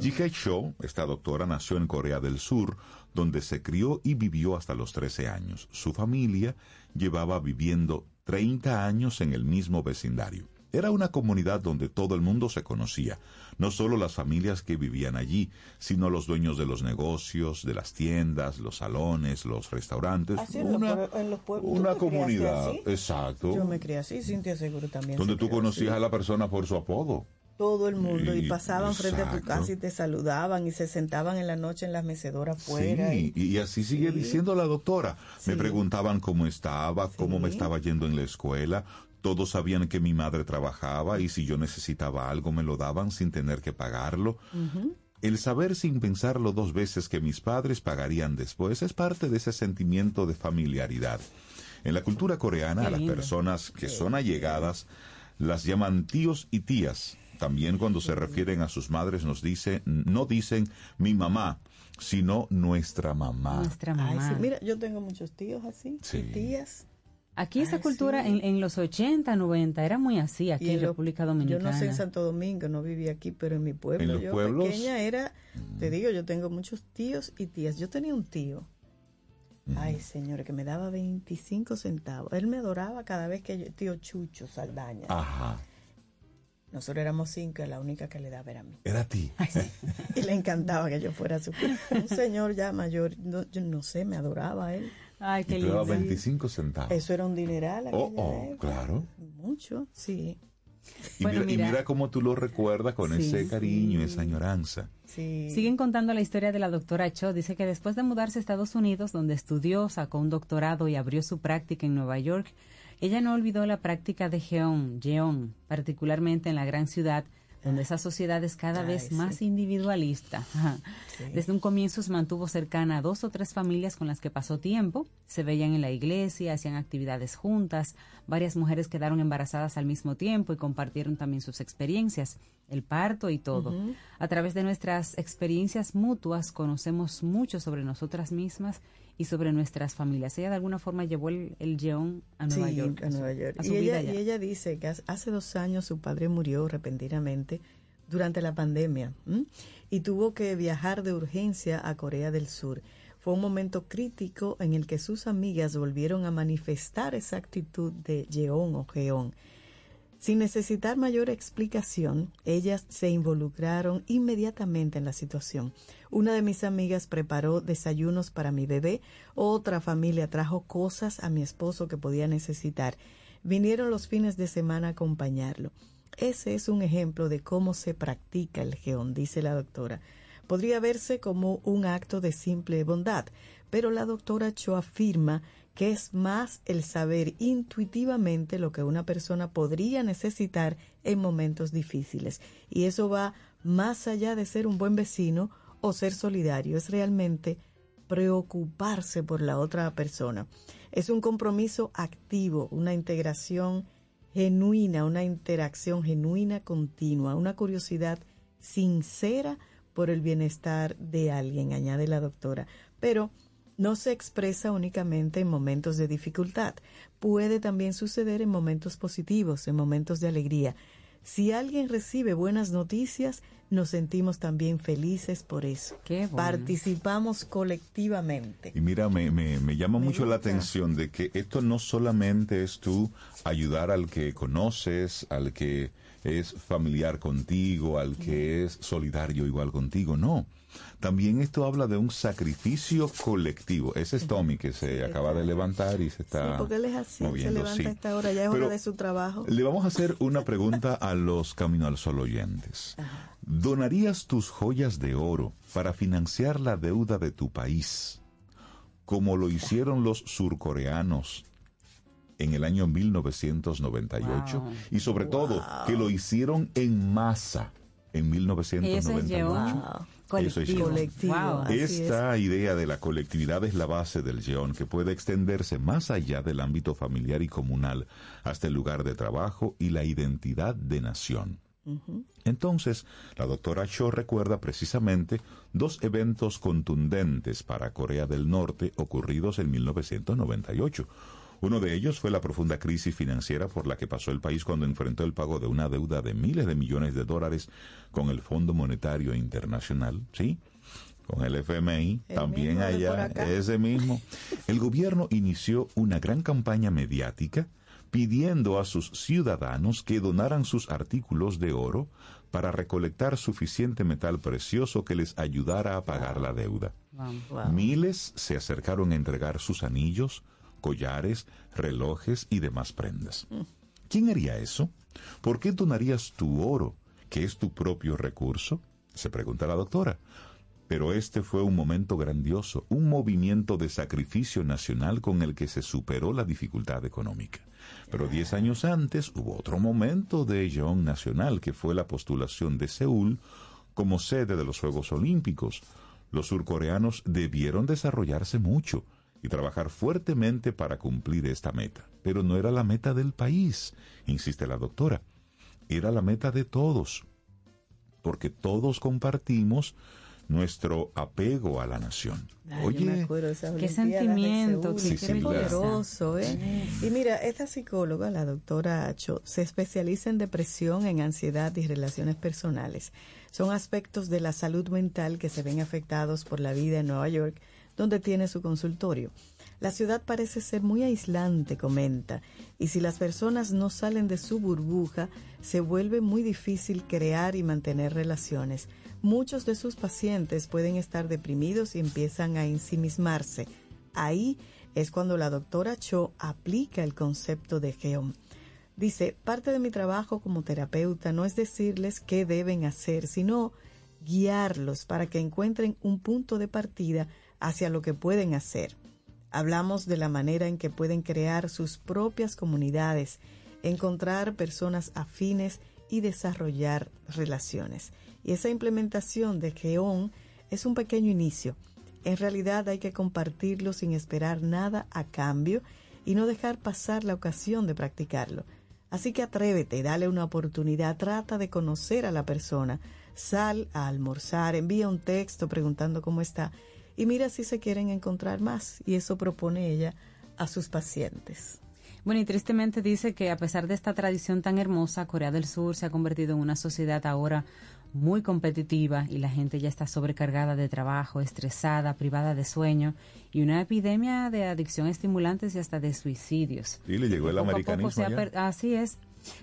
[SPEAKER 1] Ji-Hye Cho, esta doctora, nació en Corea del Sur, donde se crió y vivió hasta los 13 años. Su familia llevaba viviendo 30 años en el mismo vecindario. Era una comunidad donde todo el mundo se conocía, no solo las familias que vivían allí, sino los dueños de los negocios, de las tiendas, los salones, los restaurantes.
[SPEAKER 2] Así
[SPEAKER 1] una
[SPEAKER 2] en los pueblos.
[SPEAKER 1] una
[SPEAKER 2] ¿Tú te criaste
[SPEAKER 1] comunidad,
[SPEAKER 2] así?
[SPEAKER 1] exacto,
[SPEAKER 2] Yo me crié así, Cintia seguro también.
[SPEAKER 1] donde
[SPEAKER 2] se
[SPEAKER 1] tú conocías
[SPEAKER 2] así.
[SPEAKER 1] a la persona por su apodo.
[SPEAKER 2] Todo el mundo. Y,
[SPEAKER 1] Y-
[SPEAKER 2] pasaban frente a tu casa y te saludaban y se sentaban en la noche en las mecedoras afuera.
[SPEAKER 1] Sí, y, y así sigue diciendo la doctora. Me preguntaban cómo estaba, cómo me estaba yendo en la escuela. Todos sabían que mi madre trabajaba y si yo necesitaba algo me lo daban sin tener que pagarlo. El saber sin pensarlo dos veces que mis padres pagarían después es parte de ese sentimiento de familiaridad. En la cultura coreana, a las personas que son allegadas las llaman tíos y tías. También cuando se refieren a sus madres nos dicen, no dicen mi mamá, sino nuestra mamá.
[SPEAKER 3] Nuestra
[SPEAKER 2] Ay,
[SPEAKER 3] mamá.
[SPEAKER 2] sí, Mira, yo tengo muchos tíos así,
[SPEAKER 1] Sí.
[SPEAKER 2] y tías.
[SPEAKER 3] Aquí esa
[SPEAKER 2] Ay,
[SPEAKER 3] cultura
[SPEAKER 2] sí.
[SPEAKER 3] en, en los 80, 90 era muy así, aquí en República
[SPEAKER 2] Yo
[SPEAKER 3] Dominicana.
[SPEAKER 2] no sé en Santo Domingo, no vivía aquí, pero en mi pueblo,
[SPEAKER 1] ¿En los
[SPEAKER 2] yo
[SPEAKER 1] pueblos?
[SPEAKER 2] pequeña era, te digo, yo tengo muchos tíos y tías. Yo tenía un tío, ay señores, que me daba 25 centavos. Él me adoraba cada vez que yo, tío Chucho Saldaña.
[SPEAKER 1] Ajá.
[SPEAKER 2] Nosotros éramos cinco y la única que le daba era a mí.
[SPEAKER 1] Era a ti.
[SPEAKER 2] Y le encantaba que yo fuera su Un señor ya mayor, no, yo no sé, me adoraba él.
[SPEAKER 3] Ay,
[SPEAKER 1] Y te daba 25 centavos.
[SPEAKER 2] Eso era un dineral.
[SPEAKER 1] Oh, oh,
[SPEAKER 2] época.
[SPEAKER 1] claro.
[SPEAKER 2] Mucho, sí.
[SPEAKER 1] Y,
[SPEAKER 3] Bueno,
[SPEAKER 1] mira, y
[SPEAKER 3] mira.
[SPEAKER 1] mira cómo tú lo recuerdas con
[SPEAKER 3] Sí,
[SPEAKER 1] ese cariño,
[SPEAKER 3] sí.
[SPEAKER 1] esa añoranza.
[SPEAKER 2] Sí.
[SPEAKER 3] Siguen contando la historia de la doctora Cho. Dice que después de mudarse a Estados Unidos, donde estudió, sacó un doctorado y abrió su práctica en Nueva York, ella no olvidó la práctica de Jeon, Jeon, particularmente en la gran ciudad, donde esa sociedad es cada
[SPEAKER 2] Ay,
[SPEAKER 3] vez
[SPEAKER 2] sí.
[SPEAKER 3] más individualista. Desde un comienzo se mantuvo cercana a dos o tres familias con las que pasó tiempo. Se veían en la iglesia, hacían actividades juntas. Varias mujeres quedaron embarazadas al mismo tiempo y compartieron también sus experiencias, el parto y todo. A través de nuestras experiencias mutuas conocemos mucho sobre nosotras mismas y sobre nuestras familias. Ella de alguna forma llevó el, el a Nueva
[SPEAKER 2] Sí,
[SPEAKER 3] York.
[SPEAKER 2] a Nueva York.
[SPEAKER 3] a su
[SPEAKER 2] Y ella,
[SPEAKER 3] vida
[SPEAKER 2] y ella dice que hace- dos años su padre murió repentinamente durante la pandemia ¿m? y tuvo que viajar de urgencia a Corea del Sur. Fue un momento crítico en el que sus amigas volvieron a manifestar esa actitud de Yeon o Jeon. Sin necesitar mayor explicación, ellas se involucraron inmediatamente en la situación. Una de mis amigas preparó desayunos para mi bebé, otra familia trajo cosas a mi esposo que podía necesitar. Vinieron los fines de semana a acompañarlo. Ese es un ejemplo de cómo se practica el geón, dice la doctora. Podría verse como un acto de simple bondad, pero la doctora Cho afirma que es más el saber intuitivamente lo que una persona podría necesitar en momentos difíciles. Y eso va más allá de ser un buen vecino o ser solidario, es realmente preocuparse por la otra persona. Es un compromiso activo, una integración genuina, una interacción genuina continua, una curiosidad sincera por el bienestar de alguien, añade la doctora. Pero no se expresa únicamente en momentos de dificultad, puede también suceder en momentos positivos, en momentos de alegría. Si alguien recibe buenas noticias, nos sentimos también felices por eso.
[SPEAKER 3] bueno.
[SPEAKER 2] Participamos colectivamente.
[SPEAKER 1] Y mira, me, me, me llama
[SPEAKER 2] Me
[SPEAKER 1] mucho la atención de que esto no solamente es tú ayudar al que conoces, al que es familiar contigo, al que es solidario igual contigo, no. También esto habla de un sacrificio colectivo. Ese es Tommy que se acaba de levantar y se
[SPEAKER 2] Sí,
[SPEAKER 1] está
[SPEAKER 2] porque él es así, se
[SPEAKER 1] moviendo,
[SPEAKER 2] levanta
[SPEAKER 1] sí.
[SPEAKER 2] a esta hora, ya es
[SPEAKER 1] Pero
[SPEAKER 2] hora de su trabajo.
[SPEAKER 1] Le vamos a hacer una pregunta a los Camino al Sol oyentes. ¿Donarías tus joyas de oro para financiar la deuda de tu país, como lo hicieron los surcoreanos en el año 1998?
[SPEAKER 19] Wow.
[SPEAKER 1] Y sobre todo, que lo hicieron en masa. en 1998. Eso es
[SPEAKER 2] Colectivo. Es.
[SPEAKER 1] Esta idea de la colectividad es la base del Yeon, que puede extenderse más allá del ámbito familiar y comunal, hasta el lugar de trabajo y la identidad de nación. Entonces, la doctora Cho recuerda precisamente dos eventos contundentes para Corea del Norte ocurridos en 1998. Uno de ellos fue la profunda crisis financiera por la que pasó el país cuando enfrentó el pago de una deuda de miles de millones de dólares con el Fondo Monetario Internacional, ¿sí? Con el FMI,
[SPEAKER 2] El
[SPEAKER 1] también allá, ese mismo. El gobierno inició una gran campaña mediática pidiendo a sus ciudadanos que donaran sus artículos de oro para recolectar suficiente metal precioso que les ayudara a pagar la deuda. Miles se acercaron a entregar sus anillos, collares, relojes y demás prendas. ¿Quién haría eso? ¿Por qué donarías tu oro, que es tu propio recurso? Se pregunta la doctora. Pero este fue un momento grandioso, un movimiento de sacrificio nacional con el que se superó la dificultad económica. Pero diez años antes hubo otro momento de Yeon nacional, que fue la postulación de Seúl como sede de los Juegos Olímpicos. Los surcoreanos debieron desarrollarse mucho y trabajar fuertemente para cumplir esta meta. Pero no era la meta del país, insiste la doctora. Era la meta de todos, porque todos compartimos nuestro apego a la nación.
[SPEAKER 2] Ay,
[SPEAKER 1] Oye,
[SPEAKER 3] Qué sentimiento,
[SPEAKER 1] qué
[SPEAKER 2] poderoso, ¿eh? Y mira, esta psicóloga, la doctora Cho, se especializa en depresión, en ansiedad y relaciones personales. Son aspectos de la salud mental que se ven afectados por la vida en Nueva York, donde tiene su consultorio. La ciudad parece ser muy aislante, comenta, y si las personas no salen de su burbuja, se vuelve muy difícil crear y mantener relaciones. Muchos de sus pacientes pueden estar deprimidos y empiezan a ensimismarse. Ahí es cuando la doctora Cho aplica el concepto de Geom. Dice, parte de mi trabajo como terapeuta no es decirles qué deben hacer, sino guiarlos para que encuentren un punto de partida hacia lo que pueden hacer. Hablamos de la manera en que pueden crear sus propias comunidades, encontrar personas afines y desarrollar relaciones. Y esa implementación de Geon es un pequeño inicio. En realidad hay que compartirlo sin esperar nada a cambio y no dejar pasar la ocasión de practicarlo. Así que atrévete, dale una oportunidad, trata de conocer a la persona, sal a almorzar, envía un texto preguntando cómo está y mira si se quieren encontrar más. Y eso propone ella a sus pacientes.
[SPEAKER 3] Bueno, y tristemente dice que a pesar de esta tradición tan hermosa, Corea del Sur se ha convertido en una sociedad ahora muy competitiva y la gente ya está sobrecargada de trabajo, estresada, privada de sueño y una epidemia de adicción a estimulantes y hasta de suicidios.
[SPEAKER 1] y le llegó el
[SPEAKER 3] Poco a poco
[SPEAKER 1] americanismo
[SPEAKER 3] se ha
[SPEAKER 1] allá.
[SPEAKER 3] per- Así es.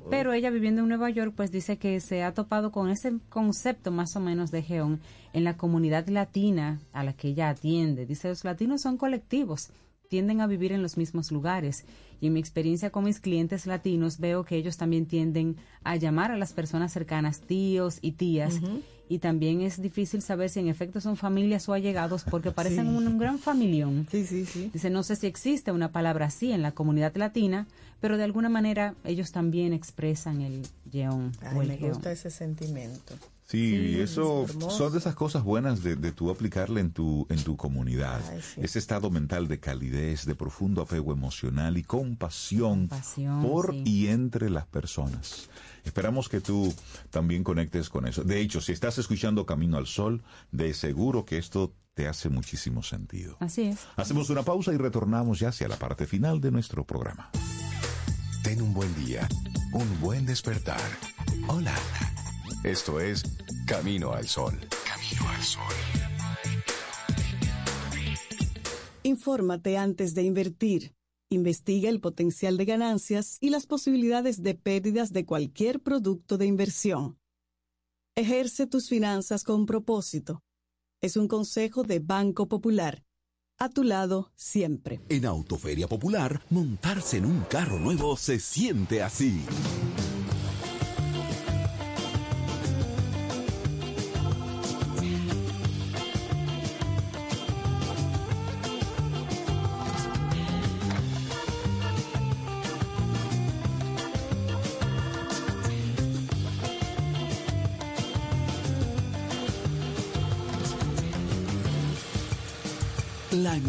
[SPEAKER 3] Pero ella viviendo en Nueva York, pues dice que se ha topado con ese concepto más o menos de Geón en la comunidad latina a la que ella atiende. Dice, los latinos son colectivos, tienden a vivir en los mismos lugares. Y en mi experiencia con mis clientes latinos veo que ellos también tienden a llamar a las personas cercanas tíos y tías. Y también es difícil saber si en efecto son familias o allegados porque parecen
[SPEAKER 2] Sí.
[SPEAKER 3] un, un gran familión.
[SPEAKER 2] Sí, sí, sí.
[SPEAKER 3] Dice, no sé si existe una palabra así en la comunidad latina, pero de alguna manera ellos también expresan el yeón o
[SPEAKER 2] Ay,
[SPEAKER 3] el
[SPEAKER 2] me gusta ese sentimiento.
[SPEAKER 1] Sí,
[SPEAKER 2] Sí,
[SPEAKER 1] eso
[SPEAKER 2] es
[SPEAKER 1] son de esas cosas buenas de, de tú aplicarle en tu, en tu comunidad.
[SPEAKER 2] Ay, sí.
[SPEAKER 1] Ese estado mental de calidez, de profundo apego emocional y compasión,
[SPEAKER 3] Compasión,
[SPEAKER 1] por
[SPEAKER 3] sí.
[SPEAKER 1] y entre las personas. Esperamos que tú también conectes con eso. De hecho, si estás escuchando Camino al Sol, de seguro que esto te hace muchísimo sentido.
[SPEAKER 3] Así es.
[SPEAKER 1] Hacemos una pausa y retornamos ya hacia la parte final de nuestro programa.
[SPEAKER 6] Ten un buen día, un buen despertar. Hola. Esto es Camino al Sol. Camino al Sol.
[SPEAKER 2] Infórmate antes de invertir. Investiga el potencial de ganancias y las posibilidades de pérdidas de cualquier producto de inversión. Ejerce tus finanzas con propósito. Es un consejo de Banco Popular. A tu lado siempre.
[SPEAKER 12] En Autoferia Popular, montarse en un carro nuevo se siente así.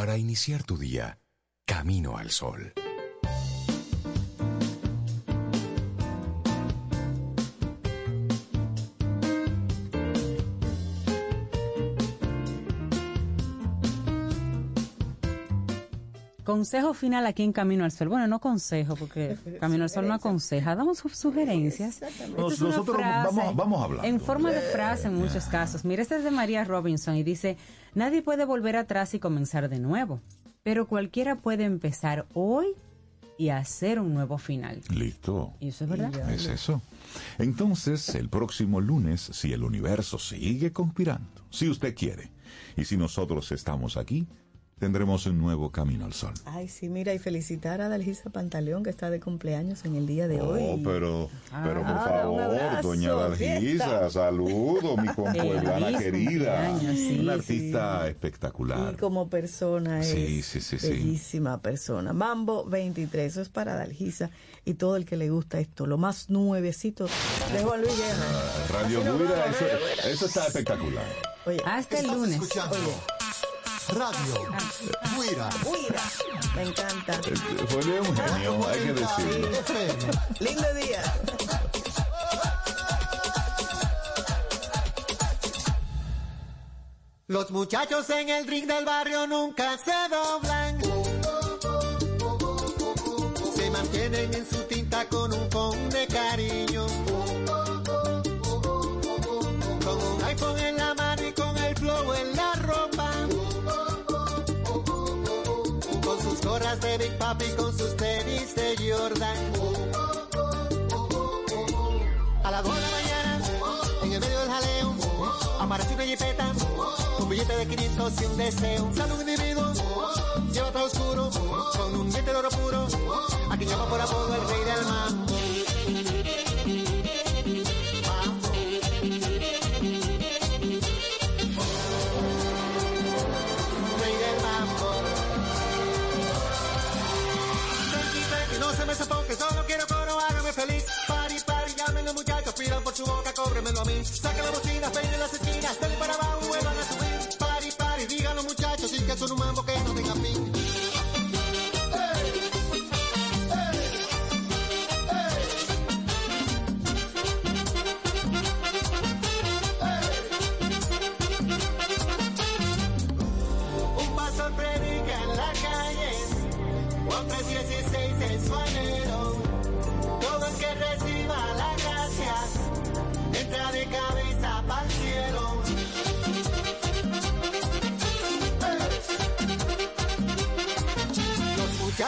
[SPEAKER 6] Para iniciar tu día, camino al sol.
[SPEAKER 3] Consejo final aquí en Camino al Sol. Bueno, no consejo, porque Camino al Sol no aconseja. Damos sus sugerencias. Es
[SPEAKER 1] Nosotros vamos, vamos a hablar.
[SPEAKER 3] En forma de frase en muchos casos. Mira, esta es de María Robinson y dice, nadie puede volver atrás y comenzar de nuevo, pero cualquiera puede empezar hoy y hacer un nuevo final.
[SPEAKER 1] Listo.
[SPEAKER 3] Y eso es verdad.
[SPEAKER 1] Es eso. Entonces, el próximo lunes, si el universo sigue conspirando, si usted quiere, y si nosotros estamos aquí, tendremos un nuevo camino al sol.
[SPEAKER 2] Ay, sí, mira, y felicitar a Dalgisa Pantaleón, que está de cumpleaños en el día de hoy.
[SPEAKER 1] Oh, pero, pero por
[SPEAKER 2] Ah,
[SPEAKER 1] favor,
[SPEAKER 2] abrazo,
[SPEAKER 1] doña Dalgisa, saludo, mi compueblana querida.
[SPEAKER 2] sí,
[SPEAKER 1] Una
[SPEAKER 2] sí.
[SPEAKER 1] artista espectacular.
[SPEAKER 2] Y como persona es
[SPEAKER 1] Sí, sí, sí, sí.
[SPEAKER 2] bellísima persona. Mambo 23, eso es para Dalgisa y todo el que le gusta esto. Lo más nuevecito de Juan Luis Guerra.
[SPEAKER 1] Radio
[SPEAKER 2] Así nos
[SPEAKER 1] Guira, eso,
[SPEAKER 2] Radio
[SPEAKER 1] eso está espectacular.
[SPEAKER 2] Oye,
[SPEAKER 3] Hasta el
[SPEAKER 2] estás
[SPEAKER 3] lunes.
[SPEAKER 2] escuchando
[SPEAKER 19] Radio Guira.
[SPEAKER 2] Guira. Me encanta.
[SPEAKER 1] Fue un genio, hay que decirlo.
[SPEAKER 2] Lindo día.
[SPEAKER 19] Los muchachos en el ring del barrio nunca se doblan. Se mantienen en su tinta con un con de cariño. Big Papi, con sus tenis de Jordan. A las 2 de la mañana, en el medio del jaleo, aparece una jipeta, un billete de 500 y un deseo. Sale un individuo, lleva todo oscuro, con un diente de oro puro, a quien llama por apodo el rey del mambo. Cóbremelo a mí. Saquen la bocina, peinen las esquinas, denle para abajo, vuelvan a subir. Pari, pari, digan muchachos, y que son un mambo que no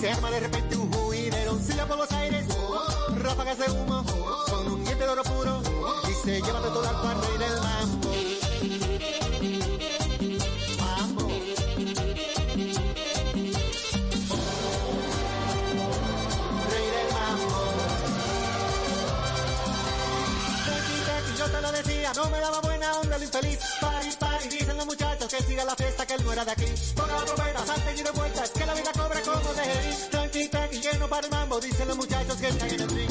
[SPEAKER 19] se arma de repente un juidero. Silla por los aires, ráfagas de humo, con un diente de oro puro y se lleva de todo al rey del mambo. Rey del mambo. Tranqui, tranqui, yo te lo decía, no me daba buena onda el infeliz. Pari, pari, dicen los muchachos que siga la fiesta, que él no era de aquí. Ponga la trompeta, salte y de vueltas, que la vida Tranqui, tranqui, que para el mambo, dicen los muchachos que están en el